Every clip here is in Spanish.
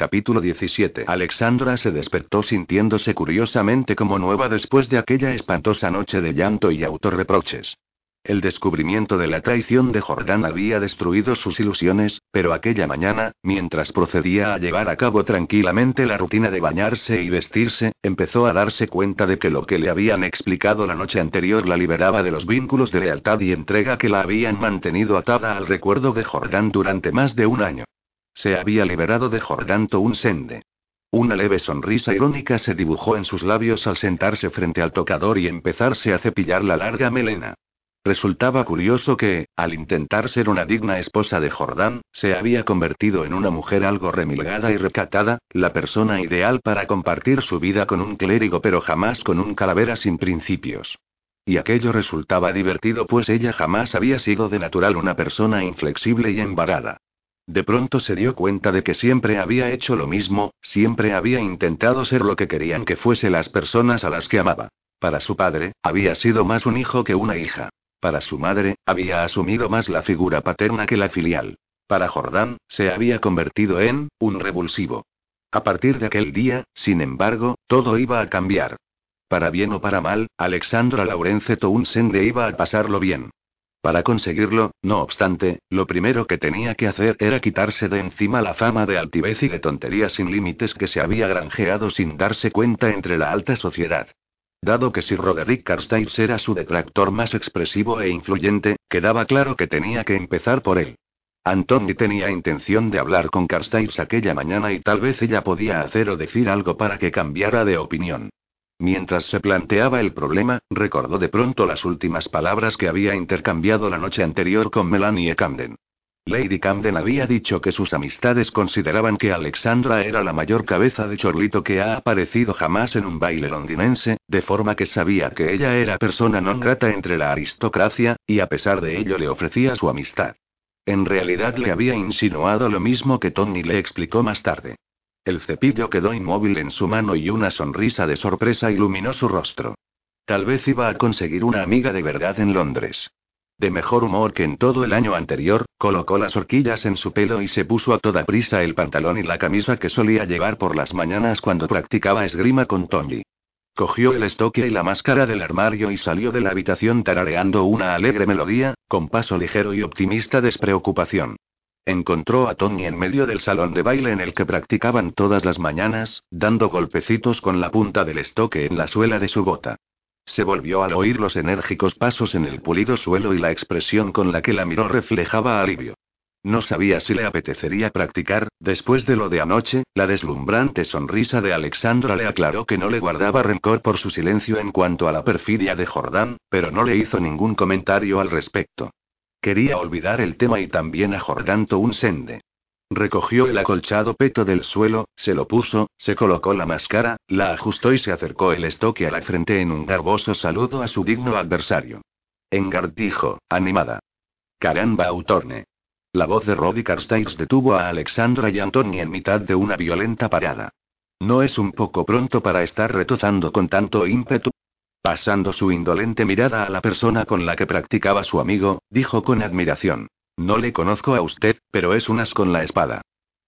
Capítulo 17. Alexandra se despertó sintiéndose curiosamente como nueva después de aquella espantosa noche de llanto y autorreproches. El descubrimiento de la traición de Jordán había destruido sus ilusiones, pero aquella mañana, mientras procedía a llevar a cabo tranquilamente la rutina de bañarse y vestirse, empezó a darse cuenta de que lo que le habían explicado la noche anterior la liberaba de los vínculos de lealtad y entrega que la habían mantenido atada al recuerdo de Jordán durante más de un año. Se había liberado de Jordán Sende. Una leve sonrisa irónica se dibujó en sus labios al sentarse frente al tocador y empezarse a cepillar la larga melena. Resultaba curioso que, al intentar ser una digna esposa de Jordán, se había convertido en una mujer algo remilgada y recatada, la persona ideal para compartir su vida con un clérigo pero jamás con un calavera sin principios. Y aquello resultaba divertido pues ella jamás había sido de natural una persona inflexible y embarada. De pronto se dio cuenta de que siempre había hecho lo mismo, siempre había intentado ser lo que querían que fuese las personas a las que amaba. Para su padre, había sido más un hijo que una hija. Para su madre, había asumido más la figura paterna que la filial. Para Jordán, se había convertido en, un revulsivo. A partir de aquel día, sin embargo, todo iba a cambiar. Para bien o para mal, Alexandra Laurence Townsend iba a pasarlo bien. Para conseguirlo, no obstante, lo primero que tenía que hacer era quitarse de encima la fama de altivez y de tonterías sin límites que se había granjeado sin darse cuenta entre la alta sociedad. Dado que si Roderick Carstairs era su detractor más expresivo e influyente, quedaba claro que tenía que empezar por él. Antoni tenía intención de hablar con Carstairs aquella mañana y tal vez ella podía hacer o decir algo para que cambiara de opinión. Mientras se planteaba el problema, recordó de pronto las últimas palabras que había intercambiado la noche anterior con Melanie Camden. Lady Camden había dicho que sus amistades consideraban que Alexandra era la mayor cabeza de chorlito que ha aparecido jamás en un baile londinense, de forma que sabía que ella era persona non grata entre la aristocracia, y a pesar de ello le ofrecía su amistad. En realidad le había insinuado lo mismo que Tony le explicó más tarde. El cepillo quedó inmóvil en su mano y una sonrisa de sorpresa iluminó su rostro. Tal vez iba a conseguir una amiga de verdad en Londres de mejor humor que en todo el año anterior, colocó las horquillas en su pelo y se puso a toda prisa el pantalón y la camisa que solía llevar por las mañanas cuando practicaba esgrima con Tony. Cogió el estoque y la máscara del armario y salió de la habitación tarareando una alegre melodía, con paso ligero y optimista despreocupación. Encontró a Tony en medio del salón de baile en el que practicaban todas las mañanas, dando golpecitos con la punta del estoque en la suela de su bota. Se volvió al oír los enérgicos pasos en el pulido suelo y la expresión con la que la miró reflejaba alivio. No sabía si le apetecería practicar, después de lo de anoche, la deslumbrante sonrisa de Alexandra le aclaró que no le guardaba rencor por su silencio en cuanto a la perfidia de Jordán, pero no le hizo ningún comentario al respecto. Quería olvidar el tema y también a Jordán Townsend. Recogió el acolchado peto del suelo, se lo puso, se colocó la máscara, la ajustó y se acercó el estoque a la frente en un garboso saludo a su digno adversario. Engard dijo, animada. Caramba, Autorne. La voz de Roddy Carstairs detuvo a Alexandra y Antoni en mitad de una violenta parada. ¿No es un poco pronto para estar retozando con tanto ímpetu? Pasando su indolente mirada a la persona con la que practicaba su amigo, dijo con admiración. No le conozco a usted, pero es unas con la espada.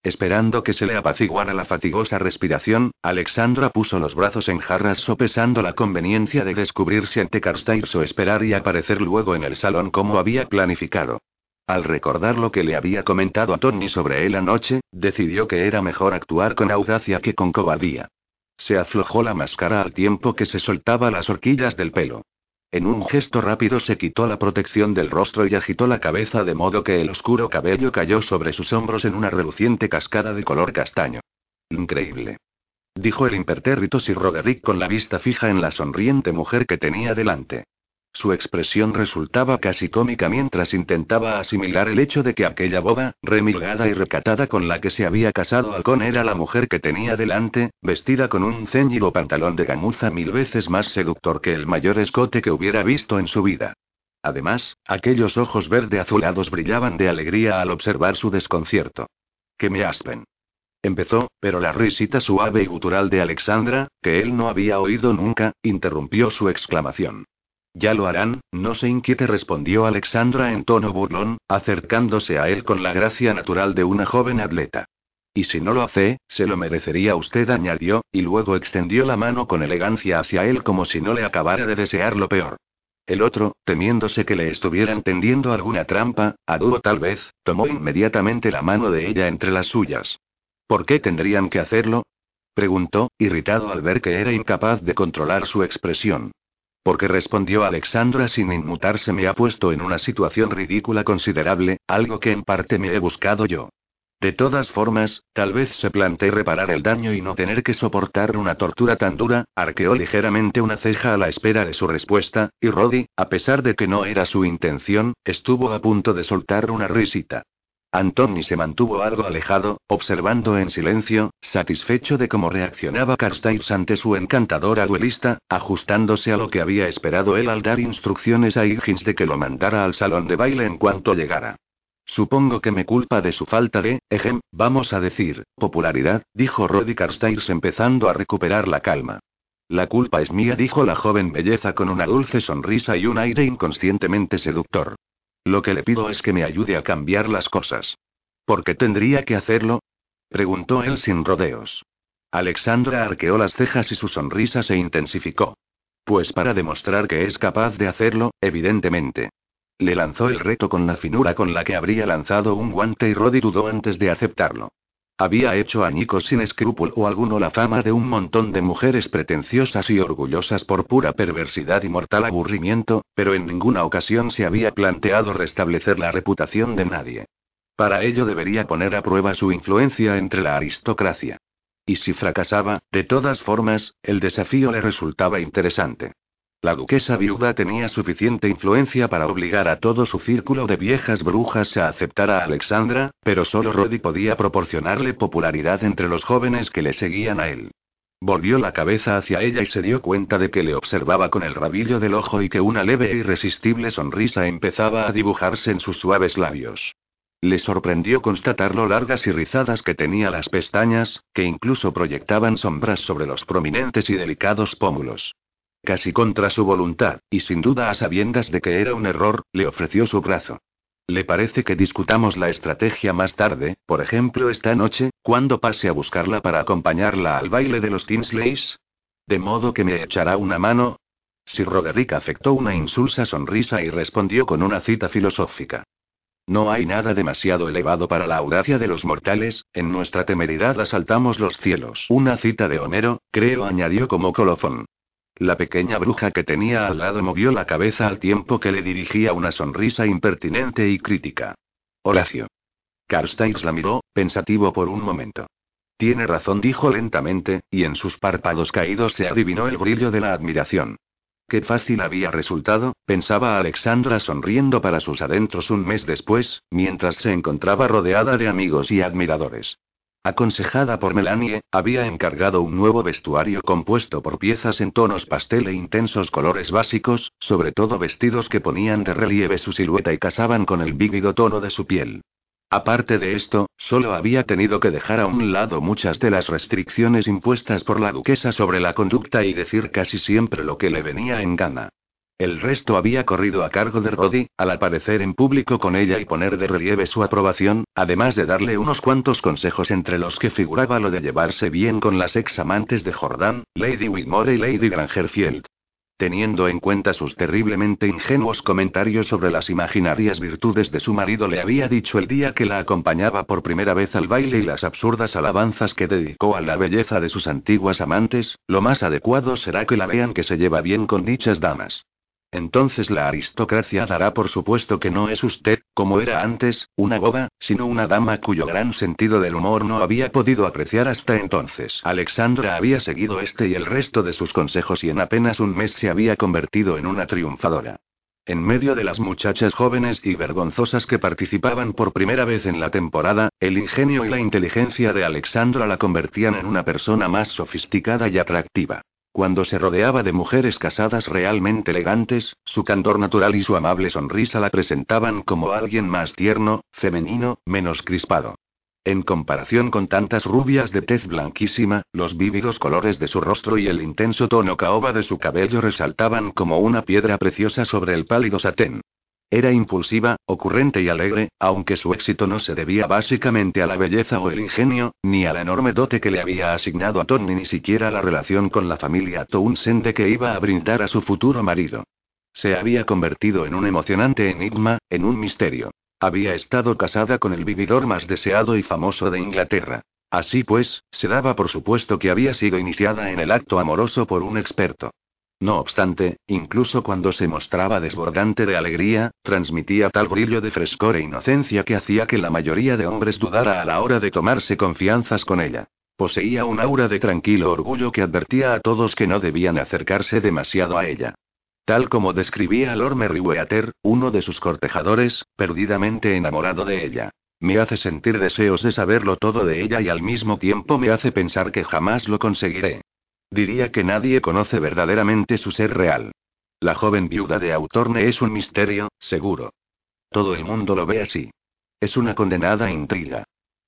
Esperando que se le apaciguara la fatigosa respiración, Alexandra puso los brazos en jarras sopesando la conveniencia de descubrirse ante Carstairs o esperar y aparecer luego en el salón como había planificado. Al recordar lo que le había comentado a Tony sobre él anoche, decidió que era mejor actuar con audacia que con cobardía. Se aflojó la máscara al tiempo que se soltaba las horquillas del pelo. En un gesto rápido se quitó la protección del rostro y agitó la cabeza de modo que el oscuro cabello cayó sobre sus hombros en una reluciente cascada de color castaño. Increíble. Dijo el impertérrito Sir Roderick con la vista fija en la sonriente mujer que tenía delante. Su expresión resultaba casi cómica mientras intentaba asimilar el hecho de que aquella boba, remilgada y recatada con la que se había casado Alcón era la mujer que tenía delante, vestida con un ceñido pantalón de gamuza mil veces más seductor que el mayor escote que hubiera visto en su vida. Además, aquellos ojos verde azulados brillaban de alegría al observar su desconcierto. Que me aspen. Empezó, pero la risita suave y gutural de Alexandra, que él no había oído nunca, interrumpió su exclamación. Ya lo harán, no se inquiete, respondió Alexandra en tono burlón, acercándose a él con la gracia natural de una joven atleta. Y si no lo hace, se lo merecería usted, añadió, y luego extendió la mano con elegancia hacia él como si no le acabara de desear lo peor. El otro, temiéndose que le estuvieran tendiendo alguna trampa, a dúo tal vez, tomó inmediatamente la mano de ella entre las suyas. ¿Por qué tendrían que hacerlo? preguntó, irritado al ver que era incapaz de controlar su expresión. Porque respondió Alexandra sin inmutarse me ha puesto en una situación ridícula considerable, algo que en parte me he buscado yo. De todas formas, tal vez se plantee reparar el daño y no tener que soportar una tortura tan dura, arqueó ligeramente una ceja a la espera de su respuesta, y Roddy, a pesar de que no era su intención, estuvo a punto de soltar una risita. Antoni se mantuvo algo alejado, observando en silencio, satisfecho de cómo reaccionaba Carstairs ante su encantadora duelista, ajustándose a lo que había esperado él al dar instrucciones a Higgins de que lo mandara al salón de baile en cuanto llegara. Supongo que me culpa de su falta de, ejem, vamos a decir, popularidad, dijo Roddy Carstairs empezando a recuperar la calma. La culpa es mía, dijo la joven belleza con una dulce sonrisa y un aire inconscientemente seductor. Lo que le pido es que me ayude a cambiar las cosas. ¿Por qué tendría que hacerlo? preguntó él sin rodeos. Alexandra arqueó las cejas y su sonrisa se intensificó. Pues para demostrar que es capaz de hacerlo, evidentemente. Le lanzó el reto con la finura con la que habría lanzado un guante y Roddy dudó antes de aceptarlo. Había hecho añicos sin escrúpulo alguno la fama de un montón de mujeres pretenciosas y orgullosas por pura perversidad y mortal aburrimiento, pero en ninguna ocasión se había planteado restablecer la reputación de nadie. Para ello debería poner a prueba su influencia entre la aristocracia. Y si fracasaba, de todas formas, el desafío le resultaba interesante. La duquesa viuda tenía suficiente influencia para obligar a todo su círculo de viejas brujas a aceptar a Alexandra, pero solo Roddy podía proporcionarle popularidad entre los jóvenes que le seguían a él. Volvió la cabeza hacia ella y se dio cuenta de que le observaba con el rabillo del ojo y que una leve e irresistible sonrisa empezaba a dibujarse en sus suaves labios. Le sorprendió constatar lo largas y rizadas que tenía las pestañas, que incluso proyectaban sombras sobre los prominentes y delicados pómulos. Casi contra su voluntad, y sin duda a sabiendas de que era un error, le ofreció su brazo. ¿Le parece que discutamos la estrategia más tarde, por ejemplo esta noche, cuando pase a buscarla para acompañarla al baile de los Tinsleys? ¿De modo que me echará una mano? Sir Roderick afectó una insulsa sonrisa y respondió con una cita filosófica. No hay nada demasiado elevado para la audacia de los mortales, en nuestra temeridad asaltamos los cielos. Una cita de Homero, creo, añadió como colofón. La pequeña bruja que tenía al lado movió la cabeza al tiempo que le dirigía una sonrisa impertinente y crítica. Horacio. Carstairs la miró, pensativo por un momento. Tiene razón, dijo lentamente, y en sus párpados caídos se adivinó el brillo de la admiración. Qué fácil había resultado, pensaba Alexandra sonriendo para sus adentros un mes después, mientras se encontraba rodeada de amigos y admiradores. Aconsejada por Melanie, había encargado un nuevo vestuario compuesto por piezas en tonos pastel e intensos colores básicos, sobre todo vestidos que ponían de relieve su silueta y casaban con el vívido tono de su piel. Aparte de esto, solo había tenido que dejar a un lado muchas de las restricciones impuestas por la duquesa sobre la conducta y decir casi siempre lo que le venía en gana. El resto había corrido a cargo de Roddy, al aparecer en público con ella y poner de relieve su aprobación, además de darle unos cuantos consejos entre los que figuraba lo de llevarse bien con las ex amantes de Jordan, Lady Whitmore y Lady Grangerfield. Teniendo en cuenta sus terriblemente ingenuos comentarios sobre las imaginarias virtudes de su marido, le había dicho el día que la acompañaba por primera vez al baile y las absurdas alabanzas que dedicó a la belleza de sus antiguas amantes, lo más adecuado será que la vean que se lleva bien con dichas damas. Entonces la aristocracia dará por supuesto que no es usted, como era antes, una boba, sino una dama cuyo gran sentido del humor no había podido apreciar hasta entonces. Alexandra había seguido este y el resto de sus consejos y en apenas un mes se había convertido en una triunfadora. En medio de las muchachas jóvenes y vergonzosas que participaban por primera vez en la temporada, el ingenio y la inteligencia de Alexandra la convertían en una persona más sofisticada y atractiva. Cuando se rodeaba de mujeres casadas realmente elegantes, su candor natural y su amable sonrisa la presentaban como alguien más tierno, femenino, menos crispado. En comparación con tantas rubias de tez blanquísima, los vívidos colores de su rostro y el intenso tono caoba de su cabello resaltaban como una piedra preciosa sobre el pálido satén. Era impulsiva, ocurrente y alegre, aunque su éxito no se debía básicamente a la belleza o el ingenio, ni a la enorme dote que le había asignado a Tony, ni siquiera a la relación con la familia Townsend que iba a brindar a su futuro marido. Se había convertido en un emocionante enigma, en un misterio. Había estado casada con el vividor más deseado y famoso de Inglaterra. Así pues, se daba por supuesto que había sido iniciada en el acto amoroso por un experto. No obstante, incluso cuando se mostraba desbordante de alegría, transmitía tal brillo de frescor e inocencia que hacía que la mayoría de hombres dudara a la hora de tomarse confianzas con ella. Poseía un aura de tranquilo orgullo que advertía a todos que no debían acercarse demasiado a ella. Tal como describía Lord Merriweather, uno de sus cortejadores, perdidamente enamorado de ella. Me hace sentir deseos de saberlo todo de ella y al mismo tiempo me hace pensar que jamás lo conseguiré. Diría que nadie conoce verdaderamente su ser real. La joven viuda de Autorne es un misterio, seguro. Todo el mundo lo ve así. Es una condenada intriga.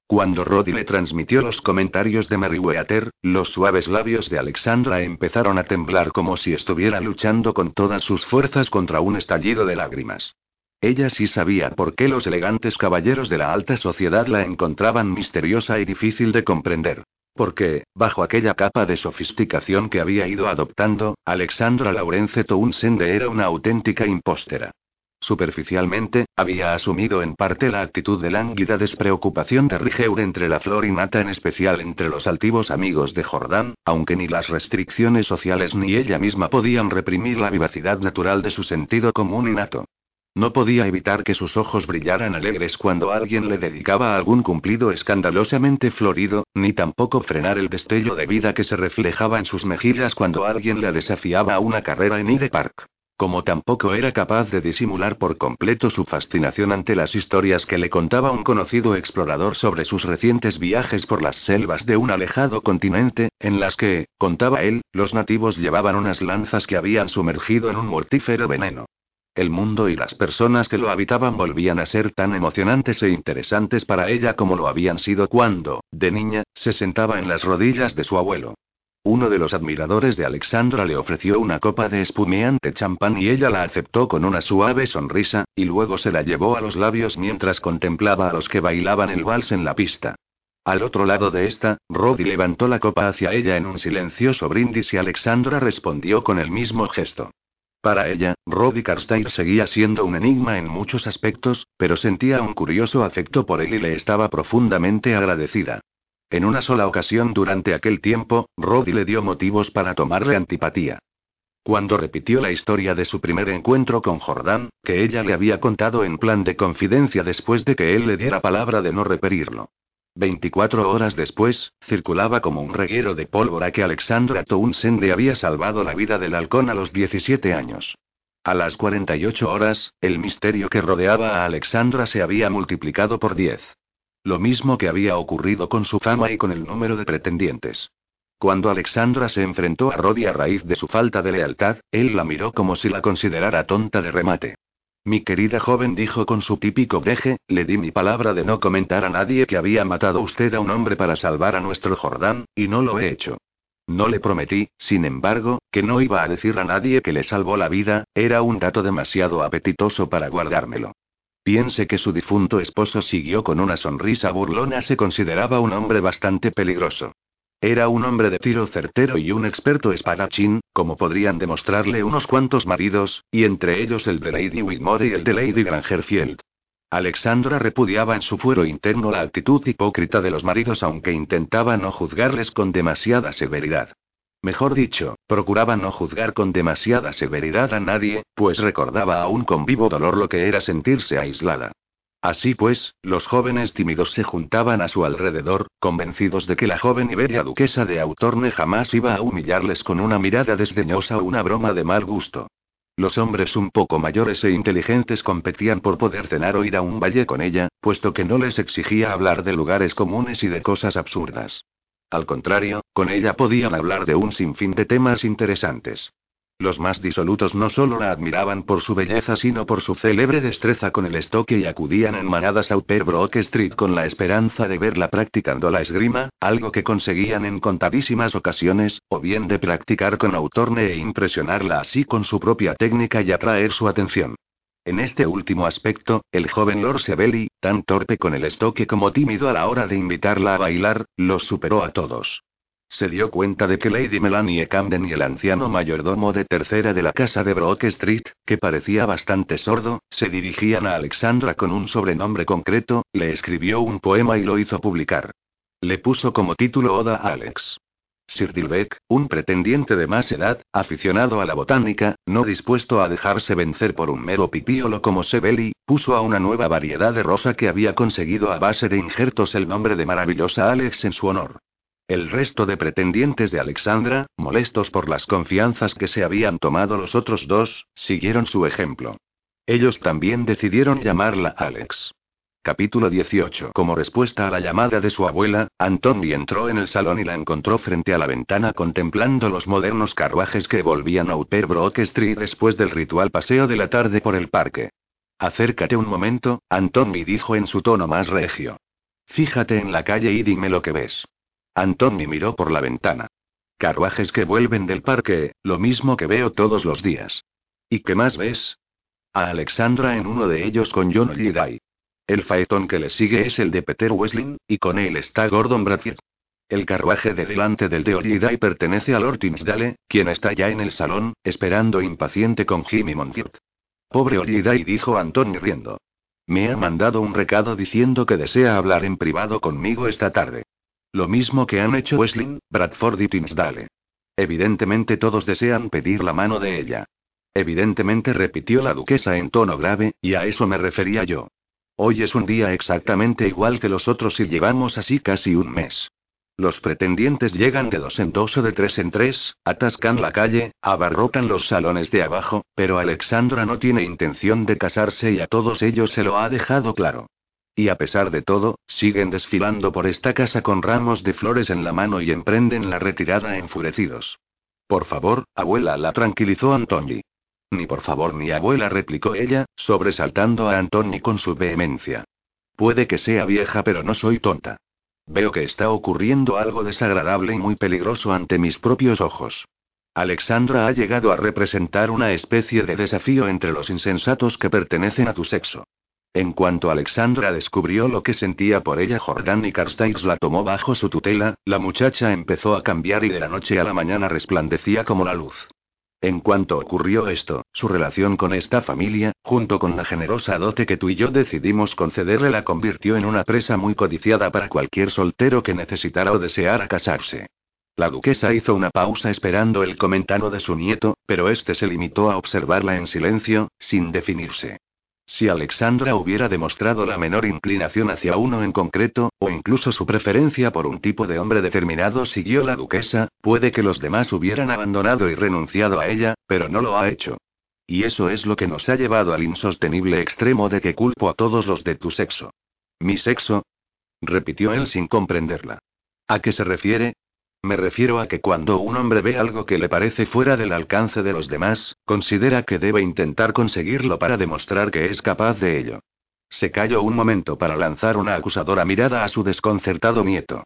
Cuando Roddy le transmitió los comentarios de Meriwether, los suaves labios de Alexandra empezaron a temblar como si estuviera luchando con todas sus fuerzas contra un estallido de lágrimas. Ella sí sabía por qué los elegantes caballeros de la alta sociedad la encontraban misteriosa y difícil de comprender. Porque, bajo aquella capa de sofisticación que había ido adoptando, Alexandra Laurence Townsend era una auténtica impóstera. Superficialmente, había asumido en parte la actitud de lánguida despreocupación de Rigeur entre la flor y nata, en especial entre los altivos amigos de Jordán, aunque ni las restricciones sociales ni ella misma podían reprimir la vivacidad natural de su sentido común innato. No podía evitar que sus ojos brillaran alegres cuando alguien le dedicaba algún cumplido escandalosamente florido, ni tampoco frenar el destello de vida que se reflejaba en sus mejillas cuando alguien le desafiaba a una carrera en Hyde Park. Como tampoco era capaz de disimular por completo su fascinación ante las historias que le contaba un conocido explorador sobre sus recientes viajes por las selvas de un alejado continente, en las que, contaba él, los nativos llevaban unas lanzas que habían sumergido en un mortífero veneno. El mundo y las personas que lo habitaban volvían a ser tan emocionantes e interesantes para ella como lo habían sido cuando, de niña, se sentaba en las rodillas de su abuelo. Uno de los admiradores de Alexandra le ofreció una copa de espumeante champán y ella la aceptó con una suave sonrisa, y luego se la llevó a los labios mientras contemplaba a los que bailaban el vals en la pista. Al otro lado de esta, Roddy levantó la copa hacia ella en un silencioso brindis y Alexandra respondió con el mismo gesto. Para ella, Roddy Carstairs seguía siendo un enigma en muchos aspectos, pero sentía un curioso afecto por él y le estaba profundamente agradecida. En una sola ocasión durante aquel tiempo, Roddy le dio motivos para tomarle antipatía. Cuando repitió la historia de su primer encuentro con Jordán, que ella le había contado en plan de confidencia después de que él le diera palabra de no repetirlo. 24 horas después, circulaba como un reguero de pólvora que Alexandra Townsend había salvado la vida del halcón a los 17 años. A las 48 horas, el misterio que rodeaba a Alexandra se había multiplicado por 10. Lo mismo que había ocurrido con su fama y con el número de pretendientes. Cuando Alexandra se enfrentó a Roddy a raíz de su falta de lealtad, él la miró como si la considerara tonta de remate. Mi querida joven dijo con su típico breje, le di mi palabra de no comentar a nadie que había matado usted a un hombre para salvar a nuestro Jordán, y no lo he hecho. No le prometí, sin embargo, que no iba a decir a nadie que le salvó la vida, era un dato demasiado apetitoso para guardármelo. Piense que su difunto esposo siguió con una sonrisa burlona, se consideraba un hombre bastante peligroso. Era un hombre de tiro certero y un experto espadachín, como podrían demostrarle unos cuantos maridos, y entre ellos el de Lady Whitmore y el de Lady Grangerfield. Alexandra repudiaba en su fuero interno la actitud hipócrita de los maridos aunque intentaba no juzgarles con demasiada severidad. Mejor dicho, procuraba no juzgar con demasiada severidad a nadie, pues recordaba aún con vivo dolor lo que era sentirse aislada. Así pues, los jóvenes tímidos se juntaban a su alrededor, convencidos de que la joven y bella duquesa de Autorne jamás iba a humillarles con una mirada desdeñosa o una broma de mal gusto. Los hombres un poco mayores e inteligentes competían por poder cenar o ir a un valle con ella, puesto que no les exigía hablar de lugares comunes y de cosas absurdas. Al contrario, con ella podían hablar de un sinfín de temas interesantes. Los más disolutos no solo la admiraban por su belleza, sino por su célebre destreza con el estoque y acudían en manadas a Upper Brook Street con la esperanza de verla practicando la esgrima, algo que conseguían en contadísimas ocasiones, o bien de practicar con Autorne e impresionarla así con su propia técnica y atraer su atención. En este último aspecto, el joven Lord Sebeli, tan torpe con el estoque como tímido a la hora de invitarla a bailar, los superó a todos. Se dio cuenta de que Lady Melanie Camden y el anciano mayordomo de tercera de la casa de Brook Street, que parecía bastante sordo, se dirigían a Alexandra con un sobrenombre concreto, le escribió un poema y lo hizo publicar. Le puso como título Oda a Alex. Sir Dilbeck, un pretendiente de más edad, aficionado a la botánica, no dispuesto a dejarse vencer por un mero pipíolo como Sebeli, puso a una nueva variedad de rosa que había conseguido a base de injertos el nombre de maravillosa Alex en su honor. El resto de pretendientes de Alexandra, molestos por las confianzas que se habían tomado los otros dos, siguieron su ejemplo. Ellos también decidieron llamarla Alex. Capítulo 18. Como respuesta a la llamada de su abuela, Antoni entró en el salón y la encontró frente a la ventana contemplando los modernos carruajes que volvían a Upper Brook Street después del ritual paseo de la tarde por el parque. Acércate un momento, Antoni dijo en su tono más regio. Fíjate en la calle y dime lo que ves. Antoni miró por la ventana. Carruajes que vuelven del parque, lo mismo que veo todos los días. ¿Y qué más ves? A Alexandra en uno de ellos con John Liday. El faetón que le sigue es el de Peter Wesling, y con él está Gordon Bradfield. El carruaje de delante del de Oliday pertenece a Lord Tinsdale, quien está ya en el salón, esperando impaciente con Jimmy Montiert. Pobre Oliday, dijo Antoni riendo. Me ha mandado un recado diciendo que desea hablar en privado conmigo esta tarde. Lo mismo que han hecho Wesling, Bradford y Tinsdale. Evidentemente todos desean pedir la mano de ella. Evidentemente repitió la duquesa en tono grave, y a eso me refería yo. Hoy es un día exactamente igual que los otros y llevamos así casi un mes. Los pretendientes llegan de dos en dos o de tres en tres, atascan la calle, abarrotan los salones de abajo, pero Alexandra no tiene intención de casarse y a todos ellos se lo ha dejado claro. Y a pesar de todo, siguen desfilando por esta casa con ramos de flores en la mano y emprenden la retirada enfurecidos. Por favor, abuela, la tranquilizó Antoni. Ni por favor ni abuela, replicó ella, sobresaltando a Antoni con su vehemencia. Puede que sea vieja, pero no soy tonta. Veo que está ocurriendo algo desagradable y muy peligroso ante mis propios ojos. Alexandra ha llegado a representar una especie de desafío entre los insensatos que pertenecen a tu sexo. En cuanto Alexandra descubrió lo que sentía por ella, Jordan y Carstairs la tomó bajo su tutela, la muchacha empezó a cambiar y de la noche a la mañana resplandecía como la luz. En cuanto ocurrió esto, su relación con esta familia, junto con la generosa dote que tú y yo decidimos concederle, la convirtió en una presa muy codiciada para cualquier soltero que necesitara o deseara casarse. La duquesa hizo una pausa esperando el comentario de su nieto, pero este se limitó a observarla en silencio, sin definirse. Si Alexandra hubiera demostrado la menor inclinación hacia uno en concreto, o incluso su preferencia por un tipo de hombre determinado, siguió la duquesa, puede que los demás hubieran abandonado y renunciado a ella, pero no lo ha hecho. Y eso es lo que nos ha llevado al insostenible extremo de que culpo a todos los de tu sexo. ¿Mi sexo? repitió él sin comprenderla. ¿A qué se refiere? Me refiero a que cuando un hombre ve algo que le parece fuera del alcance de los demás, considera que debe intentar conseguirlo para demostrar que es capaz de ello. Se calló un momento para lanzar una acusadora mirada a su desconcertado nieto.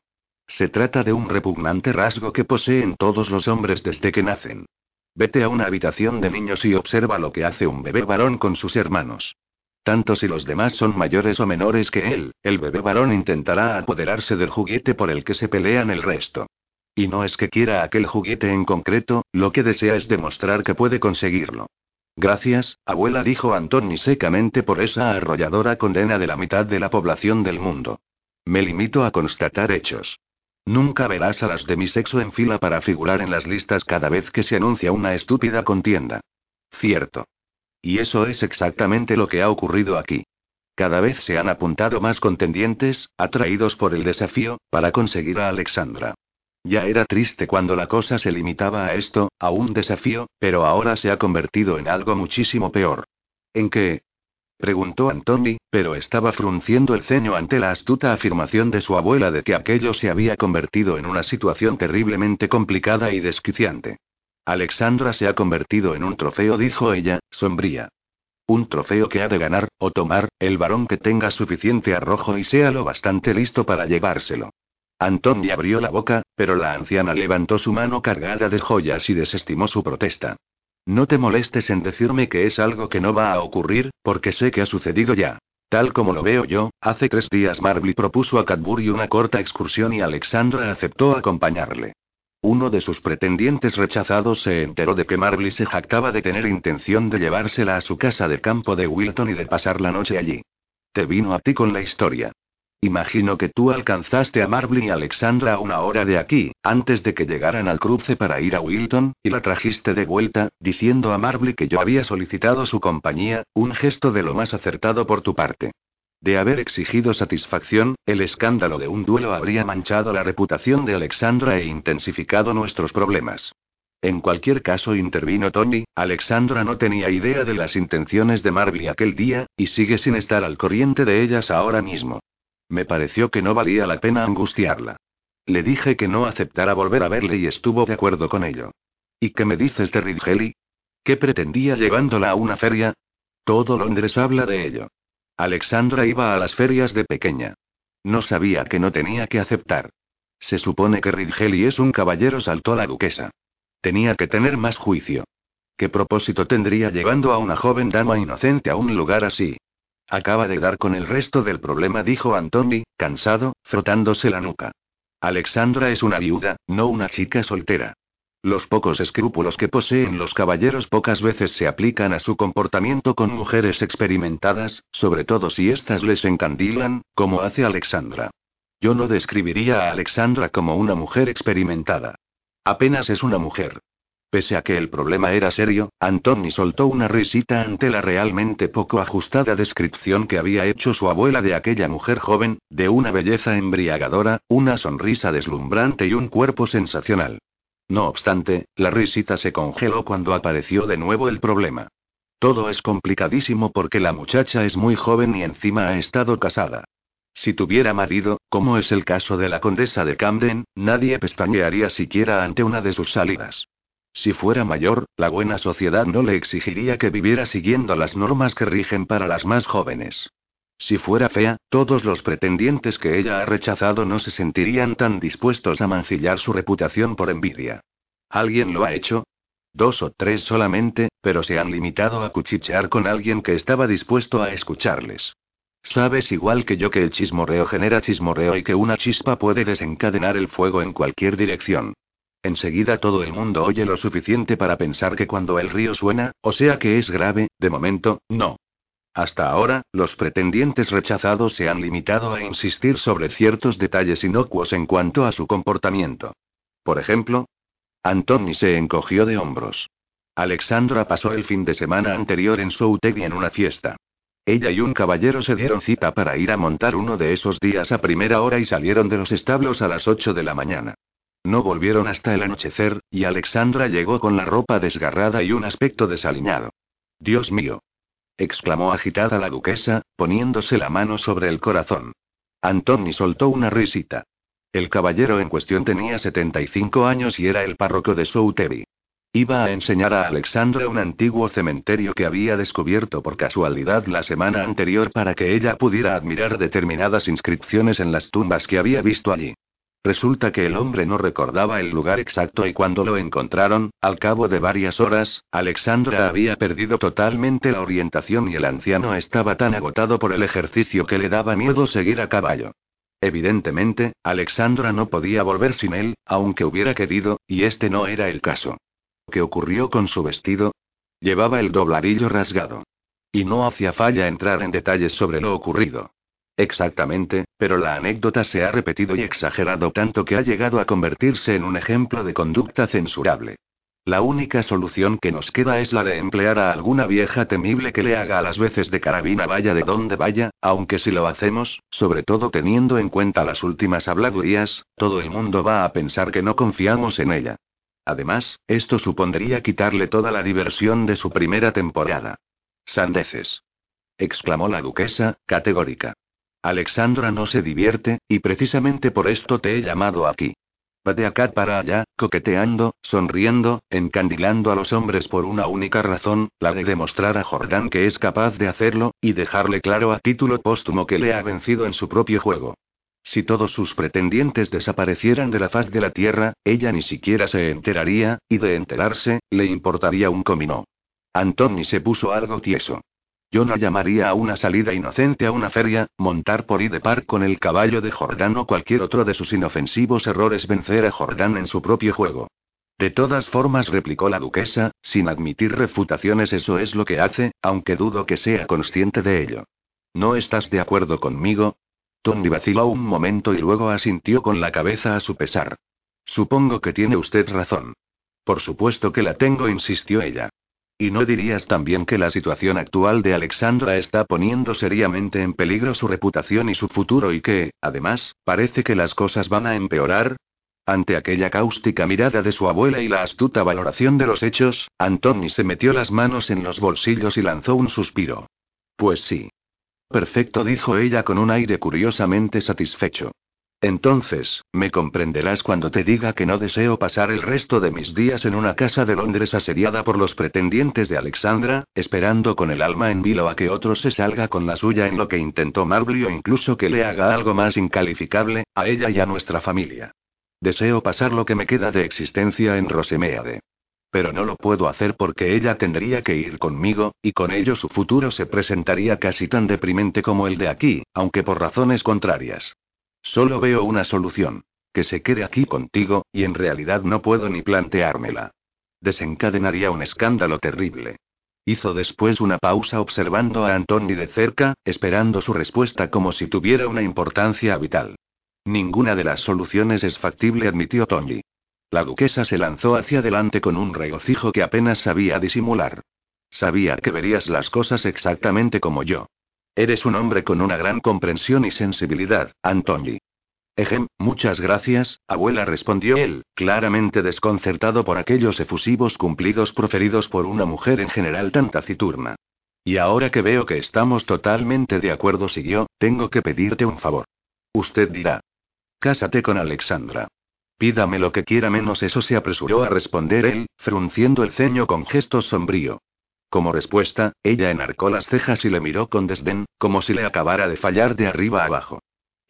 Se trata de un repugnante rasgo que poseen todos los hombres desde que nacen. Vete a una habitación de niños y observa lo que hace un bebé varón con sus hermanos. Tanto si los demás son mayores o menores que él, el bebé varón intentará apoderarse del juguete por el que se pelean el resto. Y no es que quiera aquel juguete en concreto, lo que desea es demostrar que puede conseguirlo. Gracias, abuela, dijo Antoni secamente por esa arrolladora condena de la mitad de la población del mundo. Me limito a constatar hechos. Nunca verás a las de mi sexo en fila para figurar en las listas cada vez que se anuncia una estúpida contienda. Cierto. Y eso es exactamente lo que ha ocurrido aquí. Cada vez se han apuntado más contendientes, atraídos por el desafío, para conseguir a Alexandra. Ya era triste cuando la cosa se limitaba a esto, a un desafío, pero ahora se ha convertido en algo muchísimo peor. ¿En qué? preguntó Antoni, pero estaba frunciendo el ceño ante la astuta afirmación de su abuela de que aquello se había convertido en una situación terriblemente complicada y desquiciante. Alexandra se ha convertido en un trofeo, dijo ella, sombría. Un trofeo que ha de ganar, o tomar, el varón que tenga suficiente arrojo y sea lo bastante listo para llevárselo. Antoni abrió la boca, pero la anciana levantó su mano cargada de joyas y desestimó su protesta. No te molestes en decirme que es algo que no va a ocurrir, porque sé que ha sucedido ya. Tal como lo veo yo, hace tres días Marbley propuso a Cadbury una corta excursión y Alexandra aceptó acompañarle. Uno de sus pretendientes rechazados se enteró de que Marbley se jactaba de tener intención de llevársela a su casa de campo de Wilton y de pasar la noche allí. Te vino a ti con la historia. Imagino que tú alcanzaste a Marbley y Alexandra a una hora de aquí, antes de que llegaran al cruce para ir a Wilton, y la trajiste de vuelta, diciendo a Marbley que yo había solicitado su compañía, un gesto de lo más acertado por tu parte. De haber exigido satisfacción, el escándalo de un duelo habría manchado la reputación de Alexandra e intensificado nuestros problemas. En cualquier caso, intervino Tony, Alexandra no tenía idea de las intenciones de Marbley aquel día, y sigue sin estar al corriente de ellas ahora mismo. Me pareció que no valía la pena angustiarla. Le dije que no aceptara volver a verle y estuvo de acuerdo con ello. ¿Y qué me dices de Ridgely? ¿Qué pretendía llevándola a una feria? Todo Londres habla de ello. Alexandra iba a las ferias de pequeña. No sabía que no tenía que aceptar. Se supone que Ridgely es un caballero, saltó la duquesa. Tenía que tener más juicio. ¿Qué propósito tendría llevando a una joven dama inocente a un lugar así? Acaba de dar con el resto del problema, dijo Anthony, cansado, frotándose la nuca. Alexandra es una viuda, no una chica soltera. Los pocos escrúpulos que poseen los caballeros pocas veces se aplican a su comportamiento con mujeres experimentadas, sobre todo si éstas les encandilan, como hace Alexandra. Yo no describiría a Alexandra como una mujer experimentada. Apenas es una mujer. Pese a que el problema era serio, Antoni soltó una risita ante la realmente poco ajustada descripción que había hecho su abuela de aquella mujer joven, de una belleza embriagadora, una sonrisa deslumbrante y un cuerpo sensacional. No obstante, la risita se congeló cuando apareció de nuevo el problema. Todo es complicadísimo porque la muchacha es muy joven y encima ha estado casada. Si tuviera marido, como es el caso de la condesa de Camden, nadie pestañearía siquiera ante una de sus salidas. Si fuera mayor, la buena sociedad no le exigiría que viviera siguiendo las normas que rigen para las más jóvenes. Si fuera fea, todos los pretendientes que ella ha rechazado no se sentirían tan dispuestos a mancillar su reputación por envidia. ¿Alguien lo ha hecho? Dos o tres solamente, pero se han limitado a cuchichear con alguien que estaba dispuesto a escucharles. Sabes igual que yo que el chismorreo genera chismorreo y que una chispa puede desencadenar el fuego en cualquier dirección. Enseguida todo el mundo oye lo suficiente para pensar que cuando el río suena, o sea que es grave, de momento, no. Hasta ahora, los pretendientes rechazados se han limitado a insistir sobre ciertos detalles inocuos en cuanto a su comportamiento. Por ejemplo, Antoni se encogió de hombros. Alexandra pasó el fin de semana anterior en Soutegui en una fiesta. Ella y un caballero se dieron cita para ir a montar uno de esos días a primera hora y salieron de los establos a las 8 de la mañana. No volvieron hasta el anochecer, y Alexandra llegó con la ropa desgarrada y un aspecto desaliñado. Dios mío exclamó agitada la duquesa, poniéndose la mano sobre el corazón. Antoni soltó una risita. El caballero en cuestión tenía 75 años y era el párroco de Soutevi. Iba a enseñar a Alexandra un antiguo cementerio que había descubierto por casualidad la semana anterior para que ella pudiera admirar determinadas inscripciones en las tumbas que había visto allí. Resulta que el hombre no recordaba el lugar exacto y cuando lo encontraron, al cabo de varias horas, Alexandra había perdido totalmente la orientación y el anciano estaba tan agotado por el ejercicio que le daba miedo seguir a caballo. Evidentemente, Alexandra no podía volver sin él, aunque hubiera querido, y este no era el caso. ¿Qué ocurrió con su vestido? Llevaba el dobladillo rasgado. Y no hacía falla entrar en detalles sobre lo ocurrido. Exactamente, pero la anécdota se ha repetido y exagerado tanto que ha llegado a convertirse en un ejemplo de conducta censurable. La única solución que nos queda es la de emplear a alguna vieja temible que le haga a las veces de carabina vaya de donde vaya, aunque si lo hacemos, sobre todo teniendo en cuenta las últimas habladurías, todo el mundo va a pensar que no confiamos en ella. Además, esto supondría quitarle toda la diversión de su primera temporada. Sandeces. exclamó la duquesa, categórica. Alexandra no se divierte, y precisamente por esto te he llamado aquí. Va de acá para allá, coqueteando, sonriendo, encandilando a los hombres por una única razón, la de demostrar a Jordán que es capaz de hacerlo, y dejarle claro a título póstumo que le ha vencido en su propio juego. Si todos sus pretendientes desaparecieran de la faz de la tierra, ella ni siquiera se enteraría, y de enterarse, le importaría un comino. Antoni se puso algo tieso. Yo no llamaría a una salida inocente a una feria, montar por y de par con el caballo de Jordán o cualquier otro de sus inofensivos errores vencer a Jordán en su propio juego. De todas formas, replicó la duquesa, sin admitir refutaciones, eso es lo que hace, aunque dudo que sea consciente de ello. ¿No estás de acuerdo conmigo? Tony vaciló un momento y luego asintió con la cabeza a su pesar. Supongo que tiene usted razón. Por supuesto que la tengo, insistió ella. ¿Y no dirías también que la situación actual de Alexandra está poniendo seriamente en peligro su reputación y su futuro y que, además, parece que las cosas van a empeorar? Ante aquella cáustica mirada de su abuela y la astuta valoración de los hechos, Antoni se metió las manos en los bolsillos y lanzó un suspiro. Pues sí. Perfecto, dijo ella con un aire curiosamente satisfecho. Entonces, me comprenderás cuando te diga que no deseo pasar el resto de mis días en una casa de Londres asediada por los pretendientes de Alexandra, esperando con el alma en vilo a que otro se salga con la suya en lo que intentó Marley o incluso que le haga algo más incalificable, a ella y a nuestra familia. Deseo pasar lo que me queda de existencia en Rosemeade. Pero no lo puedo hacer porque ella tendría que ir conmigo, y con ello su futuro se presentaría casi tan deprimente como el de aquí, aunque por razones contrarias. Solo veo una solución. Que se quede aquí contigo, y en realidad no puedo ni planteármela. Desencadenaría un escándalo terrible. Hizo después una pausa observando a Antoni de cerca, esperando su respuesta como si tuviera una importancia vital. Ninguna de las soluciones es factible, admitió Tony. La duquesa se lanzó hacia adelante con un regocijo que apenas sabía disimular. Sabía que verías las cosas exactamente como yo. Eres un hombre con una gran comprensión y sensibilidad, Antoni. Ejem, muchas gracias, abuela, respondió él, claramente desconcertado por aquellos efusivos cumplidos proferidos por una mujer en general tan taciturna. Y ahora que veo que estamos totalmente de acuerdo, siguió, tengo que pedirte un favor. Usted dirá. Cásate con Alexandra. Pídame lo que quiera menos eso se apresuró a responder él, frunciendo el ceño con gesto sombrío. Como respuesta, ella enarcó las cejas y le miró con desdén, como si le acabara de fallar de arriba abajo.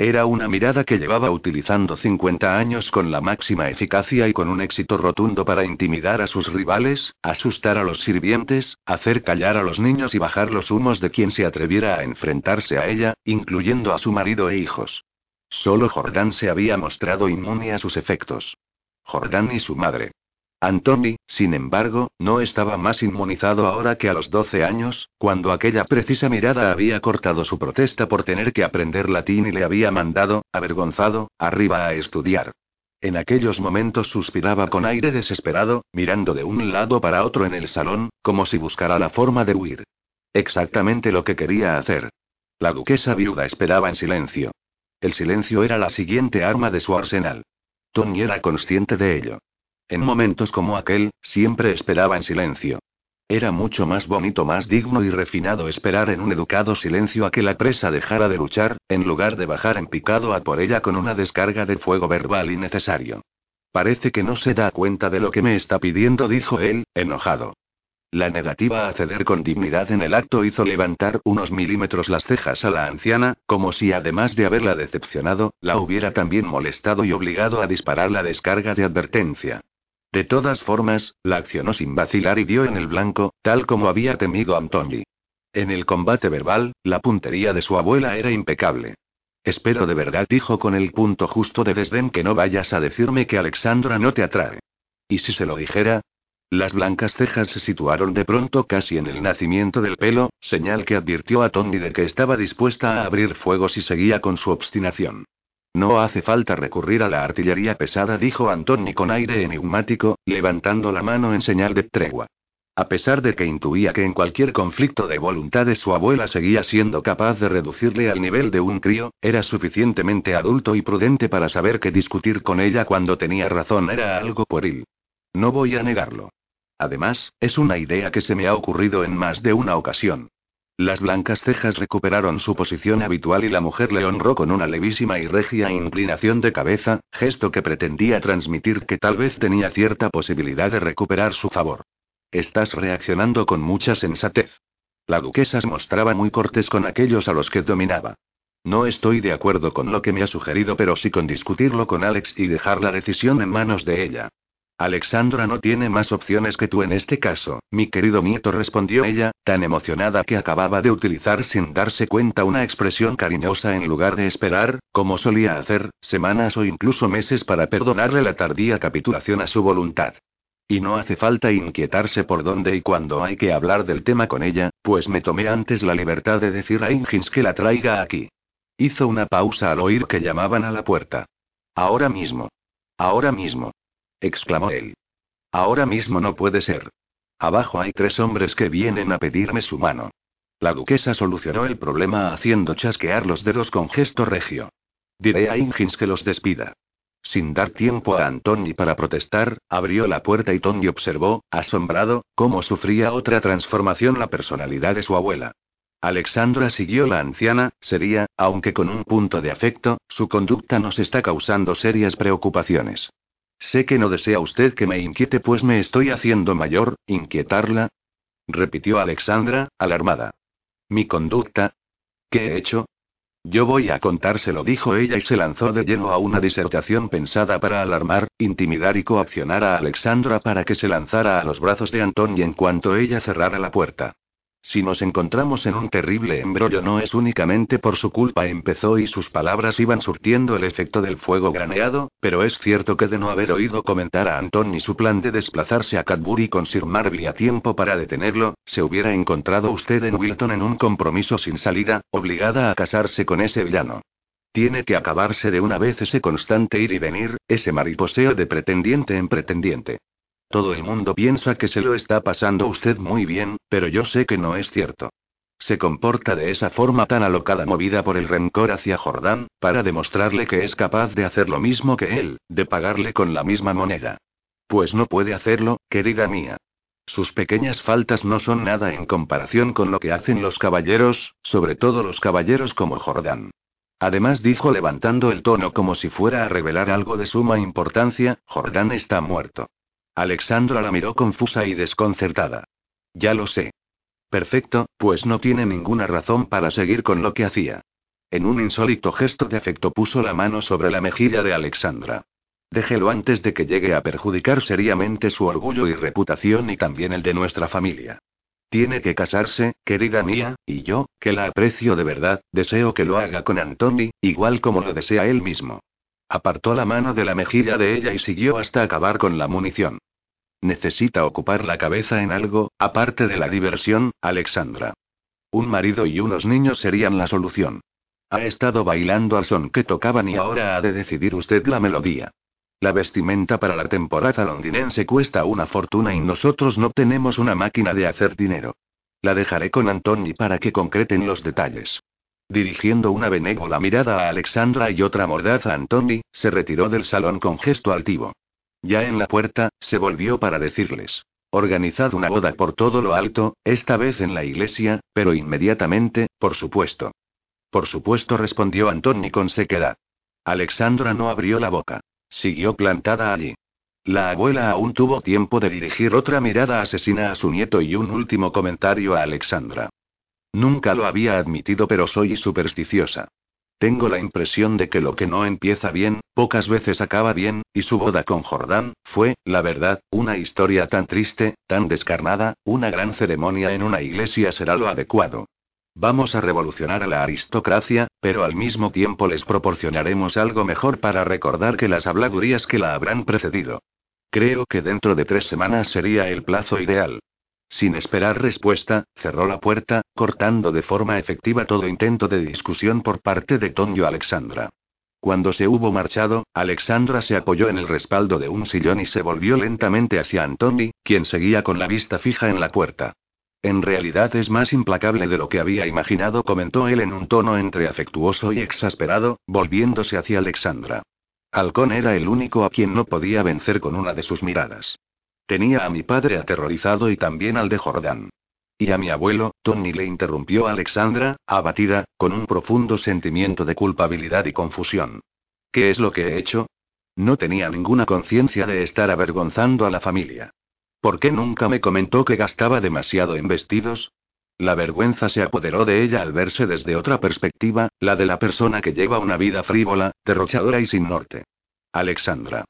Era una mirada que llevaba utilizando 50 años con la máxima eficacia y con un éxito rotundo para intimidar a sus rivales, asustar a los sirvientes, hacer callar a los niños y bajar los humos de quien se atreviera a enfrentarse a ella, incluyendo a su marido e hijos. Solo Jordán se había mostrado inmune a sus efectos. Jordán y su madre. Antoni, sin embargo, no estaba más inmunizado ahora que a los 12 años, cuando aquella precisa mirada había cortado su protesta por tener que aprender latín y le había mandado, avergonzado, arriba a estudiar. En aquellos momentos suspiraba con aire desesperado, mirando de un lado para otro en el salón, como si buscara la forma de huir. Exactamente lo que quería hacer. La duquesa viuda esperaba en silencio. El silencio era la siguiente arma de su arsenal. Tony era consciente de ello. En momentos como aquel, siempre esperaba en silencio. Era mucho más bonito, más digno y refinado esperar en un educado silencio a que la presa dejara de luchar, en lugar de bajar en picado a por ella con una descarga de fuego verbal innecesario. Parece que no se da cuenta de lo que me está pidiendo, dijo él, enojado. La negativa a ceder con dignidad en el acto hizo levantar unos milímetros las cejas a la anciana, como si además de haberla decepcionado, la hubiera también molestado y obligado a disparar la descarga de advertencia. De todas formas, la accionó sin vacilar y dio en el blanco, tal como había temido Antoni. En el combate verbal, la puntería de su abuela era impecable. Espero de verdad, dijo con el punto justo de desdén que no vayas a decirme que Alexandra no te atrae. ¿Y si se lo dijera? Las blancas cejas se situaron de pronto casi en el nacimiento del pelo, señal que advirtió a Tony de que estaba dispuesta a abrir fuego si seguía con su obstinación. No hace falta recurrir a la artillería pesada, dijo Antoni con aire enigmático, levantando la mano en señal de tregua. A pesar de que intuía que en cualquier conflicto de voluntades su abuela seguía siendo capaz de reducirle al nivel de un crío, era suficientemente adulto y prudente para saber que discutir con ella cuando tenía razón era algo pueril. No voy a negarlo. Además, es una idea que se me ha ocurrido en más de una ocasión. Las blancas cejas recuperaron su posición habitual y la mujer le honró con una levísima y regia inclinación de cabeza, gesto que pretendía transmitir que tal vez tenía cierta posibilidad de recuperar su favor. Estás reaccionando con mucha sensatez. La duquesa se mostraba muy cortés con aquellos a los que dominaba. No estoy de acuerdo con lo que me ha sugerido, pero sí con discutirlo con Alex y dejar la decisión en manos de ella. Alexandra no tiene más opciones que tú en este caso, mi querido nieto, respondió ella, tan emocionada que acababa de utilizar sin darse cuenta una expresión cariñosa en lugar de esperar, como solía hacer, semanas o incluso meses para perdonarle la tardía capitulación a su voluntad. Y no hace falta inquietarse por dónde y cuándo hay que hablar del tema con ella, pues me tomé antes la libertad de decir a Ingins que la traiga aquí. Hizo una pausa al oír que llamaban a la puerta. Ahora mismo. Ahora mismo exclamó él. Ahora mismo no puede ser. Abajo hay tres hombres que vienen a pedirme su mano. La duquesa solucionó el problema haciendo chasquear los dedos con gesto regio. Diré a Ingins que los despida. Sin dar tiempo a Antoni para protestar, abrió la puerta y Tony observó, asombrado, cómo sufría otra transformación la personalidad de su abuela. Alexandra siguió la anciana, sería, aunque con un punto de afecto, su conducta nos está causando serias preocupaciones. Sé que no desea usted que me inquiete, pues me estoy haciendo mayor, inquietarla. repitió Alexandra, alarmada. ¿Mi conducta? ¿Qué he hecho? Yo voy a contárselo, dijo ella y se lanzó de lleno a una disertación pensada para alarmar, intimidar y coaccionar a Alexandra para que se lanzara a los brazos de Antón y en cuanto ella cerrara la puerta. Si nos encontramos en un terrible embrollo no es únicamente por su culpa, empezó y sus palabras iban surtiendo el efecto del fuego graneado, pero es cierto que de no haber oído comentar a Anton ni su plan de desplazarse a Cadbury con Sir Marley a tiempo para detenerlo, se hubiera encontrado usted en Wilton en un compromiso sin salida, obligada a casarse con ese villano. Tiene que acabarse de una vez ese constante ir y venir, ese mariposeo de pretendiente en pretendiente. Todo el mundo piensa que se lo está pasando usted muy bien, pero yo sé que no es cierto. Se comporta de esa forma tan alocada movida por el rencor hacia Jordán, para demostrarle que es capaz de hacer lo mismo que él, de pagarle con la misma moneda. Pues no puede hacerlo, querida mía. Sus pequeñas faltas no son nada en comparación con lo que hacen los caballeros, sobre todo los caballeros como Jordán. Además dijo levantando el tono como si fuera a revelar algo de suma importancia, Jordán está muerto. Alexandra la miró confusa y desconcertada. Ya lo sé. Perfecto, pues no tiene ninguna razón para seguir con lo que hacía. En un insólito gesto de afecto puso la mano sobre la mejilla de Alexandra. Déjelo antes de que llegue a perjudicar seriamente su orgullo y reputación y también el de nuestra familia. Tiene que casarse, querida mía, y yo, que la aprecio de verdad, deseo que lo haga con Antoni, igual como lo desea él mismo. Apartó la mano de la mejilla de ella y siguió hasta acabar con la munición. Necesita ocupar la cabeza en algo, aparte de la diversión, Alexandra. Un marido y unos niños serían la solución. Ha estado bailando al son que tocaban y ahora ha de decidir usted la melodía. La vestimenta para la temporada londinense cuesta una fortuna y nosotros no tenemos una máquina de hacer dinero. La dejaré con Antoni para que concreten los detalles. Dirigiendo una benévola mirada a Alexandra y otra mordaz a Antoni, se retiró del salón con gesto altivo. Ya en la puerta, se volvió para decirles. Organizad una boda por todo lo alto, esta vez en la iglesia, pero inmediatamente, por supuesto. Por supuesto, respondió Antoni con sequedad. Alexandra no abrió la boca. Siguió plantada allí. La abuela aún tuvo tiempo de dirigir otra mirada asesina a su nieto y un último comentario a Alexandra. Nunca lo había admitido, pero soy supersticiosa. Tengo la impresión de que lo que no empieza bien, pocas veces acaba bien, y su boda con Jordán, fue, la verdad, una historia tan triste, tan descarnada, una gran ceremonia en una iglesia será lo adecuado. Vamos a revolucionar a la aristocracia, pero al mismo tiempo les proporcionaremos algo mejor para recordar que las habladurías que la habrán precedido. Creo que dentro de tres semanas sería el plazo ideal. Sin esperar respuesta, cerró la puerta, cortando de forma efectiva todo intento de discusión por parte de Tonio Alexandra. Cuando se hubo marchado, Alexandra se apoyó en el respaldo de un sillón y se volvió lentamente hacia Antoni, quien seguía con la vista fija en la puerta. En realidad es más implacable de lo que había imaginado, comentó él en un tono entre afectuoso y exasperado, volviéndose hacia Alexandra. Halcón era el único a quien no podía vencer con una de sus miradas. Tenía a mi padre aterrorizado y también al de Jordán. Y a mi abuelo, Tony le interrumpió Alexandra, abatida, con un profundo sentimiento de culpabilidad y confusión. ¿Qué es lo que he hecho? No tenía ninguna conciencia de estar avergonzando a la familia. ¿Por qué nunca me comentó que gastaba demasiado en vestidos? La vergüenza se apoderó de ella al verse desde otra perspectiva, la de la persona que lleva una vida frívola, derrochadora y sin norte. Alexandra.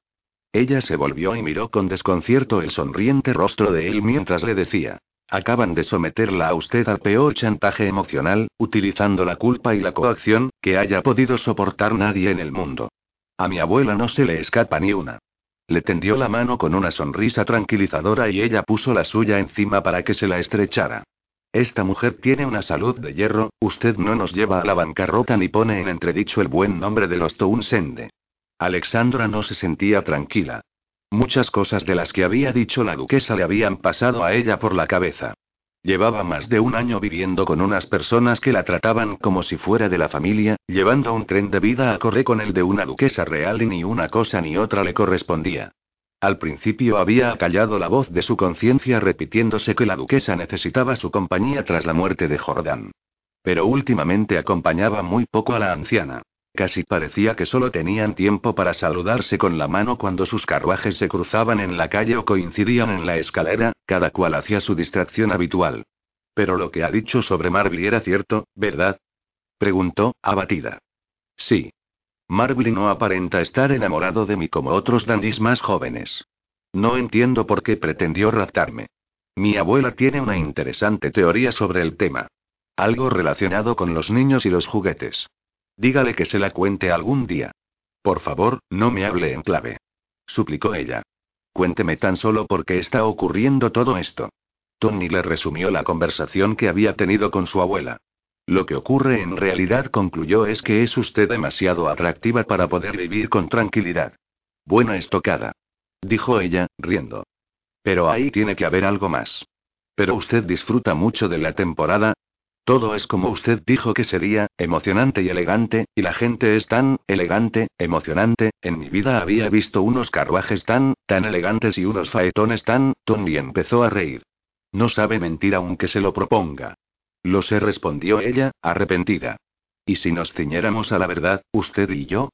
Ella se volvió y miró con desconcierto el sonriente rostro de él mientras le decía. Acaban de someterla a usted al peor chantaje emocional, utilizando la culpa y la coacción, que haya podido soportar nadie en el mundo. A mi abuela no se le escapa ni una. Le tendió la mano con una sonrisa tranquilizadora y ella puso la suya encima para que se la estrechara. Esta mujer tiene una salud de hierro, usted no nos lleva a la bancarrota ni pone en entredicho el buen nombre de los Townsend. Alexandra no se sentía tranquila. Muchas cosas de las que había dicho la duquesa le habían pasado a ella por la cabeza. Llevaba más de un año viviendo con unas personas que la trataban como si fuera de la familia, llevando un tren de vida a correr con el de una duquesa real y ni una cosa ni otra le correspondía. Al principio había acallado la voz de su conciencia repitiéndose que la duquesa necesitaba su compañía tras la muerte de Jordán. Pero últimamente acompañaba muy poco a la anciana. Casi parecía que solo tenían tiempo para saludarse con la mano cuando sus carruajes se cruzaban en la calle o coincidían en la escalera, cada cual hacía su distracción habitual. Pero lo que ha dicho sobre Marbley era cierto, ¿verdad? Preguntó, abatida. Sí. Marbley no aparenta estar enamorado de mí como otros dandis más jóvenes. No entiendo por qué pretendió raptarme. Mi abuela tiene una interesante teoría sobre el tema. Algo relacionado con los niños y los juguetes. Dígale que se la cuente algún día. Por favor, no me hable en clave. Suplicó ella. Cuénteme tan solo por qué está ocurriendo todo esto. Tony le resumió la conversación que había tenido con su abuela. Lo que ocurre en realidad, concluyó, es que es usted demasiado atractiva para poder vivir con tranquilidad. Buena estocada. Dijo ella, riendo. Pero ahí tiene que haber algo más. Pero usted disfruta mucho de la temporada, todo es como usted dijo que sería, emocionante y elegante, y la gente es tan, elegante, emocionante, en mi vida había visto unos carruajes tan, tan elegantes y unos faetones tan, Tony empezó a reír. No sabe mentir aunque se lo proponga. Lo sé, respondió ella, arrepentida. ¿Y si nos ciñéramos a la verdad, usted y yo?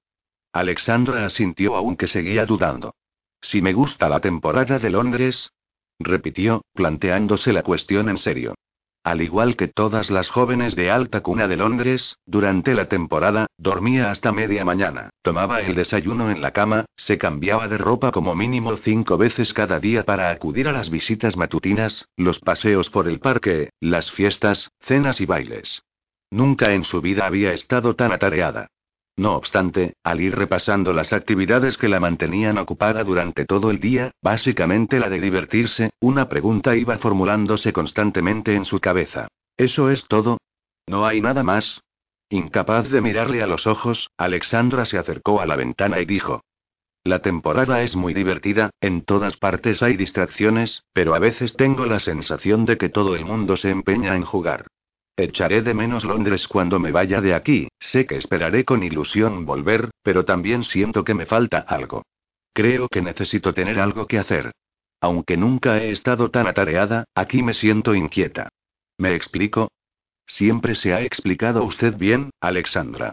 Alexandra asintió aunque seguía dudando. Si me gusta la temporada de Londres, repitió, planteándose la cuestión en serio. Al igual que todas las jóvenes de alta cuna de Londres, durante la temporada, dormía hasta media mañana, tomaba el desayuno en la cama, se cambiaba de ropa como mínimo cinco veces cada día para acudir a las visitas matutinas, los paseos por el parque, las fiestas, cenas y bailes. Nunca en su vida había estado tan atareada. No obstante, al ir repasando las actividades que la mantenían ocupada durante todo el día, básicamente la de divertirse, una pregunta iba formulándose constantemente en su cabeza. ¿Eso es todo? ¿No hay nada más? Incapaz de mirarle a los ojos, Alexandra se acercó a la ventana y dijo. La temporada es muy divertida, en todas partes hay distracciones, pero a veces tengo la sensación de que todo el mundo se empeña en jugar. Echaré de menos Londres cuando me vaya de aquí, sé que esperaré con ilusión volver, pero también siento que me falta algo. Creo que necesito tener algo que hacer. Aunque nunca he estado tan atareada, aquí me siento inquieta. ¿Me explico? Siempre se ha explicado usted bien, Alexandra.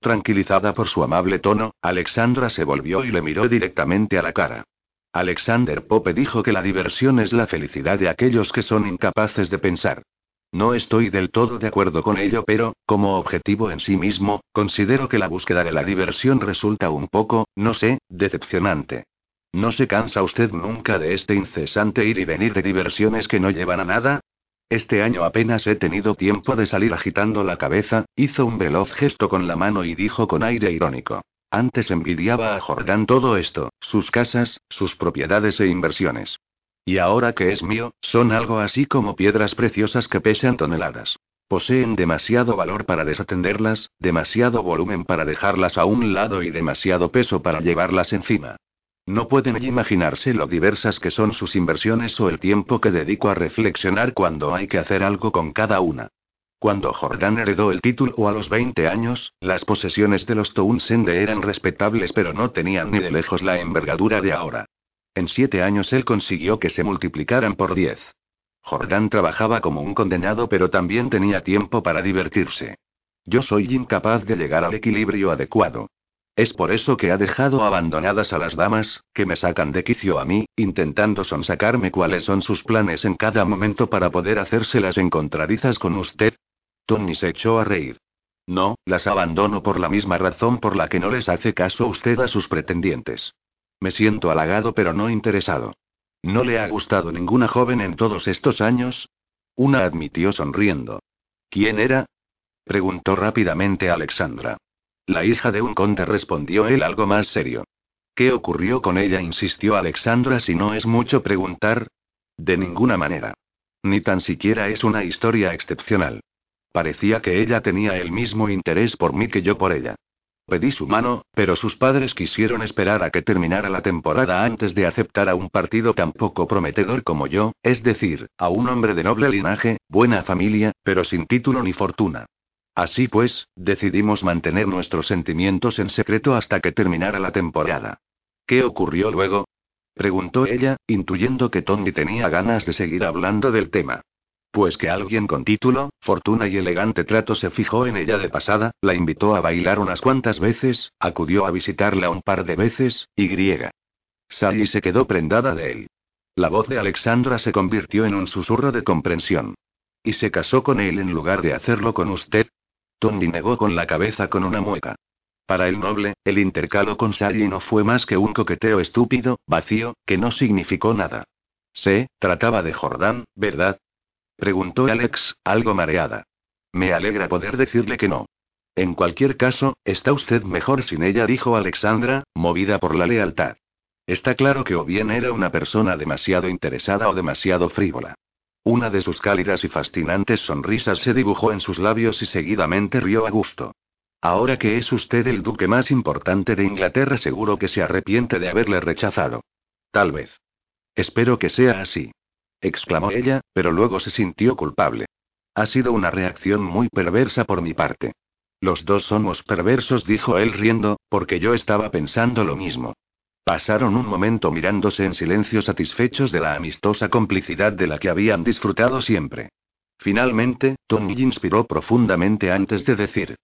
Tranquilizada por su amable tono, Alexandra se volvió y le miró directamente a la cara. Alexander Pope dijo que la diversión es la felicidad de aquellos que son incapaces de pensar. No estoy del todo de acuerdo con ello, pero, como objetivo en sí mismo, considero que la búsqueda de la diversión resulta un poco, no sé, decepcionante. ¿No se cansa usted nunca de este incesante ir y venir de diversiones que no llevan a nada? Este año apenas he tenido tiempo de salir agitando la cabeza, hizo un veloz gesto con la mano y dijo con aire irónico. Antes envidiaba a Jordán todo esto, sus casas, sus propiedades e inversiones. Y ahora que es mío, son algo así como piedras preciosas que pesan toneladas. Poseen demasiado valor para desatenderlas, demasiado volumen para dejarlas a un lado y demasiado peso para llevarlas encima. No pueden imaginarse lo diversas que son sus inversiones o el tiempo que dedico a reflexionar cuando hay que hacer algo con cada una. Cuando Jordan heredó el título a los 20 años, las posesiones de los Townsend eran respetables pero no tenían ni de lejos la envergadura de ahora. En siete años él consiguió que se multiplicaran por diez. Jordán trabajaba como un condenado pero también tenía tiempo para divertirse. Yo soy incapaz de llegar al equilibrio adecuado. Es por eso que ha dejado abandonadas a las damas, que me sacan de quicio a mí, intentando sonsacarme cuáles son sus planes en cada momento para poder hacérselas encontradizas con usted. Tony se echó a reír. No, las abandono por la misma razón por la que no les hace caso usted a sus pretendientes. Me siento halagado pero no interesado. ¿No le ha gustado ninguna joven en todos estos años? Una admitió sonriendo. ¿Quién era? preguntó rápidamente Alexandra. La hija de un conde respondió él algo más serio. ¿Qué ocurrió con ella? insistió Alexandra si no es mucho preguntar. De ninguna manera. Ni tan siquiera es una historia excepcional. Parecía que ella tenía el mismo interés por mí que yo por ella. Pedí su mano, pero sus padres quisieron esperar a que terminara la temporada antes de aceptar a un partido tan poco prometedor como yo, es decir, a un hombre de noble linaje, buena familia, pero sin título ni fortuna. Así pues, decidimos mantener nuestros sentimientos en secreto hasta que terminara la temporada. ¿Qué ocurrió luego? preguntó ella, intuyendo que Tony tenía ganas de seguir hablando del tema. Pues que alguien con título, fortuna y elegante trato se fijó en ella de pasada, la invitó a bailar unas cuantas veces, acudió a visitarla un par de veces, y griega. Sally se quedó prendada de él. La voz de Alexandra se convirtió en un susurro de comprensión. ¿Y se casó con él en lugar de hacerlo con usted? Tony negó con la cabeza con una mueca. Para el noble, el intercalo con Sally no fue más que un coqueteo estúpido, vacío, que no significó nada. Se, trataba de Jordán, ¿verdad? Preguntó Alex, algo mareada. Me alegra poder decirle que no. En cualquier caso, está usted mejor sin ella, dijo Alexandra, movida por la lealtad. Está claro que o bien era una persona demasiado interesada o demasiado frívola. Una de sus cálidas y fascinantes sonrisas se dibujó en sus labios y seguidamente rió a gusto. Ahora que es usted el duque más importante de Inglaterra, seguro que se arrepiente de haberle rechazado. Tal vez. Espero que sea así. Exclamó ella, pero luego se sintió culpable. Ha sido una reacción muy perversa por mi parte. Los dos somos perversos, dijo él riendo, porque yo estaba pensando lo mismo. Pasaron un momento mirándose en silencio satisfechos de la amistosa complicidad de la que habían disfrutado siempre. Finalmente, Tony inspiró profundamente antes de decir.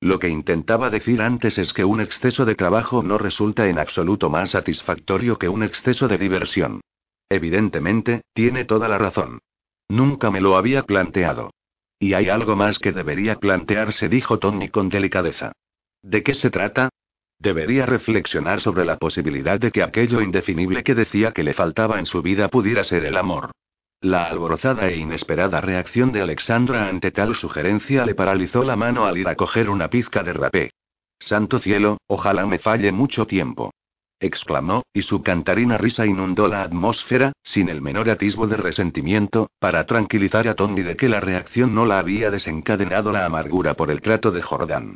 Lo que intentaba decir antes es que un exceso de trabajo no resulta en absoluto más satisfactorio que un exceso de diversión. Evidentemente, tiene toda la razón. Nunca me lo había planteado. Y hay algo más que debería plantearse, dijo Tony con delicadeza. ¿De qué se trata? Debería reflexionar sobre la posibilidad de que aquello indefinible que decía que le faltaba en su vida pudiera ser el amor. La alborozada e inesperada reacción de Alexandra ante tal sugerencia le paralizó la mano al ir a coger una pizca de rapé. Santo cielo, ojalá me falle mucho tiempo. Exclamó, y su cantarina risa inundó la atmósfera, sin el menor atisbo de resentimiento, para tranquilizar a Tony de que la reacción no la había desencadenado la amargura por el trato de Jordán.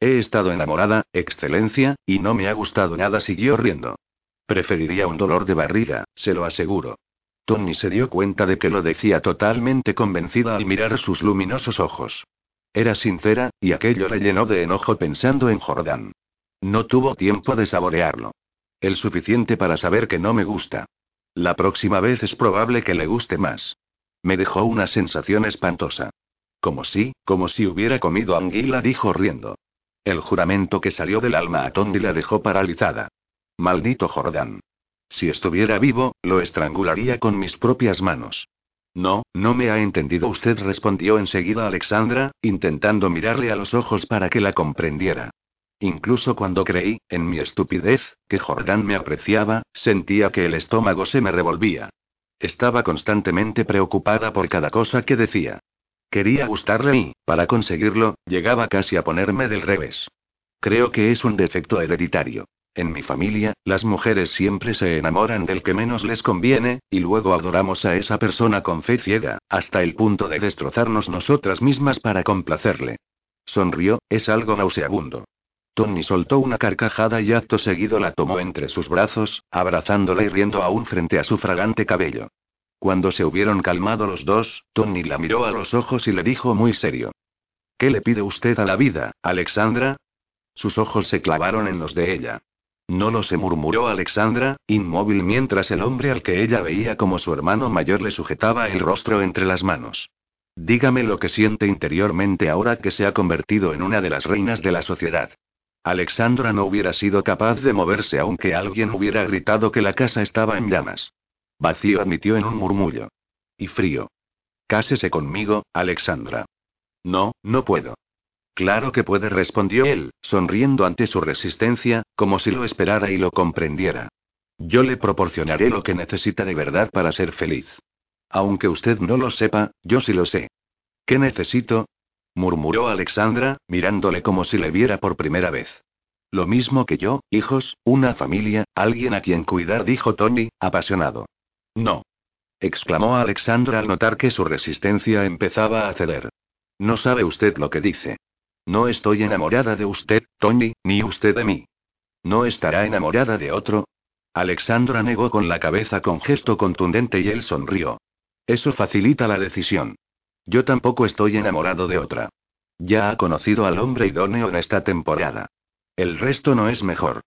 He estado enamorada, excelencia, y no me ha gustado nada, siguió riendo. Preferiría un dolor de barriga, se lo aseguro. Tony se dio cuenta de que lo decía totalmente convencida al mirar sus luminosos ojos. Era sincera, y aquello le llenó de enojo pensando en Jordán. No tuvo tiempo de saborearlo. El suficiente para saber que no me gusta. La próxima vez es probable que le guste más. Me dejó una sensación espantosa. Como si, como si hubiera comido anguila, dijo riendo. El juramento que salió del alma a Tondi la dejó paralizada. Maldito Jordán. Si estuviera vivo, lo estrangularía con mis propias manos. No, no me ha entendido usted, respondió enseguida Alexandra, intentando mirarle a los ojos para que la comprendiera. Incluso cuando creí, en mi estupidez, que Jordán me apreciaba, sentía que el estómago se me revolvía. Estaba constantemente preocupada por cada cosa que decía. Quería gustarle y, para conseguirlo, llegaba casi a ponerme del revés. Creo que es un defecto hereditario. En mi familia, las mujeres siempre se enamoran del que menos les conviene, y luego adoramos a esa persona con fe ciega, hasta el punto de destrozarnos nosotras mismas para complacerle. Sonrió, es algo nauseabundo. Tony soltó una carcajada y acto seguido la tomó entre sus brazos, abrazándola y riendo aún frente a su fragante cabello. Cuando se hubieron calmado los dos, Tony la miró a los ojos y le dijo muy serio. ¿Qué le pide usted a la vida, Alexandra? Sus ojos se clavaron en los de ella. No lo sé, murmuró Alexandra, inmóvil mientras el hombre al que ella veía como su hermano mayor le sujetaba el rostro entre las manos. Dígame lo que siente interiormente ahora que se ha convertido en una de las reinas de la sociedad. Alexandra no hubiera sido capaz de moverse aunque alguien hubiera gritado que la casa estaba en llamas. Vacío admitió en un murmullo. Y frío. Cásese conmigo, Alexandra. No, no puedo. Claro que puede, respondió él, sonriendo ante su resistencia, como si lo esperara y lo comprendiera. Yo le proporcionaré lo que necesita de verdad para ser feliz. Aunque usted no lo sepa, yo sí lo sé. ¿Qué necesito? Murmuró Alexandra, mirándole como si le viera por primera vez. Lo mismo que yo, hijos, una familia, alguien a quien cuidar, dijo Tony, apasionado. No. exclamó Alexandra al notar que su resistencia empezaba a ceder. No sabe usted lo que dice. No estoy enamorada de usted, Tony, ni usted de mí. ¿No estará enamorada de otro? Alexandra negó con la cabeza con gesto contundente y él sonrió. Eso facilita la decisión. Yo tampoco estoy enamorado de otra. Ya ha conocido al hombre idóneo en esta temporada. El resto no es mejor.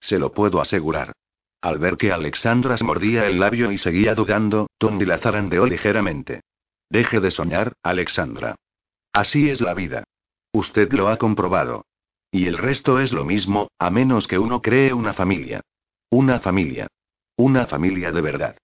Se lo puedo asegurar. Al ver que Alexandra se mordía el labio y seguía dudando, Tony la zarandeó ligeramente. Deje de soñar, Alexandra. Así es la vida. Usted lo ha comprobado. Y el resto es lo mismo, a menos que uno cree una familia. Una familia. Una familia de verdad.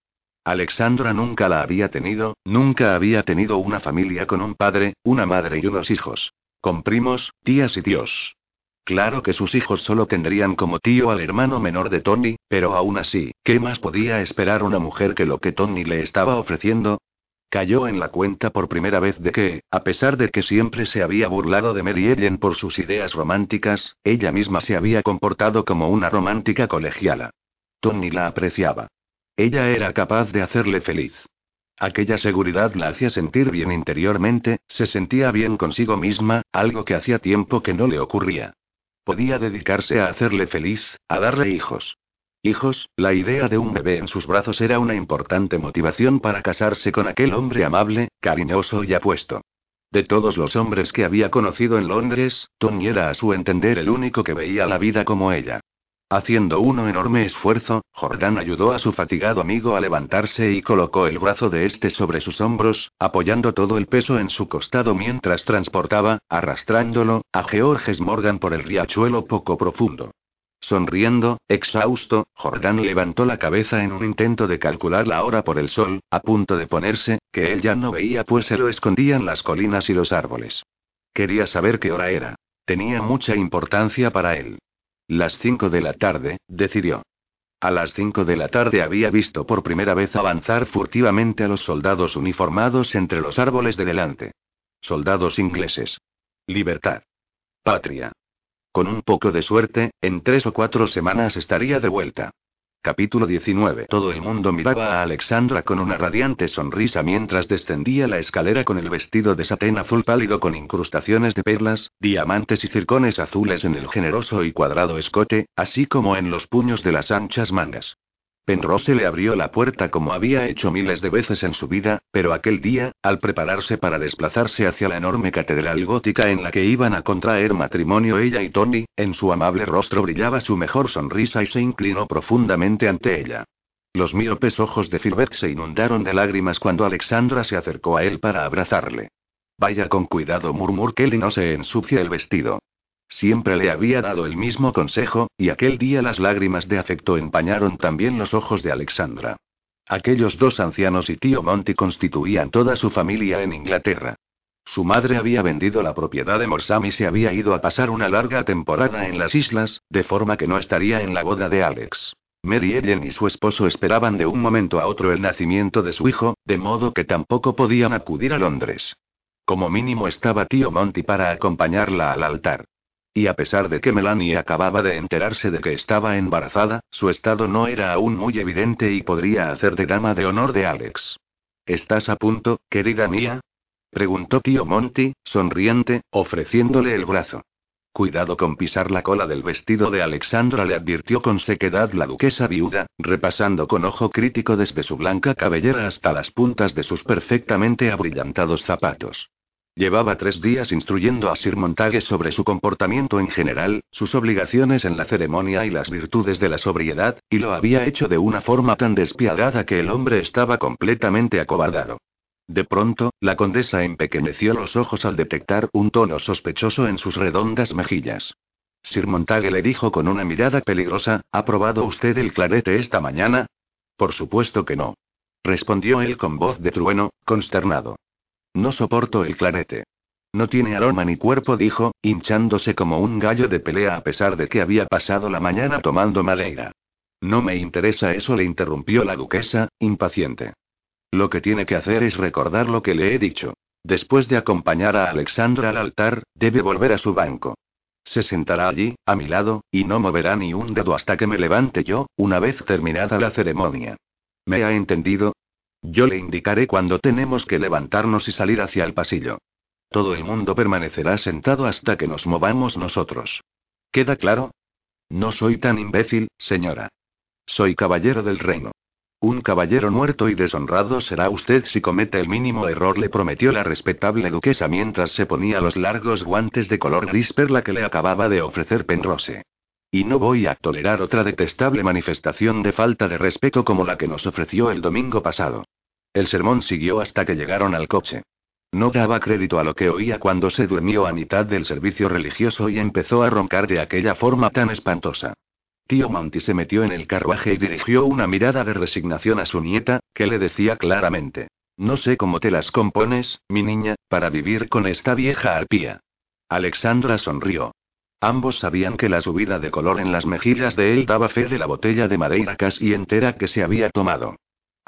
Alexandra nunca la había tenido, nunca había tenido una familia con un padre, una madre y unos hijos. Con primos, tías y tíos. Claro que sus hijos solo tendrían como tío al hermano menor de Tony, pero aún así, ¿qué más podía esperar una mujer que lo que Tony le estaba ofreciendo? Cayó en la cuenta por primera vez de que, a pesar de que siempre se había burlado de Mary Ellen por sus ideas románticas, ella misma se había comportado como una romántica colegiala. Tony la apreciaba. Ella era capaz de hacerle feliz. Aquella seguridad la hacía sentir bien interiormente, se sentía bien consigo misma, algo que hacía tiempo que no le ocurría. Podía dedicarse a hacerle feliz, a darle hijos. Hijos, la idea de un bebé en sus brazos era una importante motivación para casarse con aquel hombre amable, cariñoso y apuesto. De todos los hombres que había conocido en Londres, Tony era a su entender el único que veía la vida como ella. Haciendo un enorme esfuerzo, Jordán ayudó a su fatigado amigo a levantarse y colocó el brazo de este sobre sus hombros, apoyando todo el peso en su costado mientras transportaba, arrastrándolo, a Georges Morgan por el riachuelo poco profundo. Sonriendo, exhausto, Jordán levantó la cabeza en un intento de calcular la hora por el sol, a punto de ponerse, que él ya no veía pues se lo escondían las colinas y los árboles. Quería saber qué hora era. Tenía mucha importancia para él. Las cinco de la tarde, decidió. A las cinco de la tarde había visto por primera vez avanzar furtivamente a los soldados uniformados entre los árboles de delante. Soldados ingleses. Libertad. Patria. Con un poco de suerte, en tres o cuatro semanas estaría de vuelta. Capítulo 19. Todo el mundo miraba a Alexandra con una radiante sonrisa mientras descendía la escalera con el vestido de satén azul pálido con incrustaciones de perlas, diamantes y circones azules en el generoso y cuadrado escote, así como en los puños de las anchas mangas. Penrose le abrió la puerta como había hecho miles de veces en su vida, pero aquel día, al prepararse para desplazarse hacia la enorme catedral gótica en la que iban a contraer matrimonio ella y Tony, en su amable rostro brillaba su mejor sonrisa y se inclinó profundamente ante ella. Los miopes ojos de Filbert se inundaron de lágrimas cuando Alexandra se acercó a él para abrazarle. Vaya con cuidado, murmuró Kelly, no se ensucia el vestido. Siempre le había dado el mismo consejo, y aquel día las lágrimas de afecto empañaron también los ojos de Alexandra. Aquellos dos ancianos y tío Monty constituían toda su familia en Inglaterra. Su madre había vendido la propiedad de Morsam y se había ido a pasar una larga temporada en las islas, de forma que no estaría en la boda de Alex. Mary Ellen y su esposo esperaban de un momento a otro el nacimiento de su hijo, de modo que tampoco podían acudir a Londres. Como mínimo estaba tío Monty para acompañarla al altar. Y a pesar de que Melanie acababa de enterarse de que estaba embarazada, su estado no era aún muy evidente y podría hacer de dama de honor de Alex. ¿Estás a punto, querida mía? preguntó tío Monty, sonriente, ofreciéndole el brazo. Cuidado con pisar la cola del vestido de Alexandra, le advirtió con sequedad la duquesa viuda, repasando con ojo crítico desde su blanca cabellera hasta las puntas de sus perfectamente abrillantados zapatos. Llevaba tres días instruyendo a Sir Montague sobre su comportamiento en general, sus obligaciones en la ceremonia y las virtudes de la sobriedad, y lo había hecho de una forma tan despiadada que el hombre estaba completamente acobardado. De pronto, la condesa empequeñeció los ojos al detectar un tono sospechoso en sus redondas mejillas. Sir Montague le dijo con una mirada peligrosa, ¿ha probado usted el clarete esta mañana? Por supuesto que no. Respondió él con voz de trueno, consternado. No soporto el clarete. No tiene aroma ni cuerpo, dijo, hinchándose como un gallo de pelea a pesar de que había pasado la mañana tomando madera. No me interesa eso, le interrumpió la duquesa, impaciente. Lo que tiene que hacer es recordar lo que le he dicho. Después de acompañar a Alexandra al altar, debe volver a su banco. Se sentará allí, a mi lado, y no moverá ni un dedo hasta que me levante yo, una vez terminada la ceremonia. ¿Me ha entendido? Yo le indicaré cuando tenemos que levantarnos y salir hacia el pasillo. Todo el mundo permanecerá sentado hasta que nos movamos nosotros. ¿Queda claro? No soy tan imbécil, señora. Soy caballero del reino. Un caballero muerto y deshonrado será usted si comete el mínimo error, le prometió la respetable duquesa mientras se ponía los largos guantes de color gris perla que le acababa de ofrecer Penrose. Y no voy a tolerar otra detestable manifestación de falta de respeto como la que nos ofreció el domingo pasado. El sermón siguió hasta que llegaron al coche. No daba crédito a lo que oía cuando se durmió a mitad del servicio religioso y empezó a roncar de aquella forma tan espantosa. Tío Monty se metió en el carruaje y dirigió una mirada de resignación a su nieta, que le decía claramente. No sé cómo te las compones, mi niña, para vivir con esta vieja arpía. Alexandra sonrió. Ambos sabían que la subida de color en las mejillas de él daba fe de la botella de madeira casi entera que se había tomado.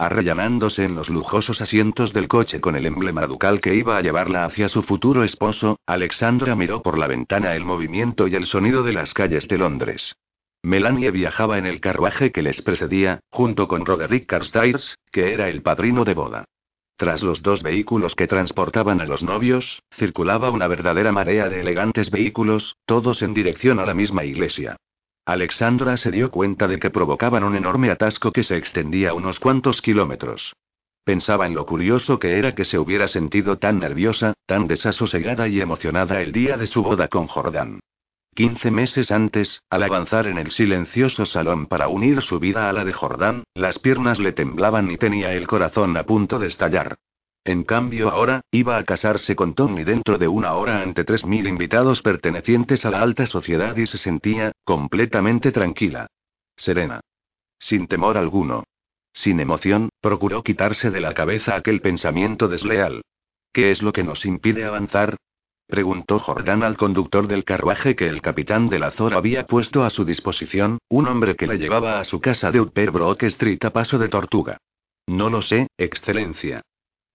Arrellanándose en los lujosos asientos del coche con el emblema ducal que iba a llevarla hacia su futuro esposo, Alexandra miró por la ventana el movimiento y el sonido de las calles de Londres. Melanie viajaba en el carruaje que les precedía, junto con Roderick Carstairs, que era el padrino de boda. Tras los dos vehículos que transportaban a los novios, circulaba una verdadera marea de elegantes vehículos, todos en dirección a la misma iglesia. Alexandra se dio cuenta de que provocaban un enorme atasco que se extendía unos cuantos kilómetros. Pensaba en lo curioso que era que se hubiera sentido tan nerviosa, tan desasosegada y emocionada el día de su boda con Jordán. Quince meses antes, al avanzar en el silencioso salón para unir su vida a la de Jordán, las piernas le temblaban y tenía el corazón a punto de estallar. En cambio ahora, iba a casarse con Tony dentro de una hora ante tres mil invitados pertenecientes a la alta sociedad y se sentía, completamente tranquila. Serena. Sin temor alguno. Sin emoción, procuró quitarse de la cabeza aquel pensamiento desleal. ¿Qué es lo que nos impide avanzar? Preguntó Jordán al conductor del carruaje que el capitán del Azor había puesto a su disposición, un hombre que le llevaba a su casa de Upper Brook Street a paso de tortuga. No lo sé, excelencia.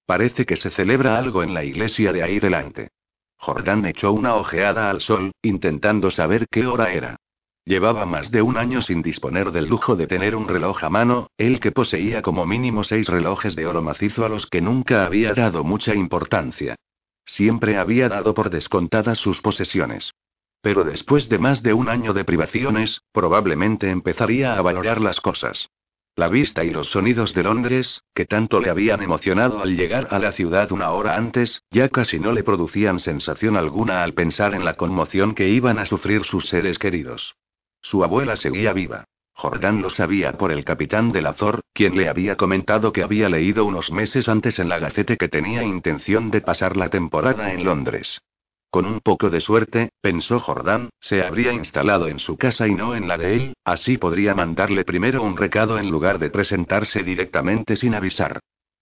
Parece que se celebra algo en la iglesia de ahí delante. Jordán echó una ojeada al sol, intentando saber qué hora era. Llevaba más de un año sin disponer del lujo de tener un reloj a mano, él que poseía como mínimo seis relojes de oro macizo a los que nunca había dado mucha importancia. Siempre había dado por descontadas sus posesiones. Pero después de más de un año de privaciones, probablemente empezaría a valorar las cosas. La vista y los sonidos de Londres, que tanto le habían emocionado al llegar a la ciudad una hora antes, ya casi no le producían sensación alguna al pensar en la conmoción que iban a sufrir sus seres queridos. Su abuela seguía viva. Jordán lo sabía por el capitán del Azor, quien le había comentado que había leído unos meses antes en la Gacete que tenía intención de pasar la temporada en Londres. Con un poco de suerte, pensó Jordán, se habría instalado en su casa y no en la de él, así podría mandarle primero un recado en lugar de presentarse directamente sin avisar.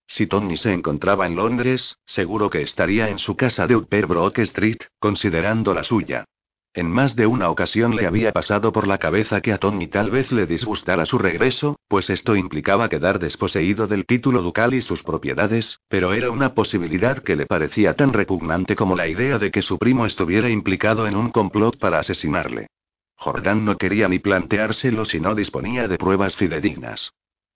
Si Tony se encontraba en Londres, seguro que estaría en su casa de Upper Brook Street, considerando la suya. En más de una ocasión le había pasado por la cabeza que a Tony tal vez le disgustara su regreso, pues esto implicaba quedar desposeído del título ducal y sus propiedades, pero era una posibilidad que le parecía tan repugnante como la idea de que su primo estuviera implicado en un complot para asesinarle. Jordán no quería ni planteárselo si no disponía de pruebas fidedignas.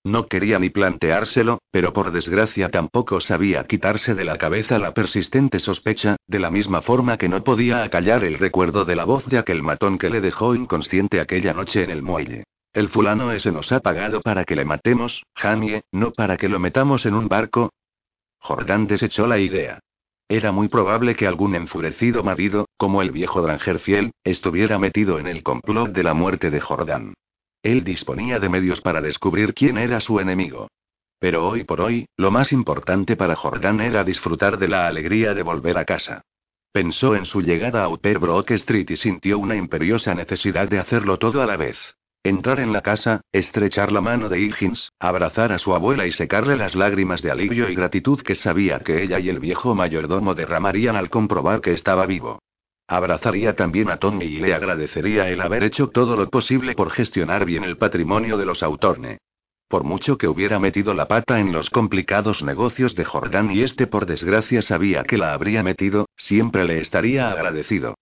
No quería ni planteárselo, pero por desgracia tampoco sabía quitarse de la cabeza la persistente sospecha, de la misma forma que no podía acallar el recuerdo de la voz de aquel matón que le dejó inconsciente aquella noche en el muelle. El fulano ese nos ha pagado para que le matemos, Jamie, no para que lo metamos en un barco. Jordán desechó la idea. Era muy probable que algún enfurecido marido, como el viejo Drangerfiel, estuviera metido en el complot de la muerte de Jordán. Él disponía de medios para descubrir quién era su enemigo. Pero hoy por hoy, lo más importante para Jordán era disfrutar de la alegría de volver a casa. Pensó en su llegada a Upper Brook Street y sintió una imperiosa necesidad de hacerlo todo a la vez. Entrar en la casa, estrechar la mano de Higgins, abrazar a su abuela y secarle las lágrimas de alivio y gratitud que sabía que ella y el viejo mayordomo derramarían al comprobar que estaba vivo. Abrazaría también a Tommy y le agradecería el haber hecho todo lo posible por gestionar bien el patrimonio de los Autorne. Por mucho que hubiera metido la pata en los complicados negocios de Jordán y este por desgracia sabía que la habría metido, siempre le estaría agradecido.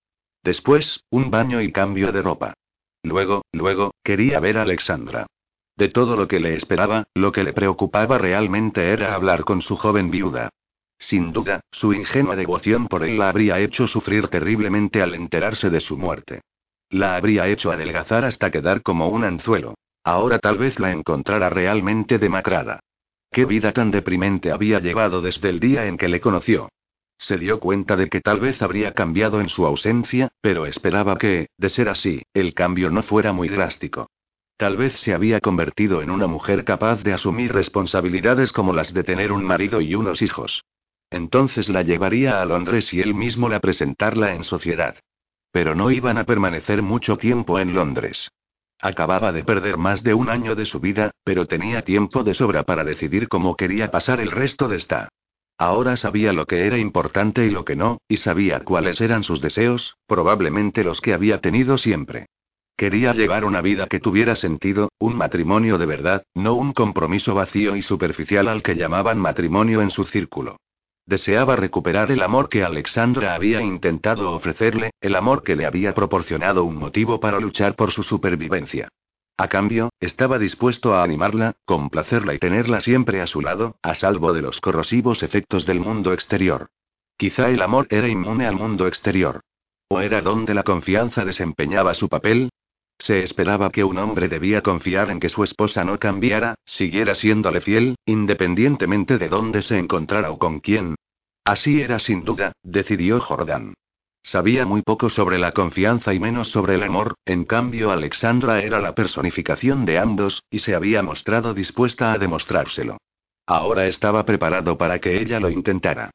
Después, un baño y cambio de ropa. Luego, luego, quería ver a Alexandra. De todo lo que le esperaba, lo que le preocupaba realmente era hablar con su joven viuda. Sin duda, su ingenua devoción por él la habría hecho sufrir terriblemente al enterarse de su muerte. La habría hecho adelgazar hasta quedar como un anzuelo. Ahora tal vez la encontrara realmente demacrada. Qué vida tan deprimente había llevado desde el día en que le conoció. Se dio cuenta de que tal vez habría cambiado en su ausencia, pero esperaba que, de ser así, el cambio no fuera muy drástico. Tal vez se había convertido en una mujer capaz de asumir responsabilidades como las de tener un marido y unos hijos. Entonces la llevaría a Londres y él mismo la presentarla en sociedad. Pero no iban a permanecer mucho tiempo en Londres. Acababa de perder más de un año de su vida, pero tenía tiempo de sobra para decidir cómo quería pasar el resto de esta. Ahora sabía lo que era importante y lo que no, y sabía cuáles eran sus deseos, probablemente los que había tenido siempre. Quería llevar una vida que tuviera sentido, un matrimonio de verdad, no un compromiso vacío y superficial al que llamaban matrimonio en su círculo. Deseaba recuperar el amor que Alexandra había intentado ofrecerle, el amor que le había proporcionado un motivo para luchar por su supervivencia. A cambio, estaba dispuesto a animarla, complacerla y tenerla siempre a su lado, a salvo de los corrosivos efectos del mundo exterior. Quizá el amor era inmune al mundo exterior. ¿O era donde la confianza desempeñaba su papel? Se esperaba que un hombre debía confiar en que su esposa no cambiara, siguiera siéndole fiel, independientemente de dónde se encontrara o con quién. Así era sin duda, decidió Jordán. Sabía muy poco sobre la confianza y menos sobre el amor, en cambio Alexandra era la personificación de ambos, y se había mostrado dispuesta a demostrárselo. Ahora estaba preparado para que ella lo intentara.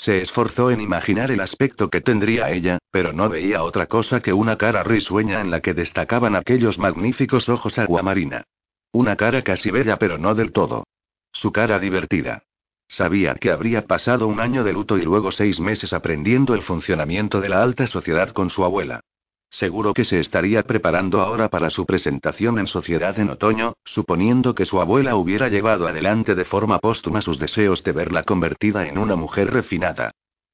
Se esforzó en imaginar el aspecto que tendría ella, pero no veía otra cosa que una cara risueña en la que destacaban aquellos magníficos ojos aguamarina. Una cara casi bella pero no del todo. Su cara divertida. Sabía que habría pasado un año de luto y luego seis meses aprendiendo el funcionamiento de la alta sociedad con su abuela. Seguro que se estaría preparando ahora para su presentación en sociedad en otoño, suponiendo que su abuela hubiera llevado adelante de forma póstuma sus deseos de verla convertida en una mujer refinada.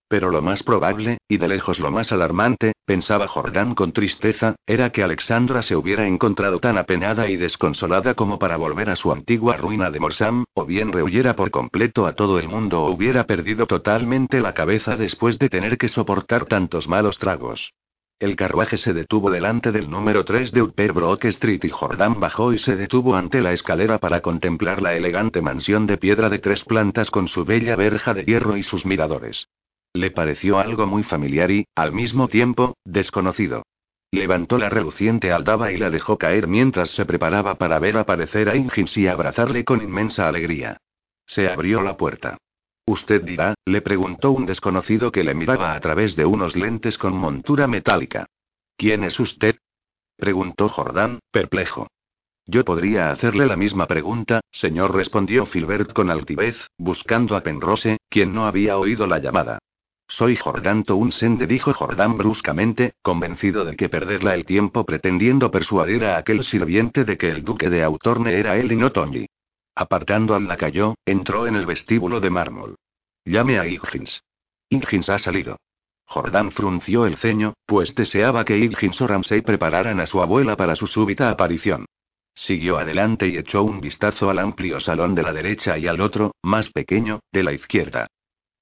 Pero lo más probable, y de lejos lo más alarmante, pensaba Jordán con tristeza, era que Alexandra se hubiera encontrado tan apenada y desconsolada como para volver a su antigua ruina de Morsam, o bien rehuyera por completo a todo el mundo o hubiera perdido totalmente la cabeza después de tener que soportar tantos malos tragos. El carruaje se detuvo delante del número 3 de Upper Brook Street y Jordan bajó y se detuvo ante la escalera para contemplar la elegante mansión de piedra de tres plantas con su bella verja de hierro y sus miradores. Le pareció algo muy familiar y, al mismo tiempo, desconocido. Levantó la reluciente aldaba y la dejó caer mientras se preparaba para ver aparecer a Ingins y abrazarle con inmensa alegría. Se abrió la puerta. Usted dirá, le preguntó un desconocido que le miraba a través de unos lentes con montura metálica. ¿Quién es usted? preguntó Jordán, perplejo. Yo podría hacerle la misma pregunta, señor, respondió Filbert con altivez, buscando a Penrose, quien no había oído la llamada. Soy Jordán Townsend, dijo Jordán bruscamente, convencido de que perderla el tiempo pretendiendo persuadir a aquel sirviente de que el duque de Autorne era él y no Tony. Apartando al lacayo, entró en el vestíbulo de mármol. Llame a Higgins. Higgins ha salido. Jordán frunció el ceño, pues deseaba que Higgins o Ramsey prepararan a su abuela para su súbita aparición. Siguió adelante y echó un vistazo al amplio salón de la derecha y al otro, más pequeño, de la izquierda.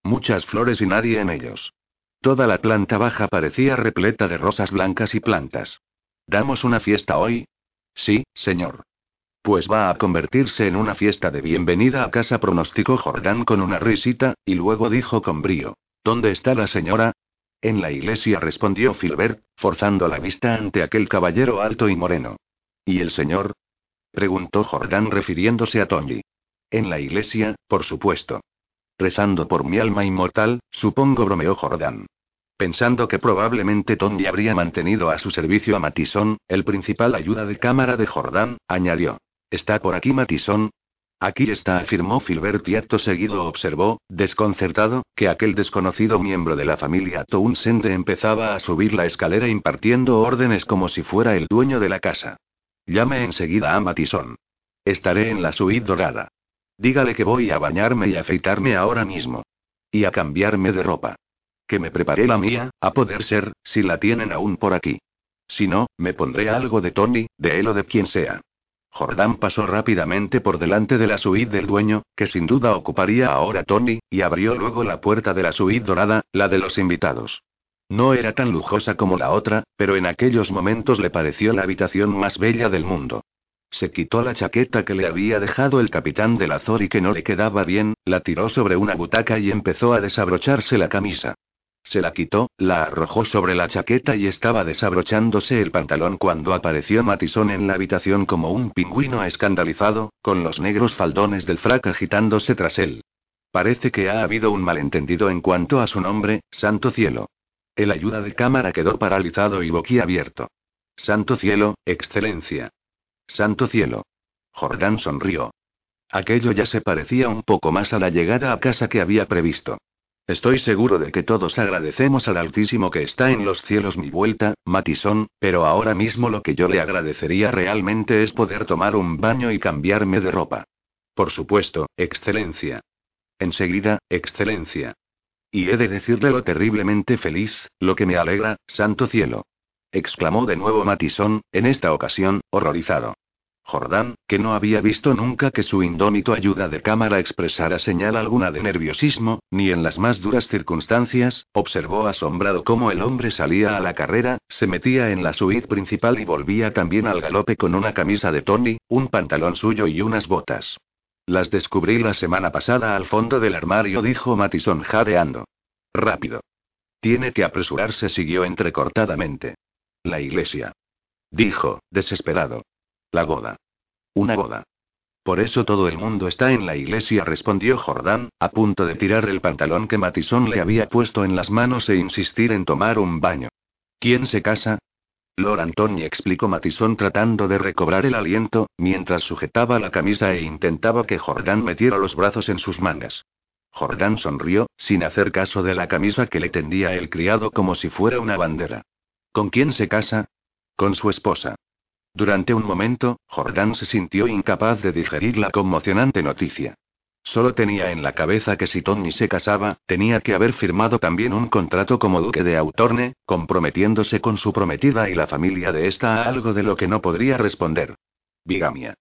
Muchas flores y nadie en ellos. Toda la planta baja parecía repleta de rosas blancas y plantas. ¿Damos una fiesta hoy? Sí, señor. Pues va a convertirse en una fiesta de bienvenida a casa, pronosticó Jordán con una risita, y luego dijo con brío. ¿Dónde está la señora? En la iglesia, respondió Filbert, forzando la vista ante aquel caballero alto y moreno. ¿Y el señor? preguntó Jordán refiriéndose a Tony. En la iglesia, por supuesto. Rezando por mi alma inmortal, supongo, bromeó Jordán. Pensando que probablemente Tony habría mantenido a su servicio a Matisón, el principal ayuda de cámara de Jordán, añadió. ¿Está por aquí Matisón? Aquí está, afirmó Filbert y acto seguido observó, desconcertado, que aquel desconocido miembro de la familia Townsend empezaba a subir la escalera impartiendo órdenes como si fuera el dueño de la casa. Llame enseguida a Matisón. Estaré en la suite dorada. Dígale que voy a bañarme y afeitarme ahora mismo. Y a cambiarme de ropa. Que me preparé la mía, a poder ser, si la tienen aún por aquí. Si no, me pondré algo de Tony, de él o de quien sea. Jordán pasó rápidamente por delante de la suite del dueño, que sin duda ocuparía ahora Tony, y abrió luego la puerta de la suite dorada, la de los invitados. No era tan lujosa como la otra, pero en aquellos momentos le pareció la habitación más bella del mundo. Se quitó la chaqueta que le había dejado el capitán del Azor y que no le quedaba bien, la tiró sobre una butaca y empezó a desabrocharse la camisa. Se la quitó, la arrojó sobre la chaqueta y estaba desabrochándose el pantalón cuando apareció Matisón en la habitación como un pingüino escandalizado, con los negros faldones del frac agitándose tras él. Parece que ha habido un malentendido en cuanto a su nombre, Santo Cielo. El ayuda de cámara quedó paralizado y boquiabierto. Santo Cielo, Excelencia. Santo Cielo. Jordán sonrió. Aquello ya se parecía un poco más a la llegada a casa que había previsto. Estoy seguro de que todos agradecemos al Altísimo que está en los cielos mi vuelta, Matisón, pero ahora mismo lo que yo le agradecería realmente es poder tomar un baño y cambiarme de ropa. Por supuesto, Excelencia. Enseguida, Excelencia. Y he de decirle lo terriblemente feliz, lo que me alegra, Santo Cielo. exclamó de nuevo Matisón, en esta ocasión, horrorizado. Jordán, que no había visto nunca que su indómito ayuda de cámara expresara señal alguna de nerviosismo, ni en las más duras circunstancias, observó asombrado cómo el hombre salía a la carrera, se metía en la suite principal y volvía también al galope con una camisa de Tony, un pantalón suyo y unas botas. Las descubrí la semana pasada al fondo del armario, dijo Matison jadeando. Rápido. Tiene que apresurarse, siguió entrecortadamente. La iglesia. Dijo, desesperado. La boda. Una boda. Por eso todo el mundo está en la iglesia, respondió Jordán, a punto de tirar el pantalón que Matisón le había puesto en las manos e insistir en tomar un baño. ¿Quién se casa? Lord Antoni explicó Matisón tratando de recobrar el aliento, mientras sujetaba la camisa e intentaba que Jordán metiera los brazos en sus mangas. Jordán sonrió, sin hacer caso de la camisa que le tendía el criado como si fuera una bandera. ¿Con quién se casa? Con su esposa. Durante un momento, Jordán se sintió incapaz de digerir la conmocionante noticia. Solo tenía en la cabeza que si Tony se casaba, tenía que haber firmado también un contrato como duque de Autorne, comprometiéndose con su prometida y la familia de esta a algo de lo que no podría responder. Bigamia.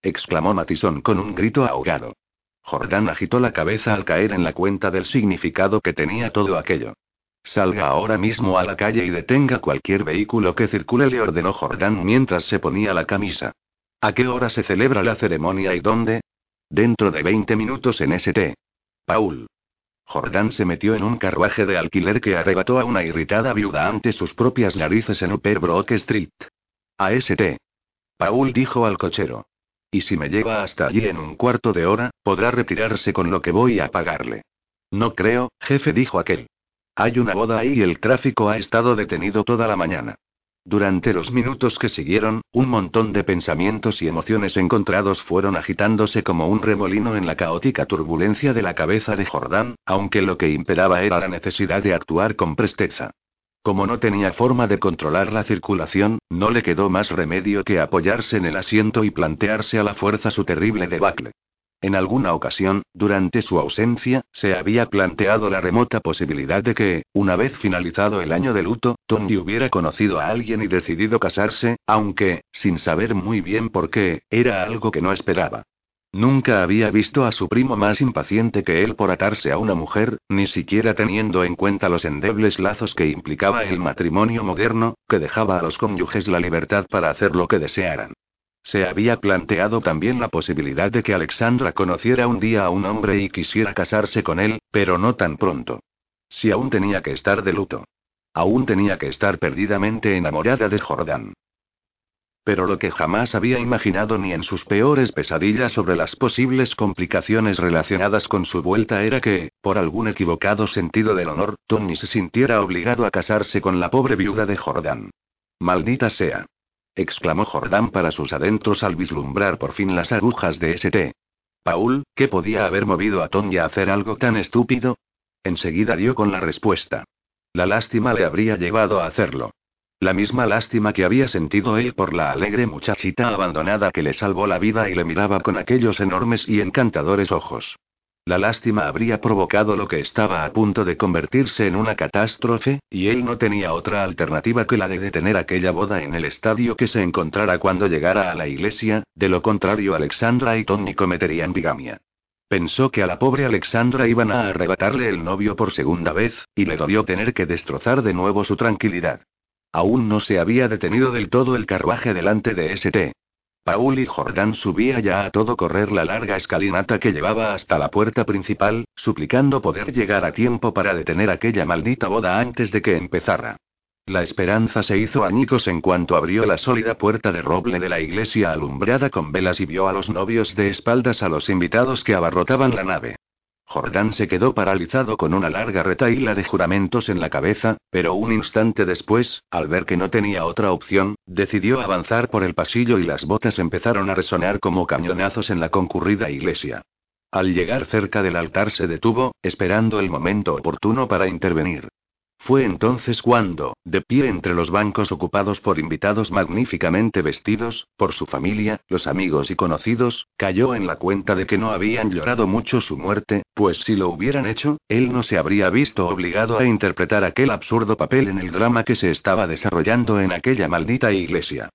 exclamó Matisón con un grito ahogado. Jordán agitó la cabeza al caer en la cuenta del significado que tenía todo aquello. Salga ahora mismo a la calle y detenga cualquier vehículo que circule, le ordenó Jordán mientras se ponía la camisa. ¿A qué hora se celebra la ceremonia y dónde? Dentro de 20 minutos en St. Paul. Jordán se metió en un carruaje de alquiler que arrebató a una irritada viuda ante sus propias narices en Upper Brook Street. A St. Paul dijo al cochero. Y si me lleva hasta allí en un cuarto de hora, podrá retirarse con lo que voy a pagarle. No creo, jefe, dijo aquel. Hay una boda y el tráfico ha estado detenido toda la mañana. Durante los minutos que siguieron, un montón de pensamientos y emociones encontrados fueron agitándose como un remolino en la caótica turbulencia de la cabeza de Jordán, aunque lo que imperaba era la necesidad de actuar con presteza. Como no tenía forma de controlar la circulación, no le quedó más remedio que apoyarse en el asiento y plantearse a la fuerza su terrible debacle. En alguna ocasión, durante su ausencia, se había planteado la remota posibilidad de que, una vez finalizado el año de luto, Tony hubiera conocido a alguien y decidido casarse, aunque, sin saber muy bien por qué, era algo que no esperaba. Nunca había visto a su primo más impaciente que él por atarse a una mujer, ni siquiera teniendo en cuenta los endebles lazos que implicaba el matrimonio moderno, que dejaba a los cónyuges la libertad para hacer lo que desearan. Se había planteado también la posibilidad de que Alexandra conociera un día a un hombre y quisiera casarse con él, pero no tan pronto. Si aún tenía que estar de luto. Aún tenía que estar perdidamente enamorada de Jordán. Pero lo que jamás había imaginado ni en sus peores pesadillas sobre las posibles complicaciones relacionadas con su vuelta era que, por algún equivocado sentido del honor, Tony se sintiera obligado a casarse con la pobre viuda de Jordán. Maldita sea. Exclamó Jordán para sus adentros al vislumbrar por fin las agujas de St. Paul, ¿qué podía haber movido a Tony a hacer algo tan estúpido? Enseguida dio con la respuesta. La lástima le habría llevado a hacerlo. La misma lástima que había sentido él por la alegre muchachita abandonada que le salvó la vida y le miraba con aquellos enormes y encantadores ojos. La lástima habría provocado lo que estaba a punto de convertirse en una catástrofe, y él no tenía otra alternativa que la de detener aquella boda en el estadio que se encontrara cuando llegara a la iglesia, de lo contrario Alexandra y Tony cometerían bigamia. Pensó que a la pobre Alexandra iban a arrebatarle el novio por segunda vez, y le dolió tener que destrozar de nuevo su tranquilidad. Aún no se había detenido del todo el carruaje delante de St. Paul y Jordán subía ya a todo correr la larga escalinata que llevaba hasta la puerta principal, suplicando poder llegar a tiempo para detener aquella maldita boda antes de que empezara. La esperanza se hizo añicos en cuanto abrió la sólida puerta de roble de la iglesia alumbrada con velas y vio a los novios de espaldas a los invitados que abarrotaban la nave. Jordán se quedó paralizado con una larga retaíla de juramentos en la cabeza, pero un instante después, al ver que no tenía otra opción, decidió avanzar por el pasillo y las botas empezaron a resonar como cañonazos en la concurrida iglesia. Al llegar cerca del altar se detuvo, esperando el momento oportuno para intervenir. Fue entonces cuando, de pie entre los bancos ocupados por invitados magníficamente vestidos, por su familia, los amigos y conocidos, cayó en la cuenta de que no habían llorado mucho su muerte, pues si lo hubieran hecho, él no se habría visto obligado a interpretar aquel absurdo papel en el drama que se estaba desarrollando en aquella maldita iglesia.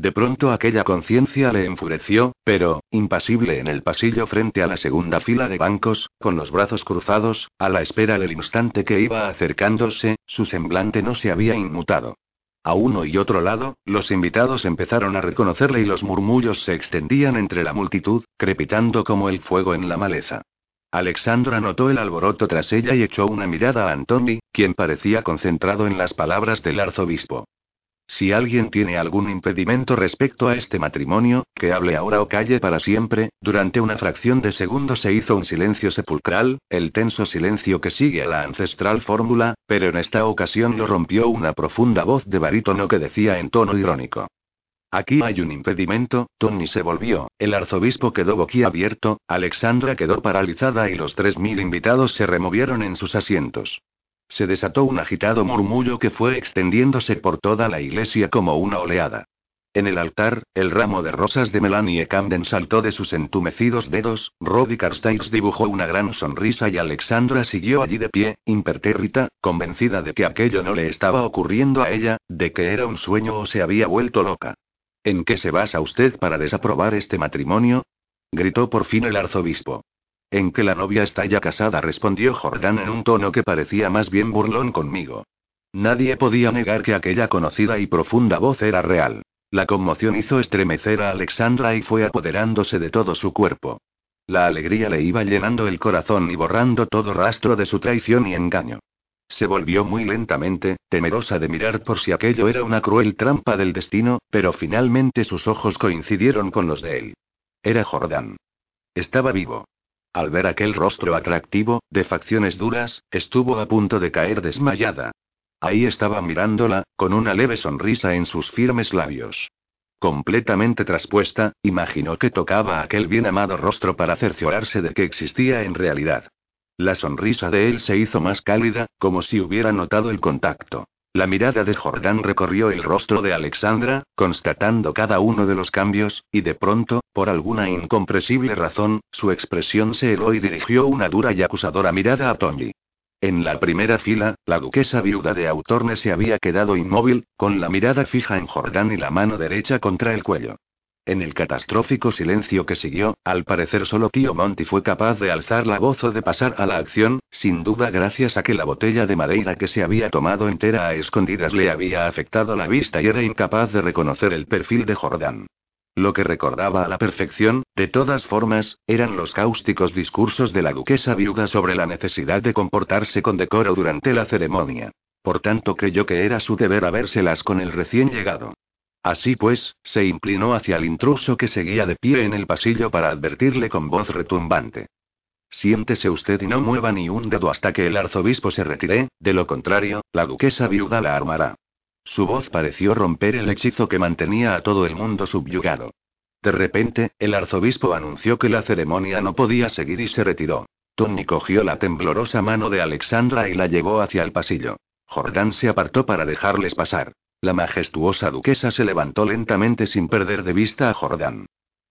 De pronto aquella conciencia le enfureció, pero, impasible en el pasillo frente a la segunda fila de bancos, con los brazos cruzados, a la espera del instante que iba acercándose, su semblante no se había inmutado. A uno y otro lado, los invitados empezaron a reconocerle y los murmullos se extendían entre la multitud, crepitando como el fuego en la maleza. Alexandra notó el alboroto tras ella y echó una mirada a Antoni, quien parecía concentrado en las palabras del arzobispo. Si alguien tiene algún impedimento respecto a este matrimonio, que hable ahora o calle para siempre. Durante una fracción de segundo se hizo un silencio sepulcral, el tenso silencio que sigue a la ancestral fórmula, pero en esta ocasión lo rompió una profunda voz de barítono que decía en tono irónico. Aquí hay un impedimento, Tony se volvió, el arzobispo quedó boquiabierto, Alexandra quedó paralizada y los tres mil invitados se removieron en sus asientos. Se desató un agitado murmullo que fue extendiéndose por toda la iglesia como una oleada. En el altar, el ramo de rosas de Melanie Camden saltó de sus entumecidos dedos, Roddy Carstairs dibujó una gran sonrisa y Alexandra siguió allí de pie, impertérrita, convencida de que aquello no le estaba ocurriendo a ella, de que era un sueño o se había vuelto loca. ¿En qué se basa usted para desaprobar este matrimonio? gritó por fin el arzobispo. En que la novia está ya casada, respondió Jordán en un tono que parecía más bien burlón conmigo. Nadie podía negar que aquella conocida y profunda voz era real. La conmoción hizo estremecer a Alexandra y fue apoderándose de todo su cuerpo. La alegría le iba llenando el corazón y borrando todo rastro de su traición y engaño. Se volvió muy lentamente, temerosa de mirar por si aquello era una cruel trampa del destino, pero finalmente sus ojos coincidieron con los de él. Era Jordán. Estaba vivo. Al ver aquel rostro atractivo, de facciones duras, estuvo a punto de caer desmayada. Ahí estaba mirándola, con una leve sonrisa en sus firmes labios. Completamente traspuesta, imaginó que tocaba aquel bien amado rostro para cerciorarse de que existía en realidad. La sonrisa de él se hizo más cálida, como si hubiera notado el contacto. La mirada de Jordán recorrió el rostro de Alexandra, constatando cada uno de los cambios, y de pronto, por alguna incomprensible razón, su expresión se heló y dirigió una dura y acusadora mirada a Tony. En la primera fila, la duquesa viuda de Autorne se había quedado inmóvil, con la mirada fija en Jordán y la mano derecha contra el cuello. En el catastrófico silencio que siguió, al parecer solo tío Monty fue capaz de alzar la voz o de pasar a la acción, sin duda gracias a que la botella de madeira que se había tomado entera a escondidas le había afectado la vista y era incapaz de reconocer el perfil de Jordán. Lo que recordaba a la perfección, de todas formas, eran los cáusticos discursos de la duquesa viuda sobre la necesidad de comportarse con decoro durante la ceremonia. Por tanto creyó que era su deber habérselas con el recién llegado. Así pues, se inclinó hacia el intruso que seguía de pie en el pasillo para advertirle con voz retumbante. Siéntese usted y no mueva ni un dedo hasta que el arzobispo se retire, de lo contrario, la duquesa viuda la armará. Su voz pareció romper el hechizo que mantenía a todo el mundo subyugado. De repente, el arzobispo anunció que la ceremonia no podía seguir y se retiró. Tony cogió la temblorosa mano de Alexandra y la llevó hacia el pasillo. Jordán se apartó para dejarles pasar. La majestuosa duquesa se levantó lentamente sin perder de vista a Jordán.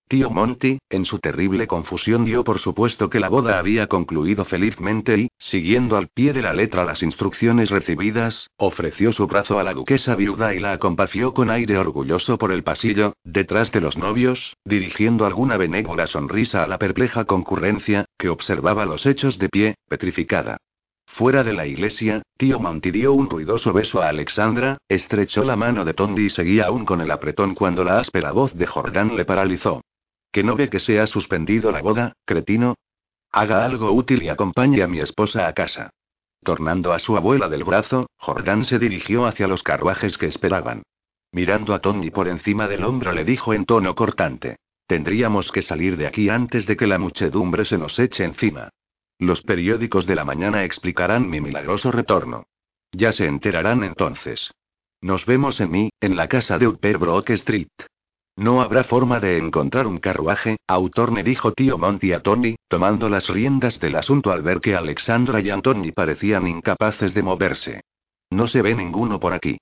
Tío Monty, en su terrible confusión dio por supuesto que la boda había concluido felizmente y, siguiendo al pie de la letra las instrucciones recibidas, ofreció su brazo a la duquesa viuda y la acompació con aire orgulloso por el pasillo, detrás de los novios, dirigiendo alguna benévola sonrisa a la perpleja concurrencia, que observaba los hechos de pie, petrificada. Fuera de la iglesia, tío Monty dio un ruidoso beso a Alexandra, estrechó la mano de Tondi y seguía aún con el apretón cuando la áspera voz de Jordán le paralizó. ¿Que no ve que se ha suspendido la boda, cretino? Haga algo útil y acompañe a mi esposa a casa. Tornando a su abuela del brazo, Jordán se dirigió hacia los carruajes que esperaban. Mirando a Tony por encima del hombro le dijo en tono cortante. Tendríamos que salir de aquí antes de que la muchedumbre se nos eche encima. Los periódicos de la mañana explicarán mi milagroso retorno. Ya se enterarán entonces. Nos vemos en mí, en la casa de Upper Brook Street. No habrá forma de encontrar un carruaje, autor me dijo tío Monty a Tony, tomando las riendas del asunto al ver que Alexandra y Antony parecían incapaces de moverse. No se ve ninguno por aquí.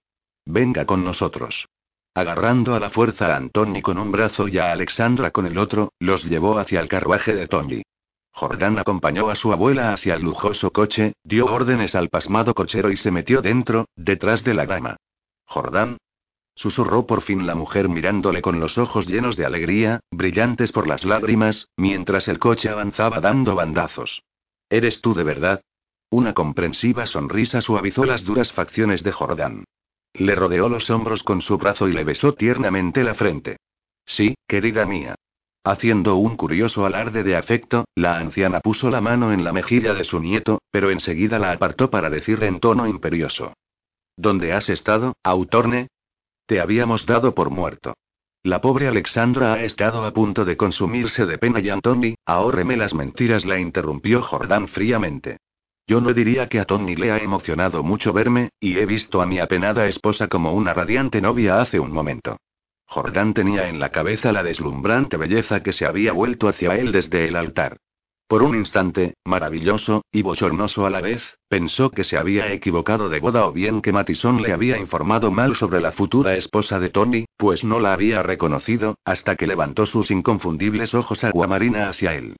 Venga con nosotros. Agarrando a la fuerza a Antony con un brazo y a Alexandra con el otro, los llevó hacia el carruaje de Tony. Jordán acompañó a su abuela hacia el lujoso coche, dio órdenes al pasmado cochero y se metió dentro, detrás de la dama. Jordán, Susurró por fin la mujer mirándole con los ojos llenos de alegría, brillantes por las lágrimas, mientras el coche avanzaba dando bandazos. ¿Eres tú de verdad? Una comprensiva sonrisa suavizó las duras facciones de Jordán. Le rodeó los hombros con su brazo y le besó tiernamente la frente. Sí, querida mía. Haciendo un curioso alarde de afecto, la anciana puso la mano en la mejilla de su nieto, pero enseguida la apartó para decirle en tono imperioso. ¿Dónde has estado, Autorne? Te habíamos dado por muerto. La pobre Alexandra ha estado a punto de consumirse de pena y Antoni, ahórreme las mentiras, la interrumpió Jordán fríamente. Yo no diría que a Tony le ha emocionado mucho verme, y he visto a mi apenada esposa como una radiante novia hace un momento. Jordán tenía en la cabeza la deslumbrante belleza que se había vuelto hacia él desde el altar. Por un instante, maravilloso, y bochornoso a la vez, pensó que se había equivocado de boda o bien que Matison le había informado mal sobre la futura esposa de Tony, pues no la había reconocido, hasta que levantó sus inconfundibles ojos aguamarina hacia él.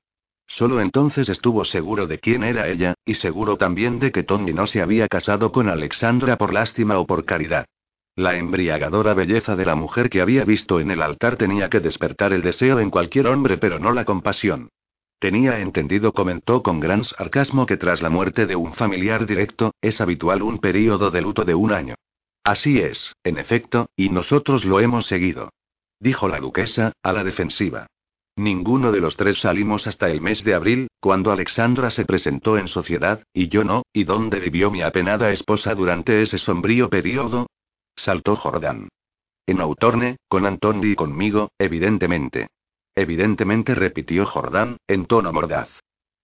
Solo entonces estuvo seguro de quién era ella, y seguro también de que Tony no se había casado con Alexandra por lástima o por caridad. La embriagadora belleza de la mujer que había visto en el altar tenía que despertar el deseo en cualquier hombre, pero no la compasión. Tenía entendido, comentó con gran sarcasmo, que tras la muerte de un familiar directo, es habitual un período de luto de un año. Así es, en efecto, y nosotros lo hemos seguido. Dijo la duquesa, a la defensiva. Ninguno de los tres salimos hasta el mes de abril, cuando Alexandra se presentó en sociedad, y yo no, ¿y dónde vivió mi apenada esposa durante ese sombrío período? Saltó Jordán. En Autorne, con Antoni y conmigo, evidentemente. Evidentemente repitió Jordán, en tono mordaz.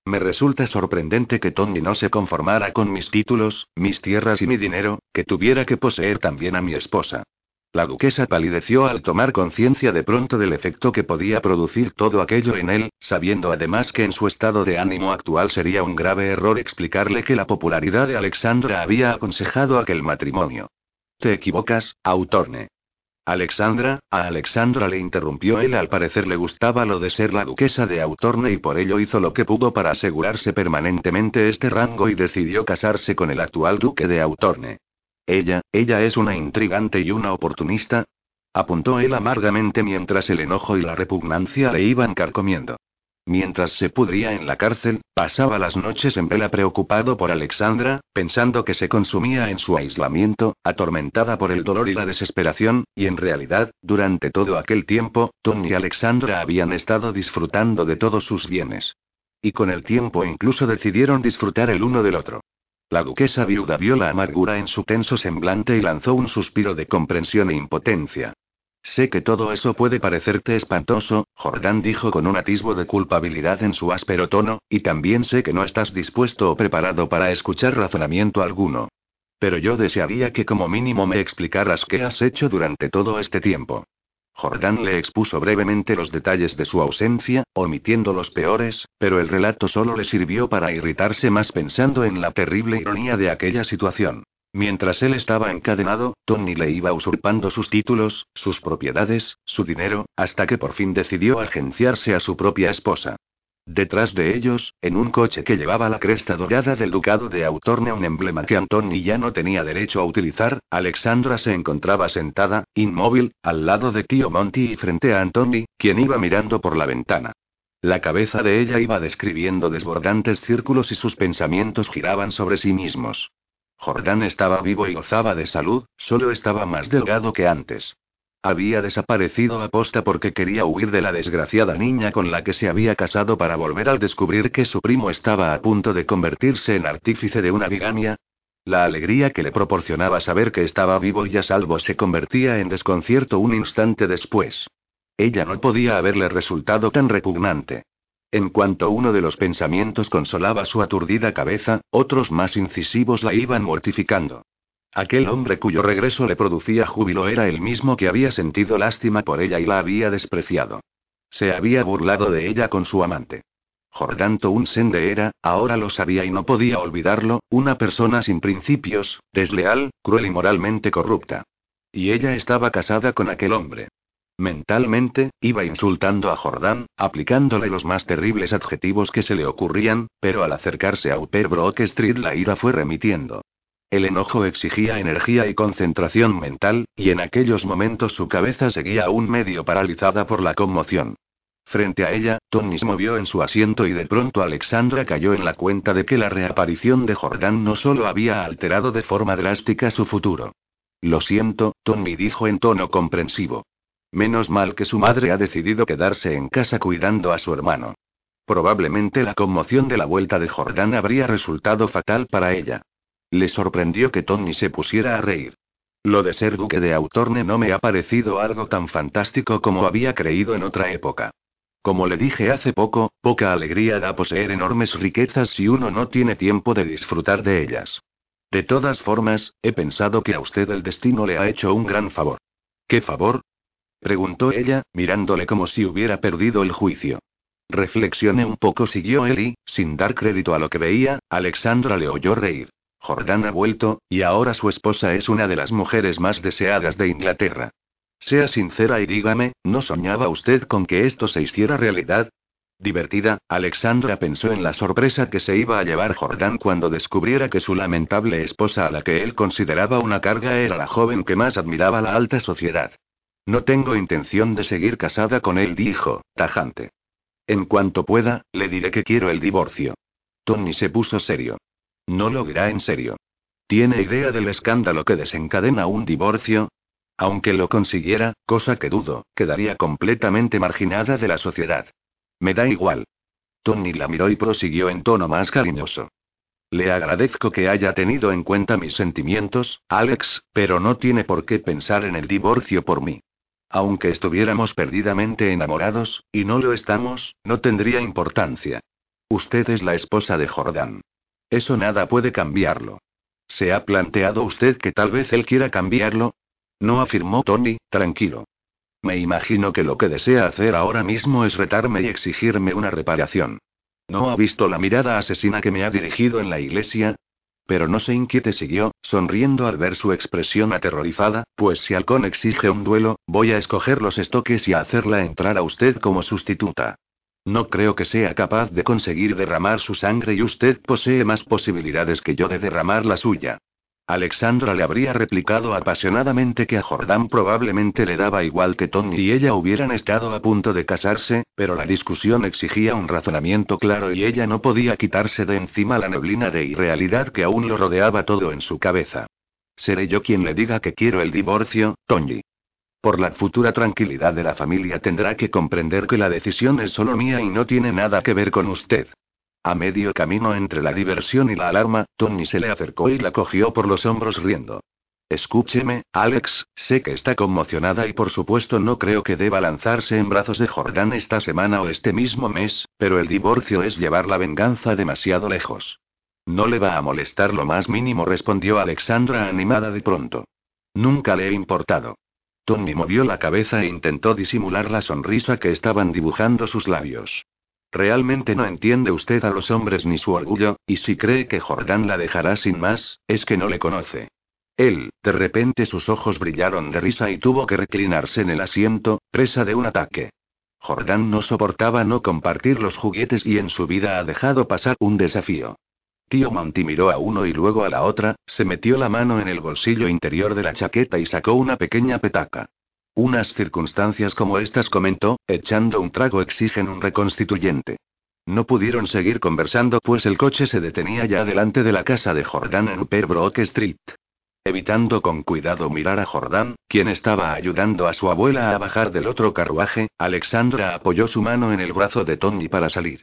Me resulta sorprendente que Tony no se conformara con mis títulos, mis tierras y mi dinero, que tuviera que poseer también a mi esposa. La duquesa palideció al tomar conciencia de pronto del efecto que podía producir todo aquello en él, sabiendo además que en su estado de ánimo actual sería un grave error explicarle que la popularidad de Alexandra había aconsejado aquel matrimonio. Te equivocas, Autorne. Alexandra, a Alexandra le interrumpió él, al parecer le gustaba lo de ser la duquesa de Autorne y por ello hizo lo que pudo para asegurarse permanentemente este rango y decidió casarse con el actual duque de Autorne. Ella, ella es una intrigante y una oportunista, apuntó él amargamente mientras el enojo y la repugnancia le iban carcomiendo. Mientras se pudría en la cárcel, pasaba las noches en vela preocupado por Alexandra, pensando que se consumía en su aislamiento, atormentada por el dolor y la desesperación, y en realidad, durante todo aquel tiempo, Tony y Alexandra habían estado disfrutando de todos sus bienes. Y con el tiempo incluso decidieron disfrutar el uno del otro. La duquesa viuda vio la amargura en su tenso semblante y lanzó un suspiro de comprensión e impotencia. Sé que todo eso puede parecerte espantoso, Jordán dijo con un atisbo de culpabilidad en su áspero tono, y también sé que no estás dispuesto o preparado para escuchar razonamiento alguno. Pero yo desearía que como mínimo me explicaras qué has hecho durante todo este tiempo. Jordán le expuso brevemente los detalles de su ausencia, omitiendo los peores, pero el relato solo le sirvió para irritarse más pensando en la terrible ironía de aquella situación. Mientras él estaba encadenado, Tony le iba usurpando sus títulos, sus propiedades, su dinero, hasta que por fin decidió agenciarse a su propia esposa. Detrás de ellos, en un coche que llevaba la cresta dorada del ducado de Autorne, un emblema que Antoni ya no tenía derecho a utilizar, Alexandra se encontraba sentada, inmóvil, al lado de tío Monty y frente a Antoni, quien iba mirando por la ventana. La cabeza de ella iba describiendo desbordantes círculos y sus pensamientos giraban sobre sí mismos. Jordán estaba vivo y gozaba de salud, solo estaba más delgado que antes. Había desaparecido a posta porque quería huir de la desgraciada niña con la que se había casado para volver al descubrir que su primo estaba a punto de convertirse en artífice de una bigamia. La alegría que le proporcionaba saber que estaba vivo y a salvo se convertía en desconcierto un instante después. Ella no podía haberle resultado tan repugnante. En cuanto uno de los pensamientos consolaba su aturdida cabeza, otros más incisivos la iban mortificando. Aquel hombre cuyo regreso le producía júbilo era el mismo que había sentido lástima por ella y la había despreciado. Se había burlado de ella con su amante. Jordán Townsend era, ahora lo sabía y no podía olvidarlo, una persona sin principios, desleal, cruel y moralmente corrupta. Y ella estaba casada con aquel hombre. Mentalmente, iba insultando a Jordán, aplicándole los más terribles adjetivos que se le ocurrían, pero al acercarse a Upper Brook Street la ira fue remitiendo. El enojo exigía energía y concentración mental, y en aquellos momentos su cabeza seguía aún medio paralizada por la conmoción. Frente a ella, Tony se movió en su asiento y de pronto Alexandra cayó en la cuenta de que la reaparición de Jordán no solo había alterado de forma drástica su futuro. Lo siento, Tony dijo en tono comprensivo. Menos mal que su madre ha decidido quedarse en casa cuidando a su hermano. Probablemente la conmoción de la vuelta de Jordán habría resultado fatal para ella. Le sorprendió que Tony se pusiera a reír. Lo de ser duque de Autorne no me ha parecido algo tan fantástico como había creído en otra época. Como le dije hace poco, poca alegría da poseer enormes riquezas si uno no tiene tiempo de disfrutar de ellas. De todas formas, he pensado que a usted el destino le ha hecho un gran favor. ¿Qué favor? Preguntó ella, mirándole como si hubiera perdido el juicio. Reflexione un poco, siguió él y, sin dar crédito a lo que veía, Alexandra le oyó reír. Jordán ha vuelto, y ahora su esposa es una de las mujeres más deseadas de Inglaterra. Sea sincera y dígame, ¿no soñaba usted con que esto se hiciera realidad? Divertida, Alexandra pensó en la sorpresa que se iba a llevar Jordán cuando descubriera que su lamentable esposa a la que él consideraba una carga era la joven que más admiraba la alta sociedad. No tengo intención de seguir casada con él, dijo, tajante. En cuanto pueda, le diré que quiero el divorcio. Tony se puso serio. No lo dirá en serio. ¿Tiene idea del escándalo que desencadena un divorcio? Aunque lo consiguiera, cosa que dudo, quedaría completamente marginada de la sociedad. Me da igual. Tony la miró y prosiguió en tono más cariñoso. Le agradezco que haya tenido en cuenta mis sentimientos, Alex, pero no tiene por qué pensar en el divorcio por mí. Aunque estuviéramos perdidamente enamorados, y no lo estamos, no tendría importancia. Usted es la esposa de Jordán. Eso nada puede cambiarlo. ¿Se ha planteado usted que tal vez él quiera cambiarlo? No afirmó Tony, tranquilo. Me imagino que lo que desea hacer ahora mismo es retarme y exigirme una reparación. ¿No ha visto la mirada asesina que me ha dirigido en la iglesia? Pero no se inquiete, siguió, sonriendo al ver su expresión aterrorizada, pues si Halcón exige un duelo, voy a escoger los estoques y a hacerla entrar a usted como sustituta. No creo que sea capaz de conseguir derramar su sangre y usted posee más posibilidades que yo de derramar la suya. Alexandra le habría replicado apasionadamente que a Jordán probablemente le daba igual que Tony y ella hubieran estado a punto de casarse, pero la discusión exigía un razonamiento claro y ella no podía quitarse de encima la neblina de irrealidad que aún lo rodeaba todo en su cabeza. Seré yo quien le diga que quiero el divorcio, Tony. Por la futura tranquilidad de la familia tendrá que comprender que la decisión es solo mía y no tiene nada que ver con usted. A medio camino entre la diversión y la alarma, Tony se le acercó y la cogió por los hombros riendo. Escúcheme, Alex, sé que está conmocionada y por supuesto no creo que deba lanzarse en brazos de Jordán esta semana o este mismo mes, pero el divorcio es llevar la venganza demasiado lejos. No le va a molestar lo más mínimo, respondió Alexandra animada de pronto. Nunca le he importado. Tony movió la cabeza e intentó disimular la sonrisa que estaban dibujando sus labios. Realmente no entiende usted a los hombres ni su orgullo, y si cree que Jordán la dejará sin más, es que no le conoce. Él, de repente sus ojos brillaron de risa y tuvo que reclinarse en el asiento, presa de un ataque. Jordán no soportaba no compartir los juguetes y en su vida ha dejado pasar un desafío. Tío Monty miró a uno y luego a la otra, se metió la mano en el bolsillo interior de la chaqueta y sacó una pequeña petaca. Unas circunstancias como estas comentó, echando un trago exigen un reconstituyente. No pudieron seguir conversando pues el coche se detenía ya delante de la casa de Jordán en Upper Brook Street. Evitando con cuidado mirar a Jordán, quien estaba ayudando a su abuela a bajar del otro carruaje, Alexandra apoyó su mano en el brazo de Tony para salir.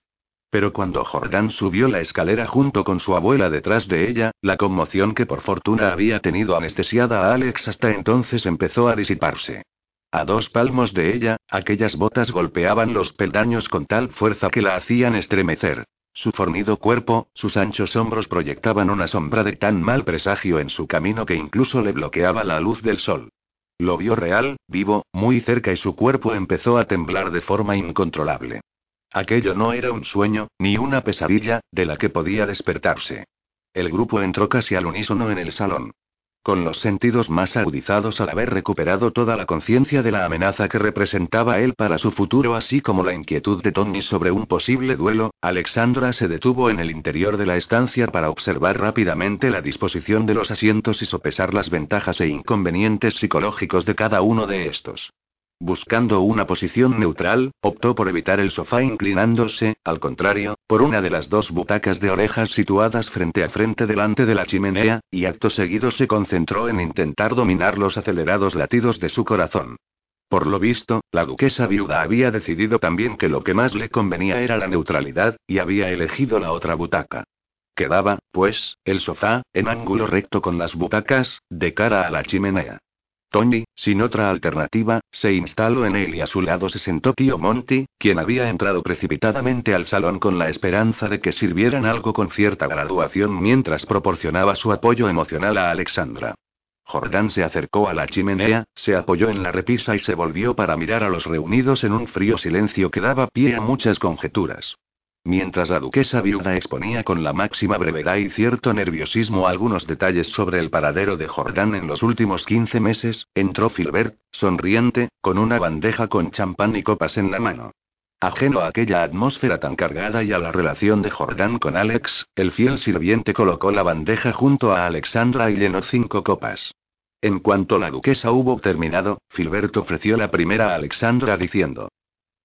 Pero cuando Jordán subió la escalera junto con su abuela detrás de ella, la conmoción que por fortuna había tenido anestesiada a Alex hasta entonces empezó a disiparse. A dos palmos de ella, aquellas botas golpeaban los peldaños con tal fuerza que la hacían estremecer. Su fornido cuerpo, sus anchos hombros proyectaban una sombra de tan mal presagio en su camino que incluso le bloqueaba la luz del sol. Lo vio real, vivo, muy cerca y su cuerpo empezó a temblar de forma incontrolable. Aquello no era un sueño, ni una pesadilla, de la que podía despertarse. El grupo entró casi al unísono en el salón. Con los sentidos más agudizados al haber recuperado toda la conciencia de la amenaza que representaba él para su futuro, así como la inquietud de Tony sobre un posible duelo, Alexandra se detuvo en el interior de la estancia para observar rápidamente la disposición de los asientos y sopesar las ventajas e inconvenientes psicológicos de cada uno de estos. Buscando una posición neutral, optó por evitar el sofá inclinándose, al contrario, por una de las dos butacas de orejas situadas frente a frente delante de la chimenea, y acto seguido se concentró en intentar dominar los acelerados latidos de su corazón. Por lo visto, la duquesa viuda había decidido también que lo que más le convenía era la neutralidad, y había elegido la otra butaca. Quedaba, pues, el sofá, en ángulo recto con las butacas, de cara a la chimenea. Tony, sin otra alternativa, se instaló en él y a su lado se sentó tío Monty, quien había entrado precipitadamente al salón con la esperanza de que sirvieran algo con cierta graduación mientras proporcionaba su apoyo emocional a Alexandra. Jordán se acercó a la chimenea, se apoyó en la repisa y se volvió para mirar a los reunidos en un frío silencio que daba pie a muchas conjeturas. Mientras la duquesa viuda exponía con la máxima brevedad y cierto nerviosismo algunos detalles sobre el paradero de Jordán en los últimos 15 meses, entró Filbert, sonriente, con una bandeja con champán y copas en la mano. Ajeno a aquella atmósfera tan cargada y a la relación de Jordán con Alex, el fiel sirviente colocó la bandeja junto a Alexandra y llenó cinco copas. En cuanto la duquesa hubo terminado, Filbert ofreció la primera a Alexandra diciendo: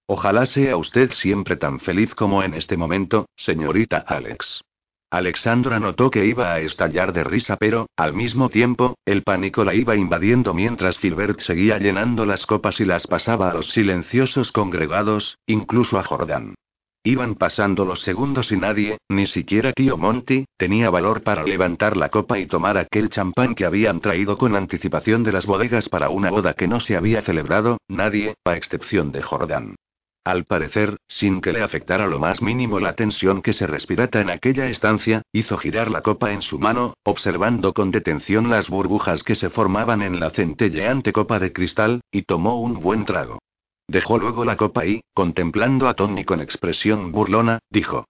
Ojalá sea usted siempre tan feliz como en este momento, señorita Alex. Alexandra notó que iba a estallar de risa, pero, al mismo tiempo, el pánico la iba invadiendo mientras Filbert seguía llenando las copas y las pasaba a los silenciosos congregados, incluso a Jordán. Iban pasando los segundos y nadie, ni siquiera tío Monty, tenía valor para levantar la copa y tomar aquel champán que habían traído con anticipación de las bodegas para una boda que no se había celebrado, nadie, a excepción de Jordán. Al parecer, sin que le afectara lo más mínimo la tensión que se respirata en aquella estancia, hizo girar la copa en su mano, observando con detención las burbujas que se formaban en la centelleante copa de cristal, y tomó un buen trago. Dejó luego la copa y, contemplando a Tony con expresión burlona, dijo.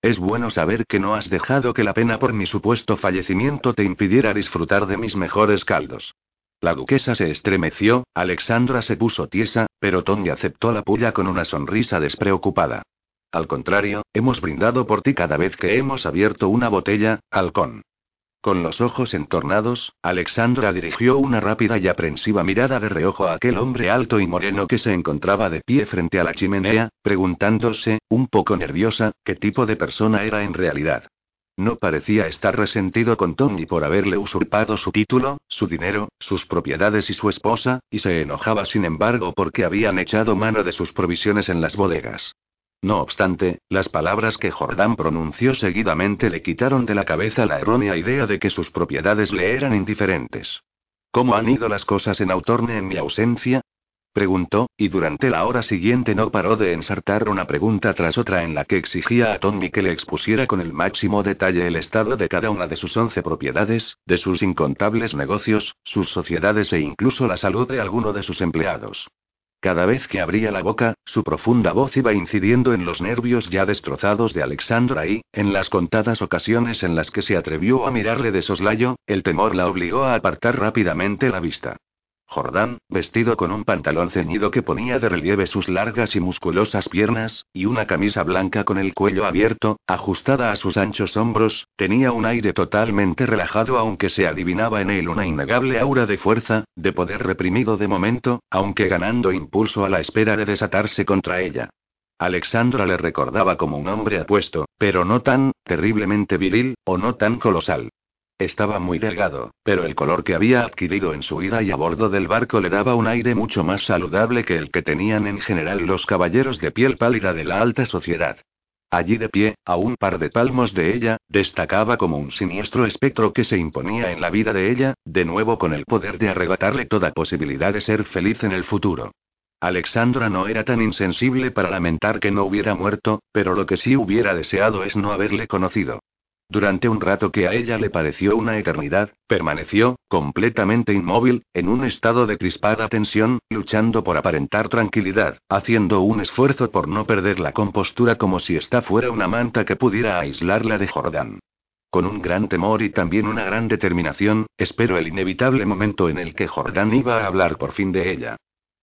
Es bueno saber que no has dejado que la pena por mi supuesto fallecimiento te impidiera disfrutar de mis mejores caldos. La duquesa se estremeció, Alexandra se puso tiesa, pero Tony aceptó la puya con una sonrisa despreocupada. Al contrario, hemos brindado por ti cada vez que hemos abierto una botella, halcón. Con los ojos entornados, Alexandra dirigió una rápida y aprensiva mirada de reojo a aquel hombre alto y moreno que se encontraba de pie frente a la chimenea, preguntándose, un poco nerviosa, qué tipo de persona era en realidad. No parecía estar resentido con Tony por haberle usurpado su título, su dinero, sus propiedades y su esposa, y se enojaba sin embargo porque habían echado mano de sus provisiones en las bodegas. No obstante, las palabras que Jordán pronunció seguidamente le quitaron de la cabeza la errónea idea de que sus propiedades le eran indiferentes. ¿Cómo han ido las cosas en Autorne en mi ausencia? Preguntó, y durante la hora siguiente no paró de ensartar una pregunta tras otra en la que exigía a Tommy que le expusiera con el máximo detalle el estado de cada una de sus once propiedades, de sus incontables negocios, sus sociedades e incluso la salud de alguno de sus empleados. Cada vez que abría la boca, su profunda voz iba incidiendo en los nervios ya destrozados de Alexandra y, en las contadas ocasiones en las que se atrevió a mirarle de soslayo, el temor la obligó a apartar rápidamente la vista. Jordán, vestido con un pantalón ceñido que ponía de relieve sus largas y musculosas piernas, y una camisa blanca con el cuello abierto, ajustada a sus anchos hombros, tenía un aire totalmente relajado aunque se adivinaba en él una innegable aura de fuerza, de poder reprimido de momento, aunque ganando impulso a la espera de desatarse contra ella. Alexandra le recordaba como un hombre apuesto, pero no tan, terriblemente viril, o no tan colosal. Estaba muy delgado, pero el color que había adquirido en su ida y a bordo del barco le daba un aire mucho más saludable que el que tenían en general los caballeros de piel pálida de la alta sociedad. Allí de pie, a un par de palmos de ella, destacaba como un siniestro espectro que se imponía en la vida de ella, de nuevo con el poder de arrebatarle toda posibilidad de ser feliz en el futuro. Alexandra no era tan insensible para lamentar que no hubiera muerto, pero lo que sí hubiera deseado es no haberle conocido. Durante un rato que a ella le pareció una eternidad, permaneció, completamente inmóvil, en un estado de crispada tensión, luchando por aparentar tranquilidad, haciendo un esfuerzo por no perder la compostura como si esta fuera una manta que pudiera aislarla de Jordán. Con un gran temor y también una gran determinación, espero el inevitable momento en el que Jordán iba a hablar por fin de ella.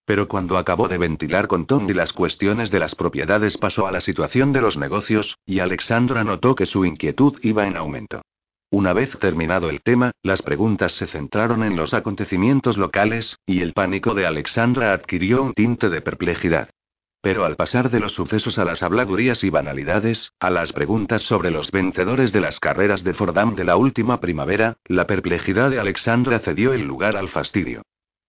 Pero cuando acabó de ventilar con Tony las cuestiones de las propiedades pasó a la situación de los negocios, y Alexandra notó que su inquietud iba en aumento. Una vez terminado el tema, las preguntas se centraron en los acontecimientos locales, y el pánico de Alexandra adquirió un tinte de perplejidad. Pero al pasar de los sucesos a las habladurías y banalidades, a las preguntas sobre los vencedores de las carreras de Fordham de la última primavera, la perplejidad de Alexandra cedió el lugar al fastidio.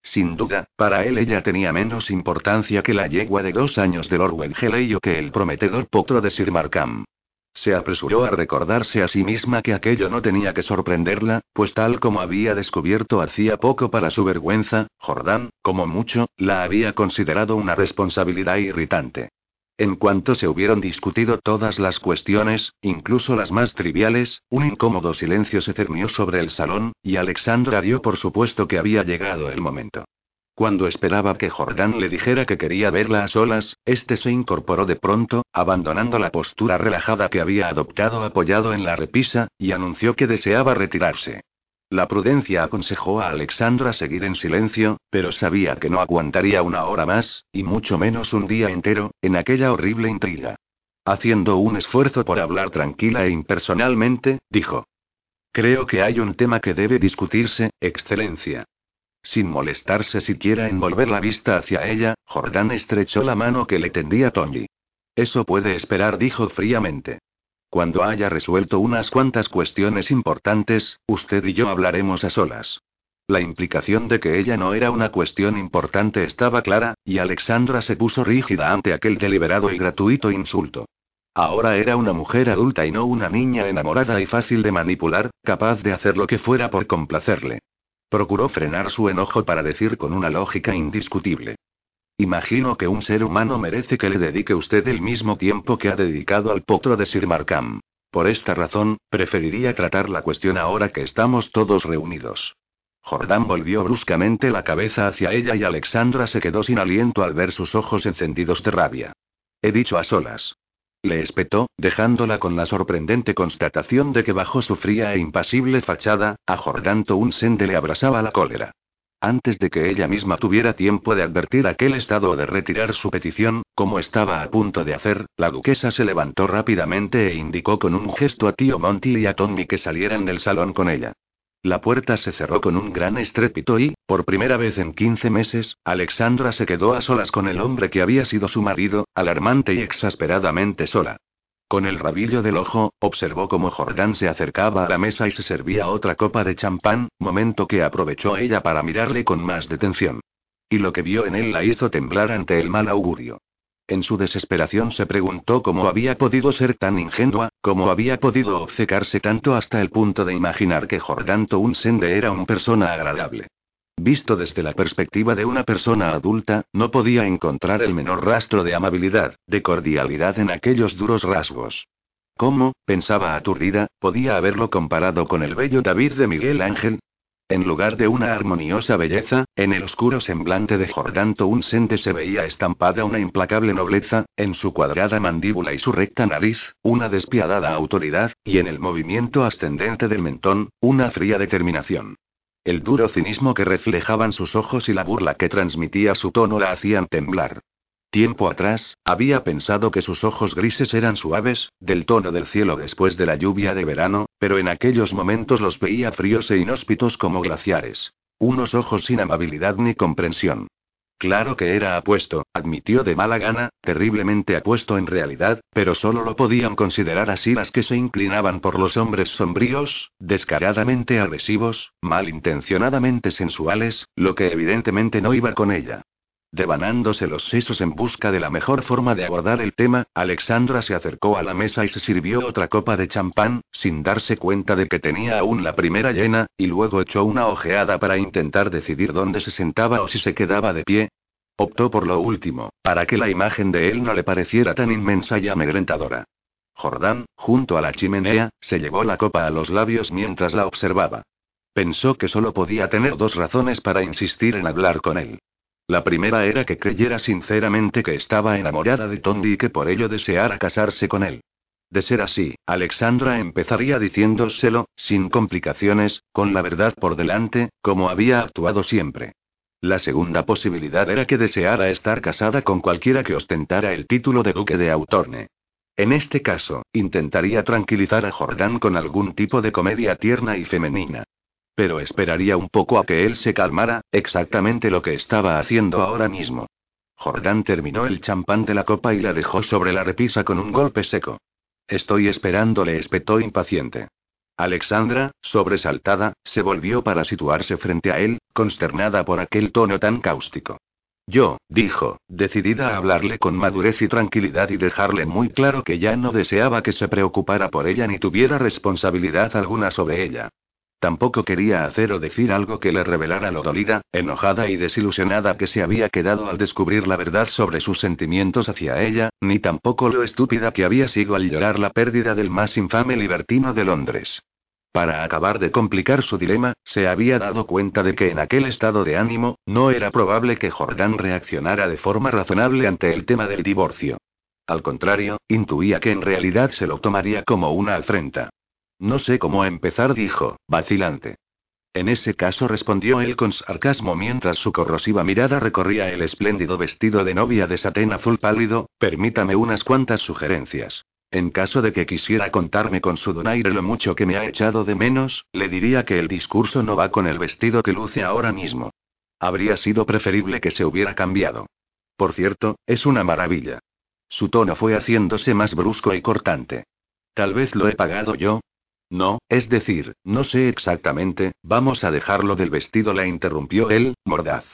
Sin duda, para él ella tenía menos importancia que la yegua de dos años de Lord Wengeley o que el prometedor potro de Sir Markham. Se apresuró a recordarse a sí misma que aquello no tenía que sorprenderla, pues tal como había descubierto hacía poco para su vergüenza, Jordán, como mucho, la había considerado una responsabilidad irritante. En cuanto se hubieron discutido todas las cuestiones, incluso las más triviales, un incómodo silencio se cernió sobre el salón, y Alexandra dio por supuesto que había llegado el momento. Cuando esperaba que Jordán le dijera que quería verla a solas, este se incorporó de pronto, abandonando la postura relajada que había adoptado apoyado en la repisa, y anunció que deseaba retirarse. La prudencia aconsejó a Alexandra seguir en silencio, pero sabía que no aguantaría una hora más, y mucho menos un día entero, en aquella horrible intriga. Haciendo un esfuerzo por hablar tranquila e impersonalmente, dijo. Creo que hay un tema que debe discutirse, Excelencia. Sin molestarse siquiera en volver la vista hacia ella, Jordán estrechó la mano que le tendía Tony. Eso puede esperar, dijo fríamente. Cuando haya resuelto unas cuantas cuestiones importantes, usted y yo hablaremos a solas. La implicación de que ella no era una cuestión importante estaba clara, y Alexandra se puso rígida ante aquel deliberado y gratuito insulto. Ahora era una mujer adulta y no una niña enamorada y fácil de manipular, capaz de hacer lo que fuera por complacerle. Procuró frenar su enojo para decir con una lógica indiscutible. Imagino que un ser humano merece que le dedique usted el mismo tiempo que ha dedicado al potro de Sir Markham. Por esta razón, preferiría tratar la cuestión ahora que estamos todos reunidos. Jordán volvió bruscamente la cabeza hacia ella y Alexandra se quedó sin aliento al ver sus ojos encendidos de rabia. He dicho a solas. Le espetó, dejándola con la sorprendente constatación de que bajo su fría e impasible fachada, a Jordán Townsend le abrasaba la cólera. Antes de que ella misma tuviera tiempo de advertir aquel estado o de retirar su petición, como estaba a punto de hacer, la duquesa se levantó rápidamente e indicó con un gesto a tío Monty y a Tommy que salieran del salón con ella. La puerta se cerró con un gran estrépito y, por primera vez en 15 meses, Alexandra se quedó a solas con el hombre que había sido su marido, alarmante y exasperadamente sola. Con el rabillo del ojo, observó cómo Jordán se acercaba a la mesa y se servía otra copa de champán, momento que aprovechó ella para mirarle con más detención. Y lo que vio en él la hizo temblar ante el mal augurio. En su desesperación se preguntó cómo había podido ser tan ingenua, cómo había podido obcecarse tanto hasta el punto de imaginar que Jordán Townsend era una persona agradable. Visto desde la perspectiva de una persona adulta, no podía encontrar el menor rastro de amabilidad, de cordialidad en aquellos duros rasgos. ¿Cómo, pensaba aturdida, podía haberlo comparado con el bello David de Miguel Ángel? En lugar de una armoniosa belleza, en el oscuro semblante de Jordán Townsend se veía estampada una implacable nobleza, en su cuadrada mandíbula y su recta nariz, una despiadada autoridad, y en el movimiento ascendente del mentón, una fría determinación. El duro cinismo que reflejaban sus ojos y la burla que transmitía su tono la hacían temblar. Tiempo atrás, había pensado que sus ojos grises eran suaves, del tono del cielo después de la lluvia de verano, pero en aquellos momentos los veía fríos e inhóspitos como glaciares. Unos ojos sin amabilidad ni comprensión. Claro que era apuesto, admitió de mala gana, terriblemente apuesto en realidad, pero solo lo podían considerar así las que se inclinaban por los hombres sombríos, descaradamente agresivos, malintencionadamente sensuales, lo que evidentemente no iba con ella. Devanándose los sesos en busca de la mejor forma de abordar el tema, Alexandra se acercó a la mesa y se sirvió otra copa de champán, sin darse cuenta de que tenía aún la primera llena, y luego echó una ojeada para intentar decidir dónde se sentaba o si se quedaba de pie. Optó por lo último, para que la imagen de él no le pareciera tan inmensa y amedrentadora. Jordán, junto a la chimenea, se llevó la copa a los labios mientras la observaba. Pensó que solo podía tener dos razones para insistir en hablar con él. La primera era que creyera sinceramente que estaba enamorada de Tondi y que por ello deseara casarse con él. De ser así, Alexandra empezaría diciéndoselo, sin complicaciones, con la verdad por delante, como había actuado siempre. La segunda posibilidad era que deseara estar casada con cualquiera que ostentara el título de duque de Autorne. En este caso, intentaría tranquilizar a Jordán con algún tipo de comedia tierna y femenina. Pero esperaría un poco a que él se calmara, exactamente lo que estaba haciendo ahora mismo. Jordán terminó el champán de la copa y la dejó sobre la repisa con un golpe seco. Estoy esperando, le espetó impaciente. Alexandra, sobresaltada, se volvió para situarse frente a él, consternada por aquel tono tan cáustico. Yo, dijo, decidida a hablarle con madurez y tranquilidad y dejarle muy claro que ya no deseaba que se preocupara por ella ni tuviera responsabilidad alguna sobre ella. Tampoco quería hacer o decir algo que le revelara lo dolida, enojada y desilusionada que se había quedado al descubrir la verdad sobre sus sentimientos hacia ella, ni tampoco lo estúpida que había sido al llorar la pérdida del más infame libertino de Londres. Para acabar de complicar su dilema, se había dado cuenta de que en aquel estado de ánimo, no era probable que Jordán reaccionara de forma razonable ante el tema del divorcio. Al contrario, intuía que en realidad se lo tomaría como una afrenta. No sé cómo empezar, dijo, vacilante. En ese caso respondió él con sarcasmo mientras su corrosiva mirada recorría el espléndido vestido de novia de satén azul pálido, permítame unas cuantas sugerencias. En caso de que quisiera contarme con su donaire lo mucho que me ha echado de menos, le diría que el discurso no va con el vestido que luce ahora mismo. Habría sido preferible que se hubiera cambiado. Por cierto, es una maravilla. Su tono fue haciéndose más brusco y cortante. Tal vez lo he pagado yo, no, es decir, no sé exactamente, vamos a dejarlo del vestido, la interrumpió él, mordaz.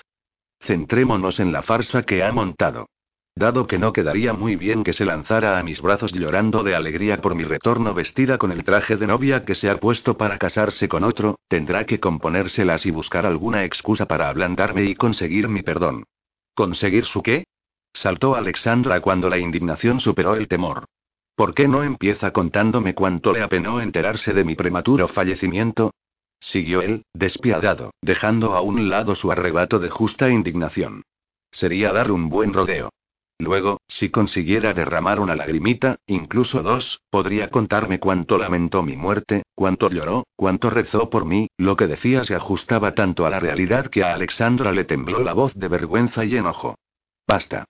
Centrémonos en la farsa que ha montado. Dado que no quedaría muy bien que se lanzara a mis brazos llorando de alegría por mi retorno vestida con el traje de novia que se ha puesto para casarse con otro, tendrá que componérselas y buscar alguna excusa para ablandarme y conseguir mi perdón. ¿Conseguir su qué? Saltó Alexandra cuando la indignación superó el temor. ¿Por qué no empieza contándome cuánto le apenó enterarse de mi prematuro fallecimiento? Siguió él, despiadado, dejando a un lado su arrebato de justa indignación. Sería dar un buen rodeo. Luego, si consiguiera derramar una lagrimita, incluso dos, podría contarme cuánto lamentó mi muerte, cuánto lloró, cuánto rezó por mí, lo que decía se ajustaba tanto a la realidad que a Alexandra le tembló la voz de vergüenza y enojo. Basta.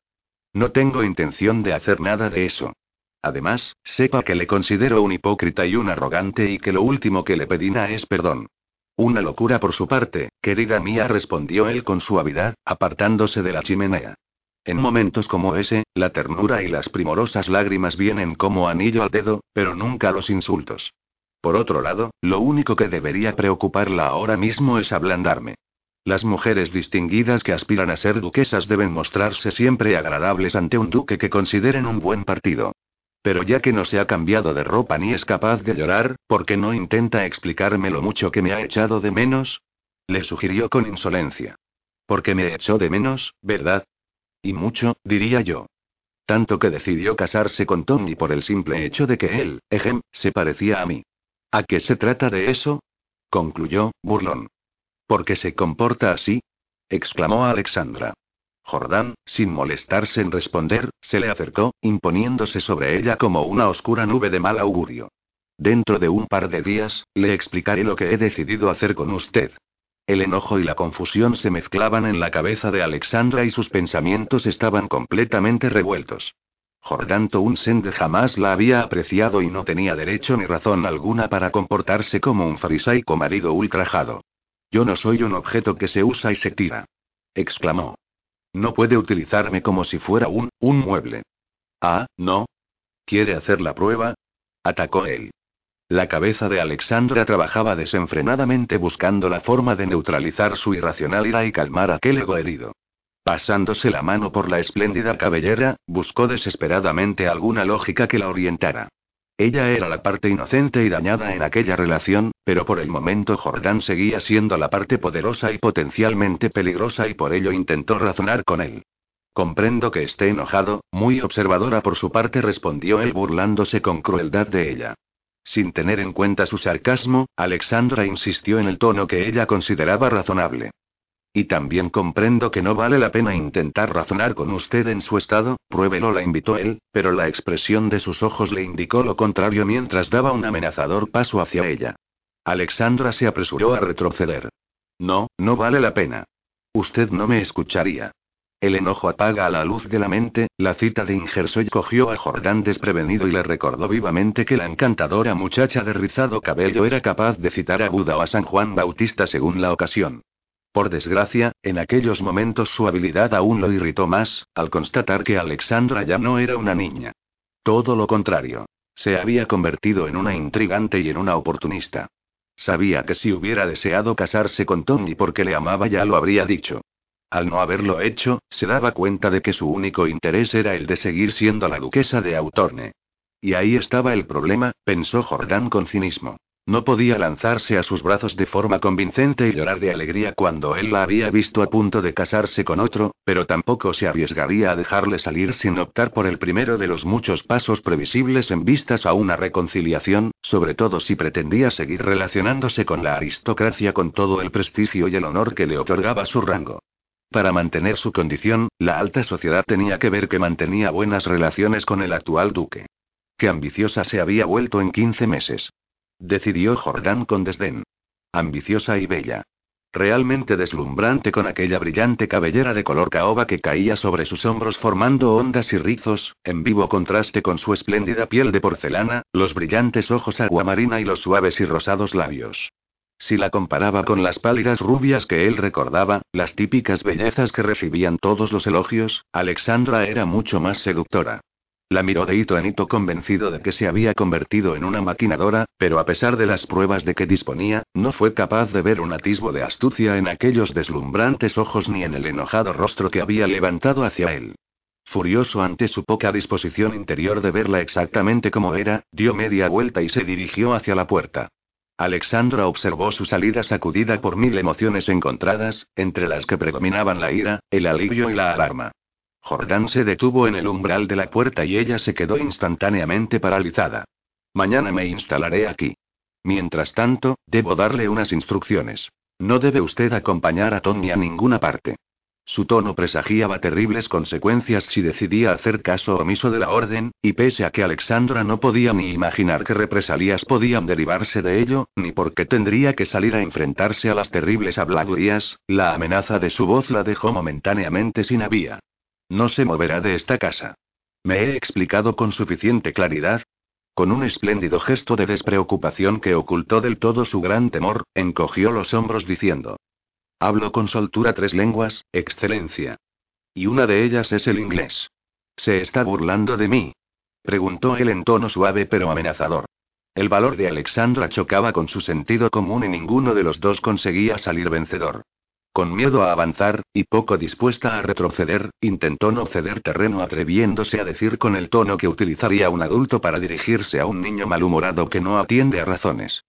No tengo intención de hacer nada de eso. Además, sepa que le considero un hipócrita y un arrogante y que lo último que le pedina es perdón. Una locura por su parte, querida mía, respondió él con suavidad, apartándose de la chimenea. En momentos como ese, la ternura y las primorosas lágrimas vienen como anillo al dedo, pero nunca los insultos. Por otro lado, lo único que debería preocuparla ahora mismo es ablandarme. Las mujeres distinguidas que aspiran a ser duquesas deben mostrarse siempre agradables ante un duque que consideren un buen partido. Pero ya que no se ha cambiado de ropa ni es capaz de llorar, ¿por qué no intenta explicarme lo mucho que me ha echado de menos? Le sugirió con insolencia. Porque me echó de menos, ¿verdad? Y mucho, diría yo. Tanto que decidió casarse con Tony por el simple hecho de que él, ejem, se parecía a mí. ¿A qué se trata de eso? concluyó, burlón. ¿Por qué se comporta así? exclamó Alexandra. Jordán, sin molestarse en responder, se le acercó, imponiéndose sobre ella como una oscura nube de mal augurio. Dentro de un par de días, le explicaré lo que he decidido hacer con usted. El enojo y la confusión se mezclaban en la cabeza de Alexandra y sus pensamientos estaban completamente revueltos. Jordán Townsend jamás la había apreciado y no tenía derecho ni razón alguna para comportarse como un farisaico marido ultrajado. Yo no soy un objeto que se usa y se tira. exclamó. No puede utilizarme como si fuera un, un mueble. Ah, no. ¿Quiere hacer la prueba? atacó él. La cabeza de Alexandra trabajaba desenfrenadamente buscando la forma de neutralizar su irracional ira y calmar aquel ego herido. Pasándose la mano por la espléndida cabellera, buscó desesperadamente alguna lógica que la orientara. Ella era la parte inocente y dañada en aquella relación, pero por el momento Jordán seguía siendo la parte poderosa y potencialmente peligrosa y por ello intentó razonar con él. Comprendo que esté enojado, muy observadora por su parte respondió él burlándose con crueldad de ella. Sin tener en cuenta su sarcasmo, Alexandra insistió en el tono que ella consideraba razonable. Y también comprendo que no vale la pena intentar razonar con usted en su estado, pruébelo, la invitó él, pero la expresión de sus ojos le indicó lo contrario mientras daba un amenazador paso hacia ella. Alexandra se apresuró a retroceder. No, no vale la pena. Usted no me escucharía. El enojo apaga a la luz de la mente, la cita de Ingersoll cogió a Jordán desprevenido y le recordó vivamente que la encantadora muchacha de rizado cabello era capaz de citar a Buda o a San Juan Bautista según la ocasión. Por desgracia, en aquellos momentos su habilidad aún lo irritó más, al constatar que Alexandra ya no era una niña. Todo lo contrario. Se había convertido en una intrigante y en una oportunista. Sabía que si hubiera deseado casarse con Tony porque le amaba ya lo habría dicho. Al no haberlo hecho, se daba cuenta de que su único interés era el de seguir siendo la duquesa de Autorne. Y ahí estaba el problema, pensó Jordán con cinismo. No podía lanzarse a sus brazos de forma convincente y llorar de alegría cuando él la había visto a punto de casarse con otro, pero tampoco se arriesgaría a dejarle salir sin optar por el primero de los muchos pasos previsibles en vistas a una reconciliación, sobre todo si pretendía seguir relacionándose con la aristocracia con todo el prestigio y el honor que le otorgaba su rango. Para mantener su condición, la alta sociedad tenía que ver que mantenía buenas relaciones con el actual duque. Qué ambiciosa se había vuelto en 15 meses. Decidió Jordán con desdén. Ambiciosa y bella. Realmente deslumbrante con aquella brillante cabellera de color caoba que caía sobre sus hombros formando ondas y rizos, en vivo contraste con su espléndida piel de porcelana, los brillantes ojos aguamarina y los suaves y rosados labios. Si la comparaba con las pálidas rubias que él recordaba, las típicas bellezas que recibían todos los elogios, Alexandra era mucho más seductora. La miró de hito en hito convencido de que se había convertido en una maquinadora, pero a pesar de las pruebas de que disponía, no fue capaz de ver un atisbo de astucia en aquellos deslumbrantes ojos ni en el enojado rostro que había levantado hacia él. Furioso ante su poca disposición interior de verla exactamente como era, dio media vuelta y se dirigió hacia la puerta. Alexandra observó su salida sacudida por mil emociones encontradas, entre las que predominaban la ira, el alivio y la alarma. Jordán se detuvo en el umbral de la puerta y ella se quedó instantáneamente paralizada. Mañana me instalaré aquí. Mientras tanto, debo darle unas instrucciones. No debe usted acompañar a Tony a ninguna parte. Su tono presagiaba terribles consecuencias si decidía hacer caso omiso de la orden, y pese a que Alexandra no podía ni imaginar qué represalias podían derivarse de ello, ni por qué tendría que salir a enfrentarse a las terribles habladurías, la amenaza de su voz la dejó momentáneamente sin avía. No se moverá de esta casa. ¿Me he explicado con suficiente claridad? Con un espléndido gesto de despreocupación que ocultó del todo su gran temor, encogió los hombros diciendo. Hablo con soltura tres lenguas, excelencia. Y una de ellas es el inglés. ¿Se está burlando de mí? Preguntó él en tono suave pero amenazador. El valor de Alexandra chocaba con su sentido común y ninguno de los dos conseguía salir vencedor. Con miedo a avanzar, y poco dispuesta a retroceder, intentó no ceder terreno atreviéndose a decir con el tono que utilizaría un adulto para dirigirse a un niño malhumorado que no atiende a razones.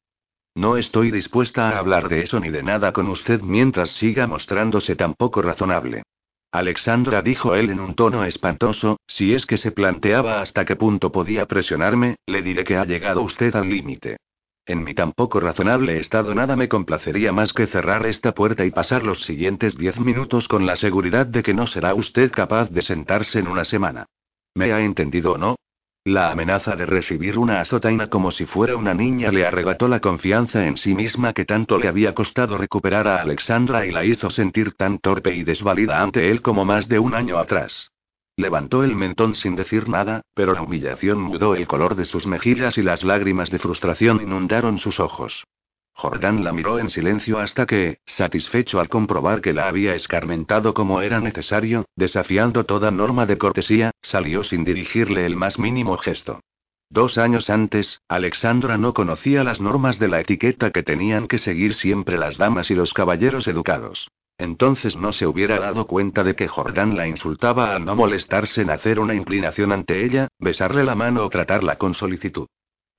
No estoy dispuesta a hablar de eso ni de nada con usted mientras siga mostrándose tan poco razonable. Alexandra dijo él en un tono espantoso, si es que se planteaba hasta qué punto podía presionarme, le diré que ha llegado usted al límite. En mi tan poco razonable estado nada me complacería más que cerrar esta puerta y pasar los siguientes diez minutos con la seguridad de que no será usted capaz de sentarse en una semana. ¿Me ha entendido o no? La amenaza de recibir una azotaina como si fuera una niña le arrebató la confianza en sí misma que tanto le había costado recuperar a Alexandra y la hizo sentir tan torpe y desvalida ante él como más de un año atrás. Levantó el mentón sin decir nada, pero la humillación mudó el color de sus mejillas y las lágrimas de frustración inundaron sus ojos. Jordán la miró en silencio hasta que, satisfecho al comprobar que la había escarmentado como era necesario, desafiando toda norma de cortesía, salió sin dirigirle el más mínimo gesto. Dos años antes, Alexandra no conocía las normas de la etiqueta que tenían que seguir siempre las damas y los caballeros educados. Entonces no se hubiera dado cuenta de que Jordán la insultaba al no molestarse en hacer una inclinación ante ella, besarle la mano o tratarla con solicitud.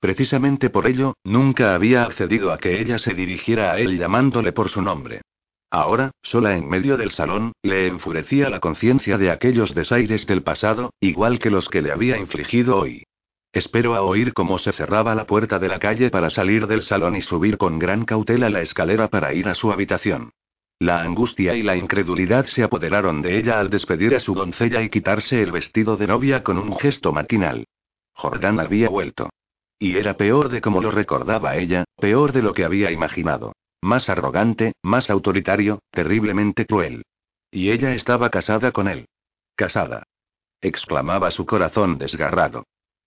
Precisamente por ello, nunca había accedido a que ella se dirigiera a él llamándole por su nombre. Ahora, sola en medio del salón, le enfurecía la conciencia de aquellos desaires del pasado, igual que los que le había infligido hoy. Espero a oír cómo se cerraba la puerta de la calle para salir del salón y subir con gran cautela la escalera para ir a su habitación. La angustia y la incredulidad se apoderaron de ella al despedir a su doncella y quitarse el vestido de novia con un gesto maquinal. Jordán había vuelto. Y era peor de como lo recordaba ella, peor de lo que había imaginado. Más arrogante, más autoritario, terriblemente cruel. Y ella estaba casada con él. Casada. exclamaba su corazón desgarrado.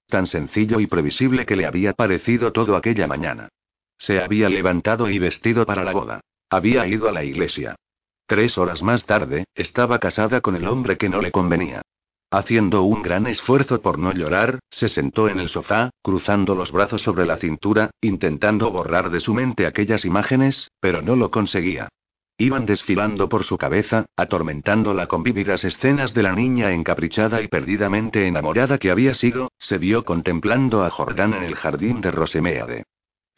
Tan sencillo y previsible que le había parecido todo aquella mañana. Se había levantado y vestido para la boda. Había ido a la iglesia. Tres horas más tarde, estaba casada con el hombre que no le convenía. Haciendo un gran esfuerzo por no llorar, se sentó en el sofá, cruzando los brazos sobre la cintura, intentando borrar de su mente aquellas imágenes, pero no lo conseguía. Iban desfilando por su cabeza, atormentándola con vívidas escenas de la niña encaprichada y perdidamente enamorada que había sido, se vio contemplando a Jordán en el jardín de Rosemeade.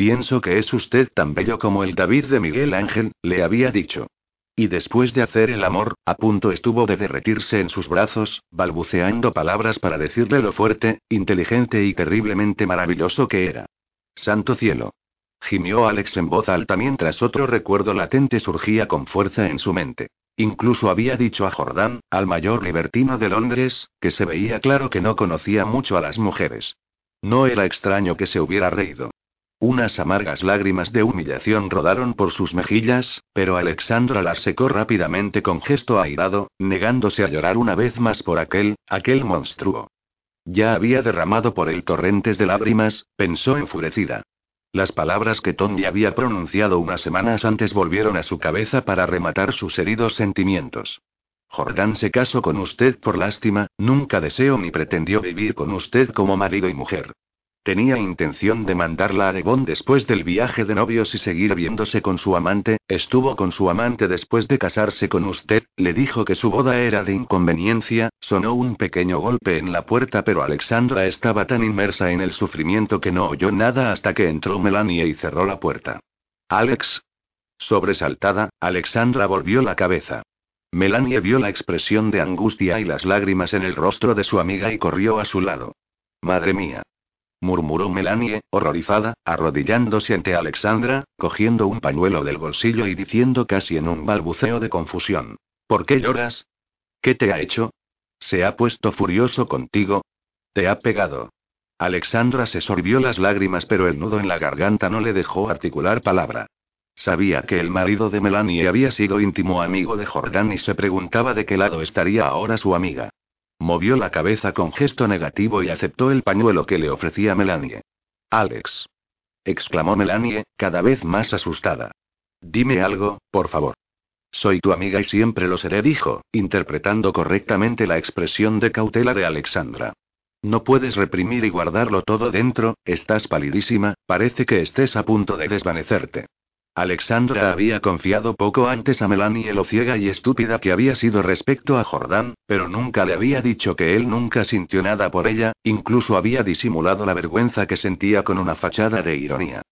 Pienso que es usted tan bello como el David de Miguel Ángel, le había dicho. Y después de hacer el amor, a punto estuvo de derretirse en sus brazos, balbuceando palabras para decirle lo fuerte, inteligente y terriblemente maravilloso que era. Santo cielo. Gimió Alex en voz alta mientras otro recuerdo latente surgía con fuerza en su mente. Incluso había dicho a Jordán, al mayor libertino de Londres, que se veía claro que no conocía mucho a las mujeres. No era extraño que se hubiera reído. Unas amargas lágrimas de humillación rodaron por sus mejillas, pero Alexandra las secó rápidamente con gesto airado, negándose a llorar una vez más por aquel, aquel monstruo. Ya había derramado por él torrentes de lágrimas, pensó enfurecida. Las palabras que Tony había pronunciado unas semanas antes volvieron a su cabeza para rematar sus heridos sentimientos. Jordán se casó con usted por lástima, nunca deseó ni pretendió vivir con usted como marido y mujer. Tenía intención de mandarla a Devon después del viaje de novios y seguir viéndose con su amante, estuvo con su amante después de casarse con usted, le dijo que su boda era de inconveniencia, sonó un pequeño golpe en la puerta pero Alexandra estaba tan inmersa en el sufrimiento que no oyó nada hasta que entró Melania y cerró la puerta. Alex. Sobresaltada, Alexandra volvió la cabeza. Melanie vio la expresión de angustia y las lágrimas en el rostro de su amiga y corrió a su lado. Madre mía murmuró Melanie, horrorizada, arrodillándose ante Alexandra, cogiendo un pañuelo del bolsillo y diciendo casi en un balbuceo de confusión. ¿Por qué lloras? ¿Qué te ha hecho? ¿Se ha puesto furioso contigo? ¿Te ha pegado? Alexandra se sorbió las lágrimas, pero el nudo en la garganta no le dejó articular palabra. Sabía que el marido de Melanie había sido íntimo amigo de Jordán y se preguntaba de qué lado estaría ahora su amiga. Movió la cabeza con gesto negativo y aceptó el pañuelo que le ofrecía Melanie. Alex. exclamó Melanie, cada vez más asustada. Dime algo, por favor. Soy tu amiga y siempre lo seré, dijo, interpretando correctamente la expresión de cautela de Alexandra. No puedes reprimir y guardarlo todo dentro, estás palidísima, parece que estés a punto de desvanecerte. Alexandra había confiado poco antes a Melanie lo ciega y estúpida que había sido respecto a Jordán, pero nunca le había dicho que él nunca sintió nada por ella, incluso había disimulado la vergüenza que sentía con una fachada de ironía.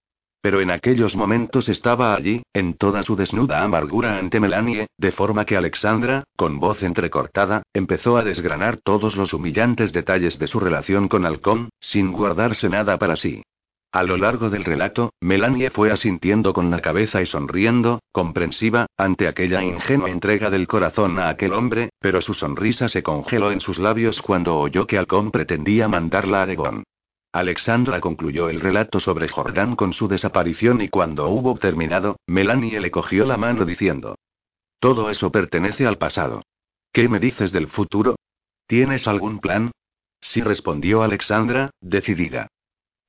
Pero en aquellos momentos estaba allí, en toda su desnuda amargura ante Melanie, de forma que Alexandra, con voz entrecortada, empezó a desgranar todos los humillantes detalles de su relación con Halcón, sin guardarse nada para sí. A lo largo del relato, Melanie fue asintiendo con la cabeza y sonriendo, comprensiva, ante aquella ingenua entrega del corazón a aquel hombre, pero su sonrisa se congeló en sus labios cuando oyó que Halcón pretendía mandarla a Aregón. Alexandra concluyó el relato sobre Jordán con su desaparición y cuando hubo terminado, Melanie le cogió la mano diciendo. Todo eso pertenece al pasado. ¿Qué me dices del futuro? ¿Tienes algún plan? Sí respondió Alexandra, decidida.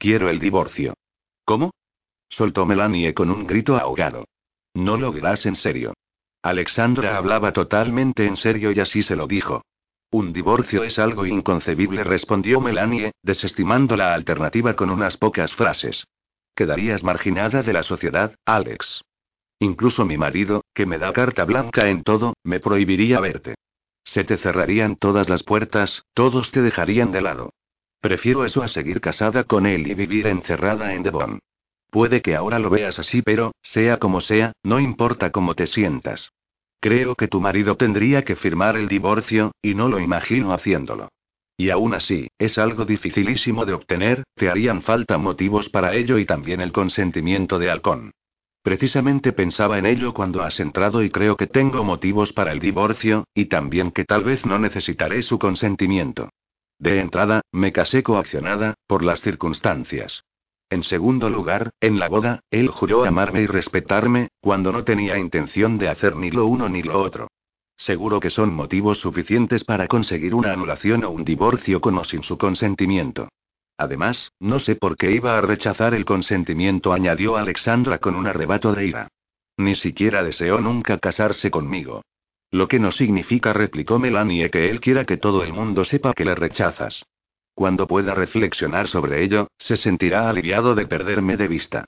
Quiero el divorcio. ¿Cómo? soltó Melanie con un grito ahogado. No lo verás en serio. Alexandra hablaba totalmente en serio y así se lo dijo. Un divorcio es algo inconcebible, respondió Melanie, desestimando la alternativa con unas pocas frases. Quedarías marginada de la sociedad, Alex. Incluso mi marido, que me da carta blanca en todo, me prohibiría verte. Se te cerrarían todas las puertas, todos te dejarían de lado. Prefiero eso a seguir casada con él y vivir encerrada en Devon. Puede que ahora lo veas así, pero, sea como sea, no importa cómo te sientas. Creo que tu marido tendría que firmar el divorcio, y no lo imagino haciéndolo. Y aún así, es algo dificilísimo de obtener, te harían falta motivos para ello y también el consentimiento de Halcón. Precisamente pensaba en ello cuando has entrado y creo que tengo motivos para el divorcio, y también que tal vez no necesitaré su consentimiento. De entrada, me casé coaccionada, por las circunstancias. En segundo lugar, en la boda, él juró amarme y respetarme, cuando no tenía intención de hacer ni lo uno ni lo otro. Seguro que son motivos suficientes para conseguir una anulación o un divorcio con o sin su consentimiento. Además, no sé por qué iba a rechazar el consentimiento, añadió Alexandra con un arrebato de ira. Ni siquiera deseó nunca casarse conmigo. Lo que no significa, replicó Melanie, que él quiera que todo el mundo sepa que le rechazas. Cuando pueda reflexionar sobre ello, se sentirá aliviado de perderme de vista.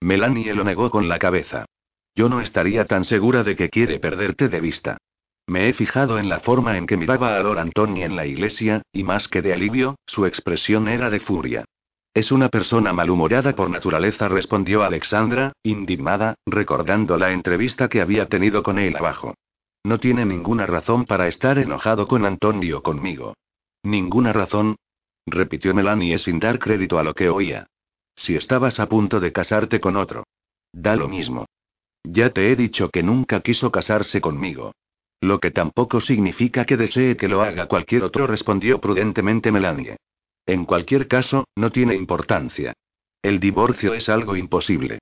Melanie lo negó con la cabeza. Yo no estaría tan segura de que quiere perderte de vista. Me he fijado en la forma en que miraba a Lord Antoni en la iglesia, y más que de alivio, su expresión era de furia. Es una persona malhumorada por naturaleza, respondió Alexandra, indignada, recordando la entrevista que había tenido con él abajo. No tiene ninguna razón para estar enojado con Antonio conmigo. Ninguna razón, repitió Melanie sin dar crédito a lo que oía. Si estabas a punto de casarte con otro. Da lo mismo. Ya te he dicho que nunca quiso casarse conmigo. Lo que tampoco significa que desee que lo haga cualquier otro, respondió prudentemente Melanie. En cualquier caso, no tiene importancia. El divorcio es algo imposible.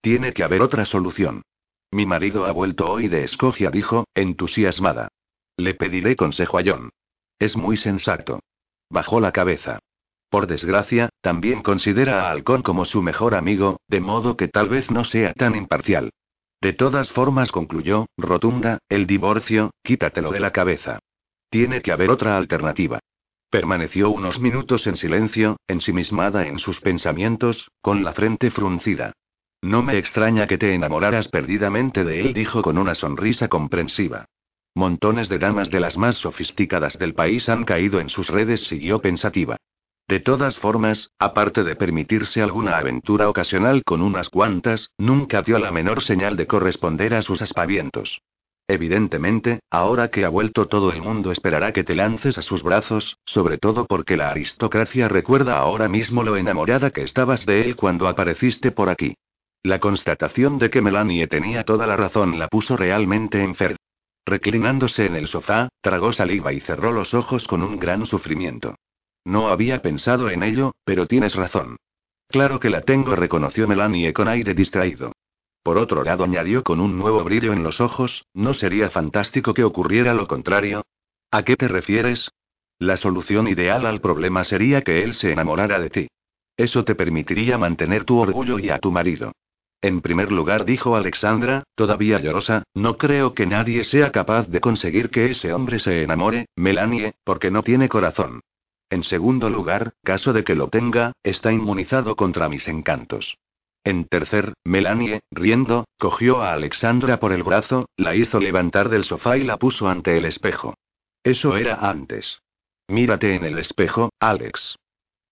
Tiene que haber otra solución. Mi marido ha vuelto hoy de Escocia, dijo, entusiasmada. Le pediré consejo a John. Es muy sensato. Bajó la cabeza. Por desgracia, también considera a Halcón como su mejor amigo, de modo que tal vez no sea tan imparcial. De todas formas, concluyó, rotunda, el divorcio, quítatelo de la cabeza. Tiene que haber otra alternativa. Permaneció unos minutos en silencio, ensimismada en sus pensamientos, con la frente fruncida. No me extraña que te enamoraras perdidamente de él, dijo con una sonrisa comprensiva. Montones de damas de las más sofisticadas del país han caído en sus redes, siguió pensativa. De todas formas, aparte de permitirse alguna aventura ocasional con unas cuantas, nunca dio la menor señal de corresponder a sus aspavientos. Evidentemente, ahora que ha vuelto todo el mundo esperará que te lances a sus brazos, sobre todo porque la aristocracia recuerda ahora mismo lo enamorada que estabas de él cuando apareciste por aquí. La constatación de que Melanie tenía toda la razón la puso realmente enferma. Reclinándose en el sofá, tragó saliva y cerró los ojos con un gran sufrimiento. No había pensado en ello, pero tienes razón. Claro que la tengo, reconoció Melanie con aire distraído. Por otro lado, añadió con un nuevo brillo en los ojos, ¿no sería fantástico que ocurriera lo contrario? ¿A qué te refieres? La solución ideal al problema sería que él se enamorara de ti. Eso te permitiría mantener tu orgullo y a tu marido. En primer lugar, dijo Alexandra, todavía llorosa, no creo que nadie sea capaz de conseguir que ese hombre se enamore, Melanie, porque no tiene corazón. En segundo lugar, caso de que lo tenga, está inmunizado contra mis encantos. En tercer, Melanie, riendo, cogió a Alexandra por el brazo, la hizo levantar del sofá y la puso ante el espejo. Eso era antes. Mírate en el espejo, Alex.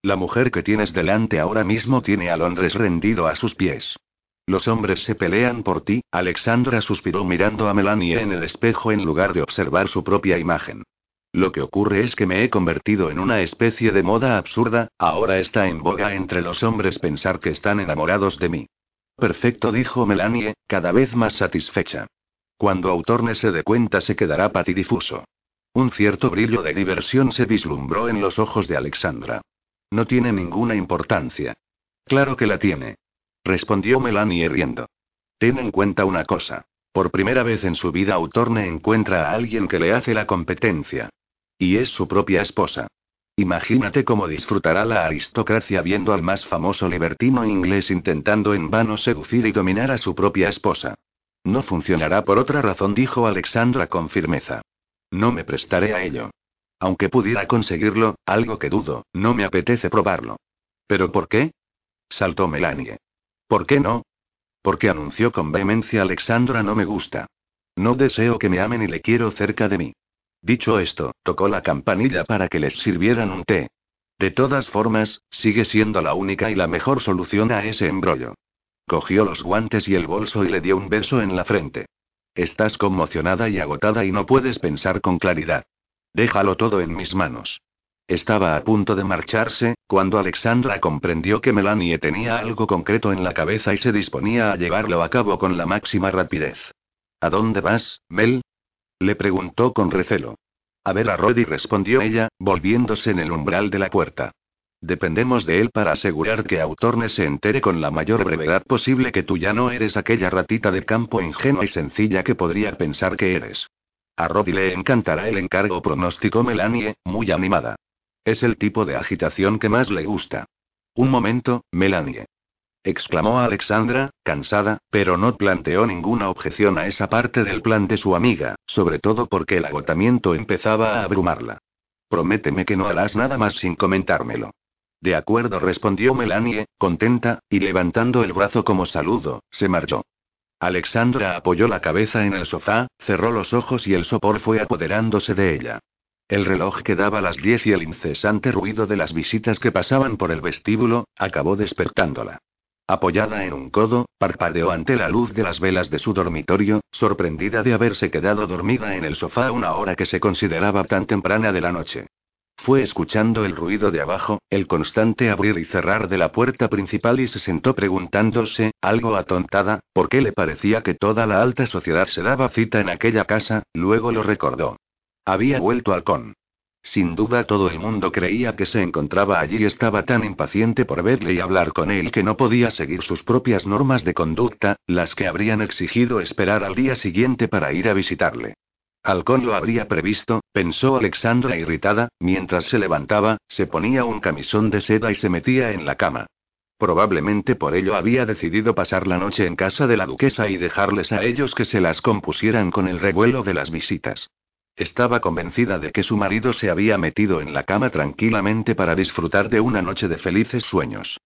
La mujer que tienes delante ahora mismo tiene a Londres rendido a sus pies. Los hombres se pelean por ti, Alexandra suspiró mirando a Melanie en el espejo en lugar de observar su propia imagen. Lo que ocurre es que me he convertido en una especie de moda absurda, ahora está en boga entre los hombres pensar que están enamorados de mí. Perfecto, dijo Melanie, cada vez más satisfecha. Cuando Autorne se dé cuenta se quedará patidifuso. Un cierto brillo de diversión se vislumbró en los ojos de Alexandra. No tiene ninguna importancia. Claro que la tiene. Respondió Melanie riendo. Ten en cuenta una cosa. Por primera vez en su vida Autorne encuentra a alguien que le hace la competencia. Y es su propia esposa. Imagínate cómo disfrutará la aristocracia viendo al más famoso libertino inglés intentando en vano seducir y dominar a su propia esposa. No funcionará por otra razón, dijo Alexandra con firmeza. No me prestaré a ello. Aunque pudiera conseguirlo, algo que dudo, no me apetece probarlo. ¿Pero por qué? saltó Melanie. ¿Por qué no? Porque anunció con vehemencia Alexandra no me gusta. No deseo que me amen y le quiero cerca de mí. Dicho esto, tocó la campanilla para que les sirvieran un té. De todas formas, sigue siendo la única y la mejor solución a ese embrollo. Cogió los guantes y el bolso y le dio un beso en la frente. Estás conmocionada y agotada y no puedes pensar con claridad. Déjalo todo en mis manos. Estaba a punto de marcharse, cuando Alexandra comprendió que Melanie tenía algo concreto en la cabeza y se disponía a llevarlo a cabo con la máxima rapidez. ¿A dónde vas, Mel? Le preguntó con recelo. A ver a Roddy, respondió ella, volviéndose en el umbral de la puerta. Dependemos de él para asegurar que Autorne se entere con la mayor brevedad posible que tú ya no eres aquella ratita de campo ingenua y sencilla que podría pensar que eres. A Roddy le encantará el encargo, pronosticó Melanie, muy animada. Es el tipo de agitación que más le gusta. Un momento, Melanie exclamó Alexandra, cansada, pero no planteó ninguna objeción a esa parte del plan de su amiga, sobre todo porque el agotamiento empezaba a abrumarla. Prométeme que no harás nada más sin comentármelo. De acuerdo, respondió Melanie, contenta, y levantando el brazo como saludo, se marchó. Alexandra apoyó la cabeza en el sofá, cerró los ojos y el sopor fue apoderándose de ella. El reloj que daba las diez y el incesante ruido de las visitas que pasaban por el vestíbulo, acabó despertándola. Apoyada en un codo, parpadeó ante la luz de las velas de su dormitorio, sorprendida de haberse quedado dormida en el sofá una hora que se consideraba tan temprana de la noche. Fue escuchando el ruido de abajo, el constante abrir y cerrar de la puerta principal y se sentó preguntándose, algo atontada, por qué le parecía que toda la alta sociedad se daba cita en aquella casa, luego lo recordó. Había vuelto al con. Sin duda todo el mundo creía que se encontraba allí y estaba tan impaciente por verle y hablar con él que no podía seguir sus propias normas de conducta, las que habrían exigido esperar al día siguiente para ir a visitarle. Halcón lo habría previsto, pensó Alexandra irritada, mientras se levantaba, se ponía un camisón de seda y se metía en la cama. Probablemente por ello había decidido pasar la noche en casa de la duquesa y dejarles a ellos que se las compusieran con el revuelo de las visitas. Estaba convencida de que su marido se había metido en la cama tranquilamente para disfrutar de una noche de felices sueños.